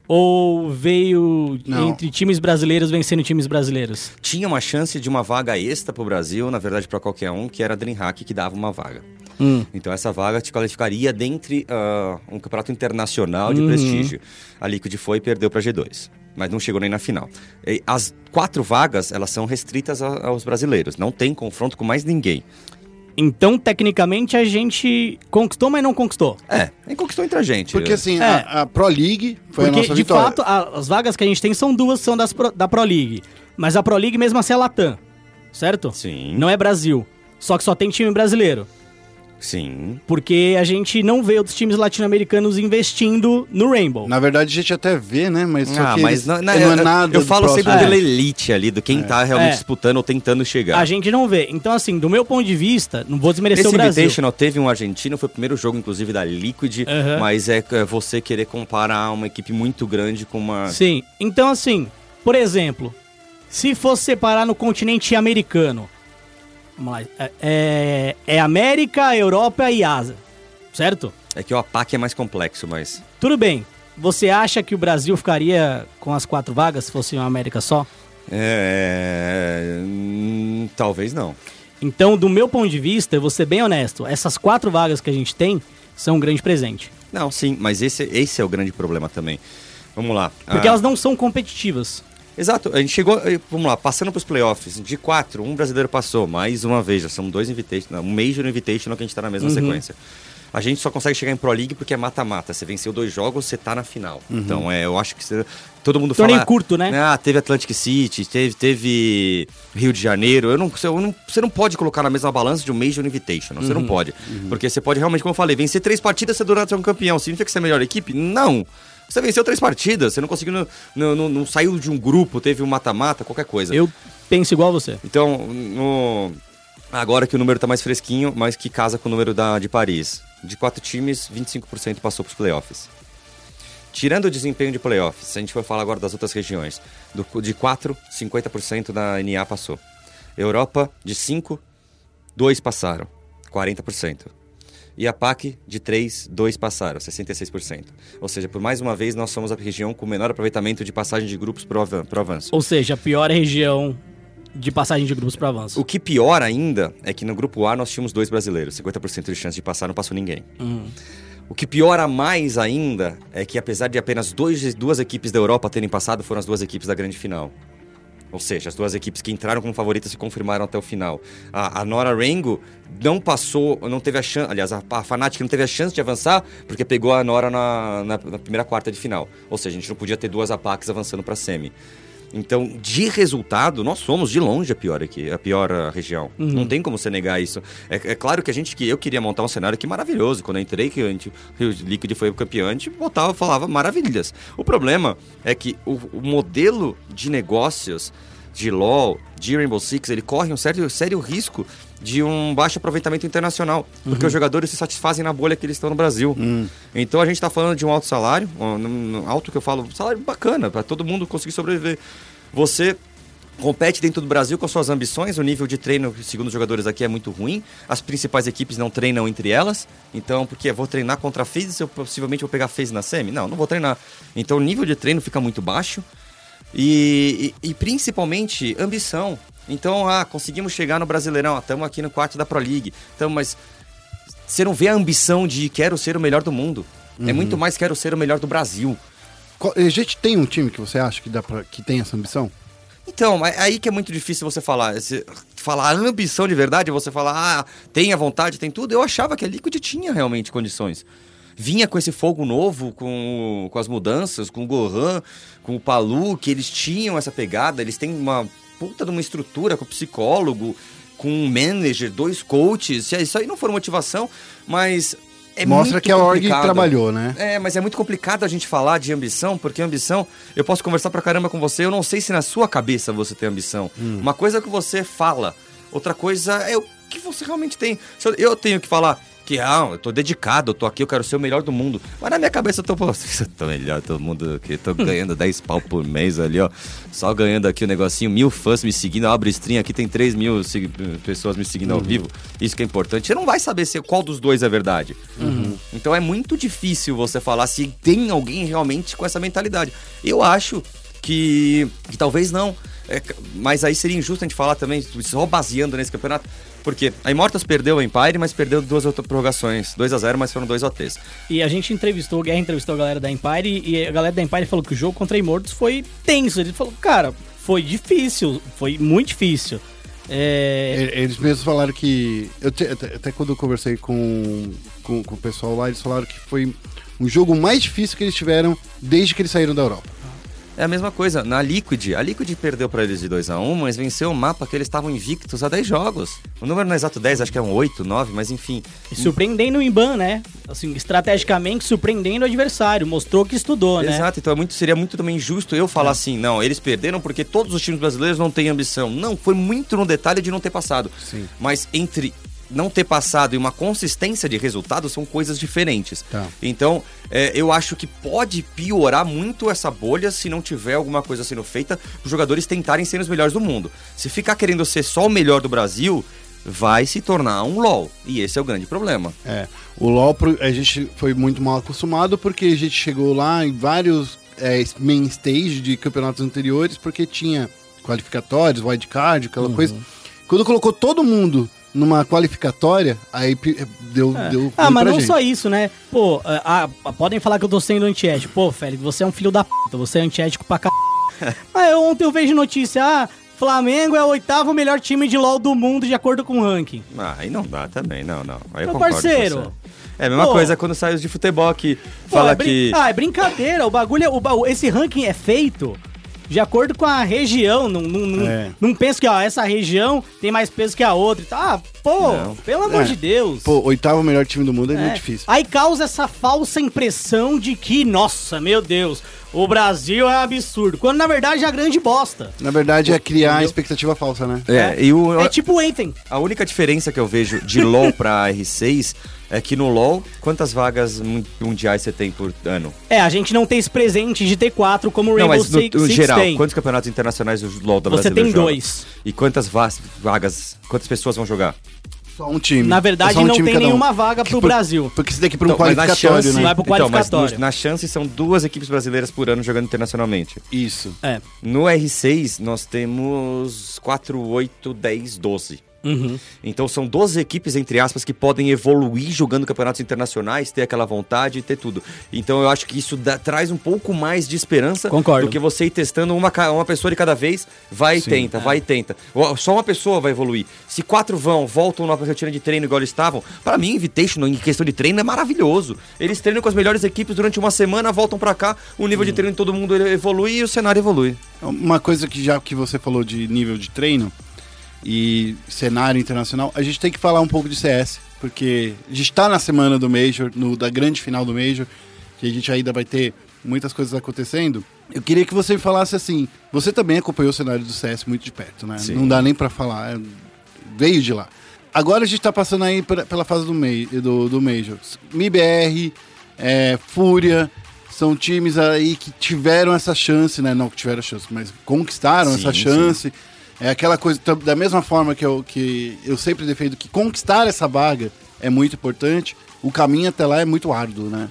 ou veio Não. entre times brasileiros vencendo times brasileiros? Tinha uma chance de uma vaga extra pro Brasil, na verdade para qualquer um, que era a DreamHack que dava uma vaga. Hum. Então essa vaga te qualificaria dentre ah, um campeonato internacional de Uhum. prestígio. A Liquid foi e perdeu para G2, mas não chegou nem na final. E as quatro vagas, elas são restritas aos brasileiros, não tem confronto com mais ninguém. Então, tecnicamente, a gente conquistou, mas não conquistou. É, nem conquistou entre a gente. Porque assim, É. a, a Pro League foi a Porque, nossa de vitória. fato, a- as vagas que a gente tem são duas, são das pro- da Pro League. Mas a Pro League mesmo assim é Latam, certo? Sim. Não é Brasil. Só que só tem time brasileiro. Sim. Porque a gente não vê outros times latino-americanos investindo no Rainbow. Na verdade, a gente até vê, né? Mas, só Ah, que mas eles- não, não, não é eu- nada Eu falo sempre pela elite ali, do quem tá realmente É. disputando ou tentando chegar. A gente não vê. Então, assim, do meu ponto de vista, não vou desmerecer Esse o Brasil. Invitational teve um argentino, foi o primeiro jogo, inclusive, da Liquid, mas é é você querer comparar uma equipe muito grande com uma. Sim. Então, assim, por exemplo, se fosse separar no continente americano, vamos lá, é, é, é América, Europa e Ásia, certo? É que o APAC é mais complexo, mas. Tudo bem. Você acha que o Brasil ficaria com as quatro vagas se fosse uma América só? É. hum, Talvez não. Então, do meu ponto de vista, eu vou ser bem honesto, essas quatro vagas que a gente tem são um grande presente. Não, sim, mas esse, esse é o grande problema também. Vamos lá. Porque Ah, elas não são competitivas. Exato, a gente chegou, eh, vamos lá, passando pros playoffs, de quatro, um brasileiro passou, mais uma vez, já são dois invitations, um Major Invitational que a gente tá na mesma sequência. A gente só consegue chegar em Pro League porque é mata-mata. Você venceu dois jogos, você tá na final. Então, é, eu acho que você- todo mundo Torneio fala... curto, né? Ah, teve Atlantic City, teve, teve Rio de Janeiro. Eu não, eu não- você não pode colocar na mesma balança de um Major Invitational. Você não pode. Porque você pode realmente, como eu falei, vencer três partidas, você durante ser um campeão. Significa que você é a melhor equipe? Não! Você venceu três partidas, você não conseguiu, não, não, não- saiu de um grupo, teve um mata-mata, qualquer coisa. Eu penso igual a você. Então, no- agora que o número tá mais fresquinho, mas que casa com o número da, de Paris. De quatro times, 25% passou pros playoffs. Tirando o desempenho de playoffs, se a gente for falar agora das outras regiões, do, de 4, 50% da NA passou. Europa, de 5, 2 passaram, 40%. E a PAC, de 3, 2 passaram, 66%. Ou seja, por mais uma vez, nós somos a região com menor aproveitamento de passagem de grupos avan- pro avanço. Ou seja, a pior região de passagem de grupos para avanço. O que pior ainda é que no grupo A nós tínhamos dois brasileiros, 50% de chance de passar, não passou ninguém. O que piora mais ainda é que apesar de apenas dois, duas equipes da Europa terem passado, foram as duas equipes da grande final. Ou seja, as duas equipes que entraram como favoritas se confirmaram até o final. A, a Nora Rango não passou, não teve a chance. Aliás, a, a Fnatic não teve a chance de avançar porque pegou a Nora na, na- na primeira quarta de final. Ou seja, a gente não podia ter duas APACs avançando para semi. Então, de resultado, nós somos de longe a pior aqui, a pior ah, região. Não tem como você negar isso. É, é claro que a gente que eu queria montar um cenário aqui maravilhoso. Quando eu entrei, que o Liquid foi o campeão, a gente botava, falava maravilhas. O problema é que o, o modelo de negócios de LoL, de Rainbow Six, ele corre um sério, sério risco de um baixo aproveitamento internacional. Porque os jogadores se satisfazem na bolha que eles estão no Brasil. Então a gente está falando de um alto salário, um, alto que eu falo, salário bacana, para todo mundo conseguir sobreviver. Você compete dentro do Brasil com as suas ambições. O nível de treino, segundo os jogadores aqui, é muito ruim. As principais equipes não treinam entre elas. Então, porque eu vou treinar contra a FaZe, eu possivelmente vou pegar a FaZe na semi? Não, não vou treinar. Então, o nível de treino fica muito baixo. E, e, e principalmente, ambição. Então, ah, conseguimos chegar no Brasileirão, estamos aqui no quarto da Pro League. Então, mas você não vê a ambição de quero ser o melhor do mundo. É muito mais quero ser o melhor do Brasil. Qual- A gente tem um time que você acha que, dá pra, que tem essa ambição? Então, é aí que é muito difícil você falar. Esse- falar a ambição de verdade, você falar, ah, tem a vontade, tem tudo. Eu achava que a Liquid tinha realmente condições. Vinha com esse fogo novo, com, com as mudanças, com o Gohan, com o Palu, que eles tinham essa pegada, eles têm uma puta de uma estrutura com psicólogo, com um manager, dois coaches. Isso aí não foi motivação, mas. É Mostra que a org trabalhou, né? É, mas é muito complicado a gente falar de ambição, porque ambição, eu posso conversar pra caramba com você, eu não sei se na sua cabeça você tem ambição. Uma coisa é o que você fala, outra coisa é o que você realmente tem. Eu tenho que falar que, ah, eu tô dedicado, eu tô aqui, eu quero ser o melhor do mundo. Mas na minha cabeça eu tô, pô, eu tô melhor, todo mundo aqui, tô ganhando 10 pau por mês ali, ó. Só ganhando aqui o negocinho, mil fãs me seguindo, eu abro stream aqui, tem 3 mil pessoas me seguindo ao vivo. Isso que é importante. Você não vai saber se qual dos dois é verdade. Então é muito difícil você falar se tem alguém realmente com essa mentalidade. Eu acho que, que talvez não. É, mas aí seria injusto a gente falar também, só baseando nesse campeonato. Porque a Immortals perdeu o Empire, mas perdeu duas outras prorrogações. 2 a 0 mas foram dois OTs. E a gente entrevistou, o Guerra entrevistou a galera da Empire e a galera da Empire falou que o jogo contra a Immortals foi tenso. Ele falou, cara, foi difícil, foi muito difícil. É, Eles mesmos falaram que. Eu te- até, até quando eu conversei com, com, com o pessoal lá, eles falaram que foi um jogo mais difícil que eles tiveram desde que eles saíram da Europa. É a mesma coisa, na Liquid. A Liquid perdeu pra eles de 2 a 1 mas venceu o mapa que eles estavam invictos há 10 jogos. O número não é exato 10, acho que é um 8, 9, mas enfim. e surpreendendo o Imban, né? Assim, estrategicamente surpreendendo o adversário, mostrou que estudou, né? Exato, então é muito, seria muito também injusto eu falar assim, não, eles perderam porque todos os times brasileiros não têm ambição. Não, foi muito no detalhe de não ter passado. Sim. Mas entre não ter passado e uma consistência de resultado são coisas diferentes. Tá. Então, é, eu acho que pode piorar muito essa bolha se não tiver alguma coisa sendo feita os jogadores tentarem ser os melhores do mundo. Se ficar querendo ser só o melhor do Brasil, vai se tornar um LOL. E esse é o grande problema. É, o LoL a gente foi muito mal acostumado porque a gente chegou lá em vários é, main stage de campeonatos anteriores porque tinha qualificatórios, wildcard, aquela coisa. Quando colocou todo mundo numa qualificatória, aí deu, deu Ah, mas pra não gente. só isso, né? Pô, ah, ah, podem falar que eu tô sendo antiético. Pô, Félix, você é um filho da puta, você é antiético pra c... Mas eu- ontem eu vejo notícia, ah, Flamengo é o oitavo melhor time de LoL do mundo de acordo com o ranking. Ah, aí não dá também, não, não. Aí eu Meu parceiro. É a mesma Pô. coisa quando sai os de futebol que Pô, fala é que. Ah, é brincadeira. O bagulho, é- o ba- esse ranking é feito de acordo com a região. Não, não, não, É. não penso que, ó, essa região tem mais peso que a outra. Ah, pô, Não. pelo amor É. de Deus. Pô, oitavo melhor time do mundo é, É. muito difícil. Aí causa essa falsa impressão de que, nossa, meu Deus, o Brasil é absurdo. Quando na verdade é a grande bosta. Na verdade é criar Entendeu? expectativa falsa, né? É, e o, É tipo o Anthem. a única diferença que eu vejo de LoL pra R6 é que no LoL, quantas vagas mun- mundiais você tem por ano? É, a gente não tem esse presente de T4 como o Não, Rainbow mas no, Six, no Six geral, tem. quantos campeonatos internacionais o LoL da Você tem joga? dois. E quantas va- vagas, quantas pessoas vão jogar? Só um time. Na É verdade, um não time tem cada um. nenhuma vaga Que pro por- Brasil. Porque você tem que ir pra um Então, qualificatório, chance- né? Vai pro Então, mas qualificatório. no- na chance são duas equipes brasileiras por ano jogando internacionalmente. Isso. É. No R6, nós temos 4, 8, 10, 12. Uhum. Então são 12 equipes, entre aspas, que podem evoluir jogando campeonatos internacionais, ter aquela vontade e ter tudo. Então eu acho que isso dá- traz um pouco mais de esperança Concordo. do que você ir testando uma, uma pessoa de cada vez, vai e Sim. tenta, vai e tenta. Ó, Só uma pessoa vai evoluir. Se quatro vão, voltam numa rotina de treino igual eles estavam, para mim, Invitational em questão de treino é maravilhoso. Eles treinam com as melhores equipes durante uma semana, voltam pra cá, o nível de treino de todo mundo evolui e o cenário evolui. Uma coisa que já que você falou de nível de treino e cenário internacional, a gente tem que falar um pouco de CS, porque a gente está na semana do Major, no, da grande final do Major, que a gente ainda vai ter muitas coisas acontecendo. Eu queria que você me falasse assim, você também acompanhou o cenário do CS muito de perto, né? Sim. Não dá nem para falar, é- veio de lá. Agora a gente tá passando aí pela, fase do, mei, do, do Major. MIBR, é, Fúria, São times aí que tiveram essa chance, né? Não que tiveram chance, mas conquistaram Sim, essa sim. É aquela coisa, da mesma forma que eu, que eu sempre defendo que conquistar essa vaga é muito importante, o caminho até lá é muito árduo, né?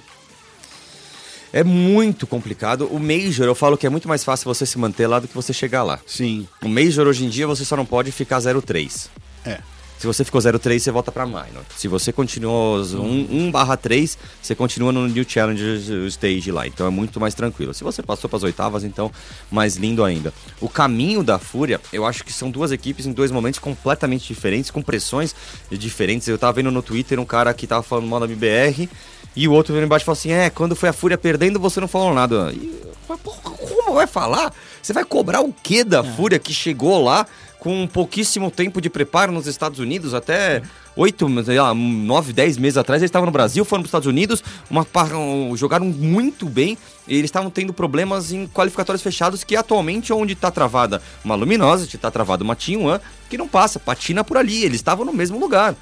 É muito complicado. O Major, eu falo que é muito mais fácil você se manter lá do que você chegar lá. Sim. O Major hoje em dia você só não pode ficar 0,3. É. Se você ficou 0,3, você volta pra minor. Se você continuou 1 barra 3, você continua no New Challenge Stage lá. Então é muito mais tranquilo. Se você passou pras oitavas, então mais lindo ainda. O caminho da Fúria, eu acho que são duas equipes em dois momentos completamente diferentes, com pressões diferentes. Eu tava vendo no Twitter um cara que tava falando mal da MBR e o outro veio embaixo e falou assim: É, quando foi a Fúria perdendo, você não falou nada. E, eu falei, "Porra, como vai falar? Você vai cobrar o quê da Fúria que chegou lá com pouquíssimo tempo de preparo nos Estados Unidos? Até oito, nove, dez meses atrás eles estavam no Brasil, foram para os Estados Unidos, uma, um, jogaram muito bem e eles estavam tendo problemas em qualificatórios fechados que atualmente é onde está travada uma Luminosity, está travada uma Team One, que não passa, patina por ali, eles estavam no mesmo lugar.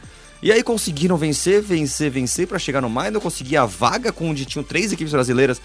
E aí conseguiram vencer, vencer, vencer para chegar no Minor, conseguir a vaga com onde tinham três equipes brasileiras.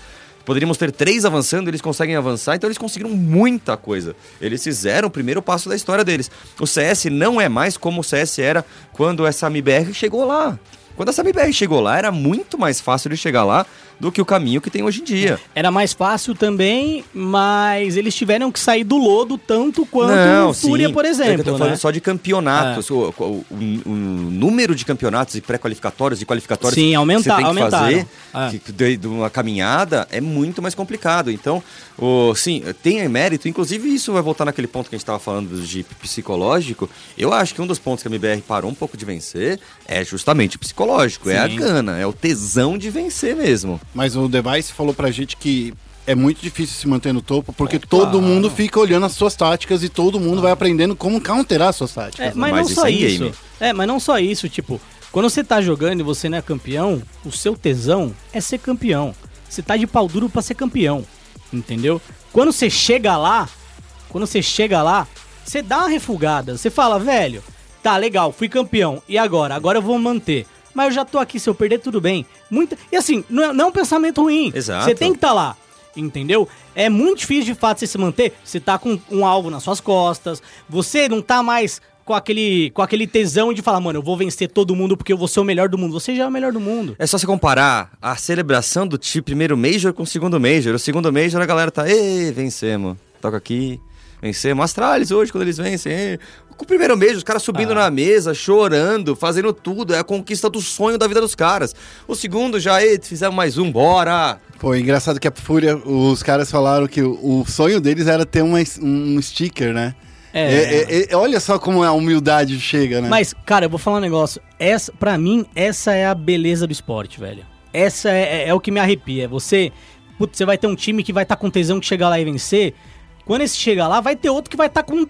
Poderíamos ter três avançando, eles conseguem avançar, então eles conseguiram muita coisa. Eles fizeram o primeiro passo da história deles. O CS não é mais como o CS era quando essa MBR chegou lá. Quando essa MBR chegou lá, era muito mais fácil de chegar lá do que o caminho que tem hoje em dia. Era mais fácil também, mas eles tiveram que sair do lodo tanto quanto o Fúria, sim. por É exemplo. eu tô falando né? só de campeonatos. O, o- o- o número de campeonatos e pré-qualificatórios e qualificatórios Sim, aumenta- que você tem que aumentaram. fazer É. que- de, de uma caminhada é muito mais complicado. Então, o, sim, tem mérito. Inclusive, isso vai voltar naquele ponto que a gente estava falando de psicológico. Eu acho que um dos pontos que a MBR parou um pouco de vencer é justamente o psicológico. É a Sim. gana, é o tesão de vencer mesmo. Mas o Device falou pra gente que é muito difícil se manter no topo, porque todo mundo fica olhando as suas táticas e todo mundo vai aprendendo como counterar as suas táticas. É, né? mas, Mas não isso só é isso. game. É, mas não só isso, tipo, quando você tá jogando e você não é campeão, o seu tesão é ser campeão. Você tá de pau duro pra ser campeão. Entendeu? Quando você chega lá, quando você chega lá, você dá uma refugada. Você fala, velho, tá legal, fui campeão. E agora? Agora eu vou manter. Mas eu já tô aqui, se eu perder, tudo bem. Muita... E assim, não é, não é um pensamento ruim. Exato. Você tem que estar lá. Entendeu? É muito difícil de fato você se manter. Você tá com um alvo nas suas costas. Você não tá mais com aquele, com aquele tesão de falar, mano, eu vou vencer todo mundo porque eu vou ser o melhor do mundo. Você já é o melhor do mundo. É só se comparar a celebração do ti- primeiro Major com o segundo Major. O segundo Major a galera tá, ê, vencemos. Toca aqui, vencemos. Astralis hoje, quando eles vencem. ê. Com o primeiro Major, os caras subindo na mesa, chorando, fazendo tudo. É a conquista do sonho da vida dos caras. O segundo já, ê, fizemos mais um, bora. Pô, engraçado que a Fúria, os caras falaram que o, o sonho deles era ter uma, um sticker, né? É. É, é, é, olha só como a humildade chega, né? Mas, cara, eu vou falar um negócio. Essa, pra mim, essa é a beleza do esporte, velho. Essa é, é- é o que me arrepia. É Você, putz, você vai ter um time que vai estar com tesão que chegar lá e vencer. Quando esse chega lá, vai ter outro que vai estar com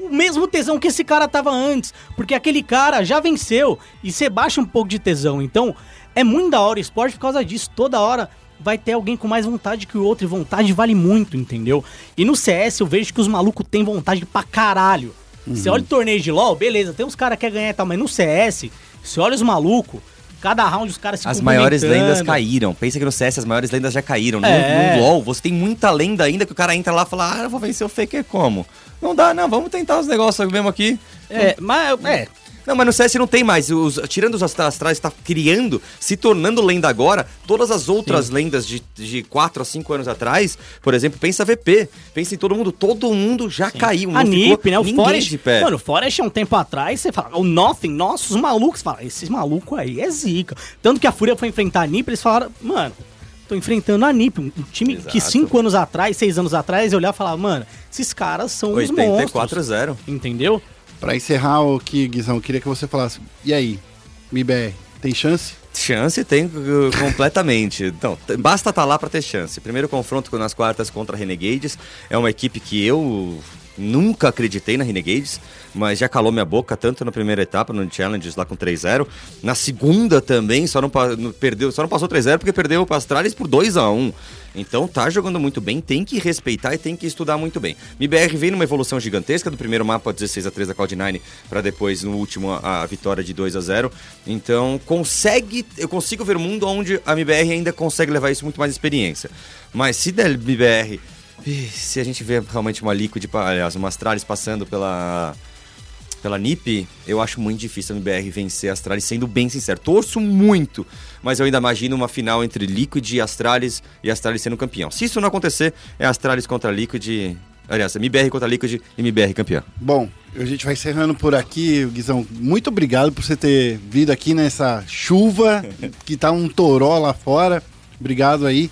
o mesmo tesão que esse cara tava antes. Porque aquele cara já venceu e você baixa um pouco de tesão. Então, é muito da hora o esporte por causa disso. Toda hora vai ter alguém com mais vontade que o outro. E vontade vale muito, entendeu? E no CS eu vejo que os malucos têm vontade pra caralho. Você olha o torneio de LoL, beleza, tem uns caras que quer ganhar e tal, mas no CS, você olha os malucos, cada round os caras se As maiores lendas caíram. Pensa que no CS as maiores lendas já caíram. No, É. no LoL, você tem muita lenda ainda que o cara entra lá e fala, ah, eu vou vencer o Faker como? Não dá, não, vamos tentar os negócios mesmo aqui. É, mas é, Não, mas no CS não tem mais. Os, tirando os Astra- astrais, está criando, se tornando lenda agora. Todas as outras lendas de, de 4 a 5 anos atrás, por exemplo, pensa VP. Pensa em todo mundo. Todo mundo já caiu. a NiP, né? O Forest. de pé. Mano, o Forest é um tempo atrás, você fala, o Nothing, nossa, os malucos, fala, esses malucos aí é zica. Tanto que a Fúria foi enfrentar a NiP, eles falaram, mano, tô enfrentando a NiP, um time que Exato. cinco anos atrás, seis anos atrás, eu olhava e falava, mano, esses caras são os monstros. 84 a 0. Entendeu? Pra encerrar aqui, Guizão, eu queria que você falasse. E aí, MBR, tem chance? Chance tem uh, completamente. Então, basta estar lá para ter chance. Primeiro confronto nas quartas contra Renegades. É uma equipe que eu Nunca acreditei na Renegades, mas já calou minha boca tanto na primeira etapa, no Challenges lá com 3-0. Na segunda também, só não, perdeu, só não passou 3-0 porque perdeu para Astralis por 2x1. Então tá jogando muito bem, tem que respeitar e tem que estudar muito bem. MBR vem numa evolução gigantesca do primeiro mapa 16 a 3 da Cloud9 para depois no último a, a vitória de 2 a 0. Então consegue, eu consigo ver um mundo onde a MBR ainda consegue levar isso muito mais experiência. Mas se der MBR, se a gente vê realmente uma Liquid, aliás, uma Astralis passando pela pela NiP, eu acho muito difícil a MBR vencer a Astralis, sendo bem sincero. Torço muito, mas eu ainda imagino uma final entre Liquid e Astralis e Astralis sendo campeão. Se isso não acontecer, é Astralis contra Liquid. Aliás, MBR contra Liquid e MBR campeão. Bom, a gente vai encerrando por aqui, Guizão. Muito obrigado por você ter vindo aqui nessa chuva, que tá um toró lá fora. Obrigado aí.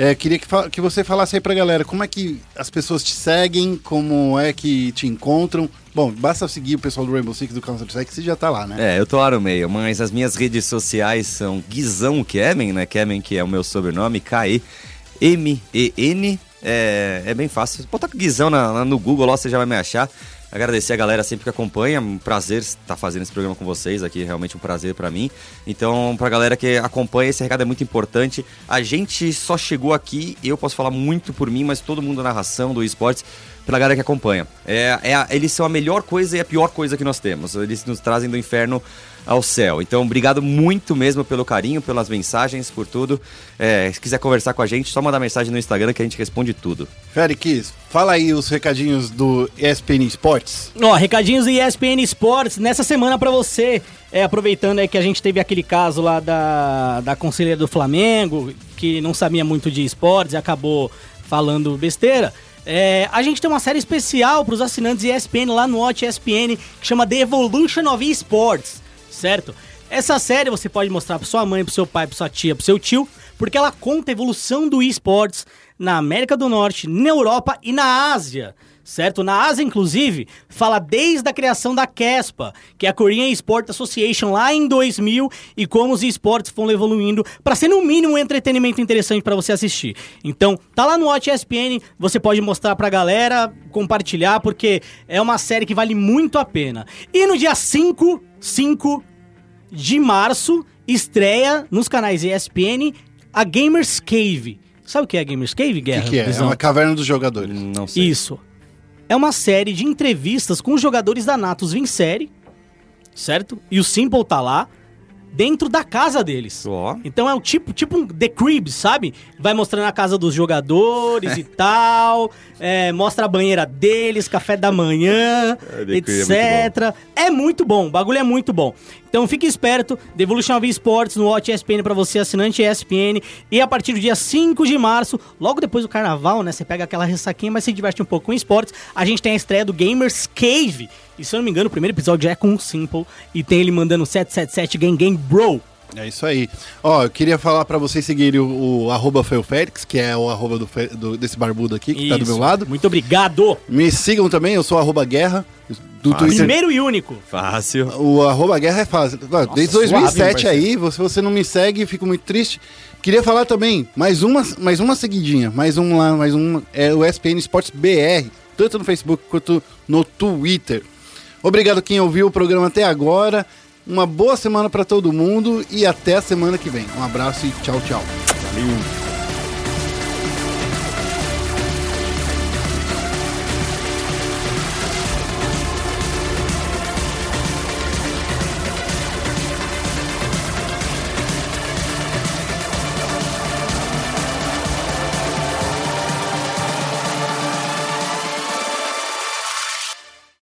É, queria que, que você falasse aí pra galera como é que as pessoas te seguem, como é que te encontram. Bom, basta seguir o pessoal do Rainbow Six do Counter-Strike, que você já tá lá, né? É, eu tô lá no meio, mas as minhas redes sociais são Guizão Kemen, né? Kemen, que é o meu sobrenome, K-E-M-E-N. É, é bem fácil. Botar Guizão na, lá no Google, lá você já vai me achar. Agradecer a galera sempre que acompanha. Um prazer estar fazendo esse programa com vocês aqui, realmente um prazer pra mim. Então, pra galera que acompanha, esse recado é muito importante. A gente só chegou aqui, eu posso falar muito por mim, mas todo mundo da narração do esportes, pela galera que acompanha. É, é eles são a melhor coisa e a pior coisa que nós temos. Eles nos trazem do inferno ao céu. Então, obrigado muito mesmo pelo carinho, pelas mensagens, por tudo. É, se quiser conversar com a gente, só mandar mensagem no Instagram que a gente responde tudo. Félix, fala aí os recadinhos do ESPN Sports. Ó, recadinhos do ESPN Sports nessa semana pra você. É, aproveitando aí que a gente teve aquele caso lá da, da conselheira do Flamengo, que não sabia muito de esportes e acabou falando besteira. É, a gente tem uma série especial pros assinantes ESPN lá no Watch ESPN que chama The Evolution of Esports, certo? Essa série você pode mostrar pra sua mãe, pro seu pai, pra sua tia, pro seu tio, porque ela conta a evolução do esportes na América do Norte, na Europa e na Ásia certo? Na Ásia, inclusive, fala desde a criação da CESPA, que é a Korean Sport Association, lá em 2000, e como os esportes foram evoluindo para ser, no mínimo, um entretenimento interessante para você assistir. Então, tá lá no Watch ESPN, você pode mostrar pra galera, compartilhar, porque é uma série que vale muito a pena. E no dia 5, 5 de março, estreia nos canais ESPN a Gamers Cave. Sabe o que é a Gamers Cave, O Guerra? que, que é? É Visão? uma caverna dos jogadores. Não sei. Isso. É uma série de entrevistas com os jogadores da Natus Vincere, certo? E o Simple tá lá, dentro da casa deles. Ó. Então é um tipo, tipo um The Cribs, sabe? Vai mostrando a casa dos jogadores e tal, é, mostra a banheira deles, café da manhã, É, Crib é etc. É muito bom, o bagulho é muito bom. Então fique esperto, Devolution of Sports no Watch ESPN pra você, assinante ESPN. E a partir do dia 5 de março, logo depois do carnaval, né? Você pega aquela ressaquinha, mas se diverte um pouco com esportes. A gente tem a estreia do Gamers Cave. E se eu não me engano, o primeiro episódio já é com o Simple. E tem ele mandando 777 Game Game Bro. É isso aí. Ó, eu queria falar pra vocês seguirem o, o arroba que é o arroba do, do- desse barbudo aqui, que tá do Isso. meu lado. Muito obrigado. Me sigam também, eu sou o arroba guerra, do Twitter. Primeiro e único. Fácil. O arroba guerra é fácil. Ó, Desde suave, 2007 hein, aí, se você não me segue, fico muito triste. Queria falar também, mais uma, mais uma seguidinha, mais um lá, mais um, é o SPN Esportes BR, tanto no Facebook quanto no Twitter. Obrigado quem ouviu o programa até agora. Uma boa semana pra todo mundo e até semana que vem. Um abraço e tchau, tchau. Valeu.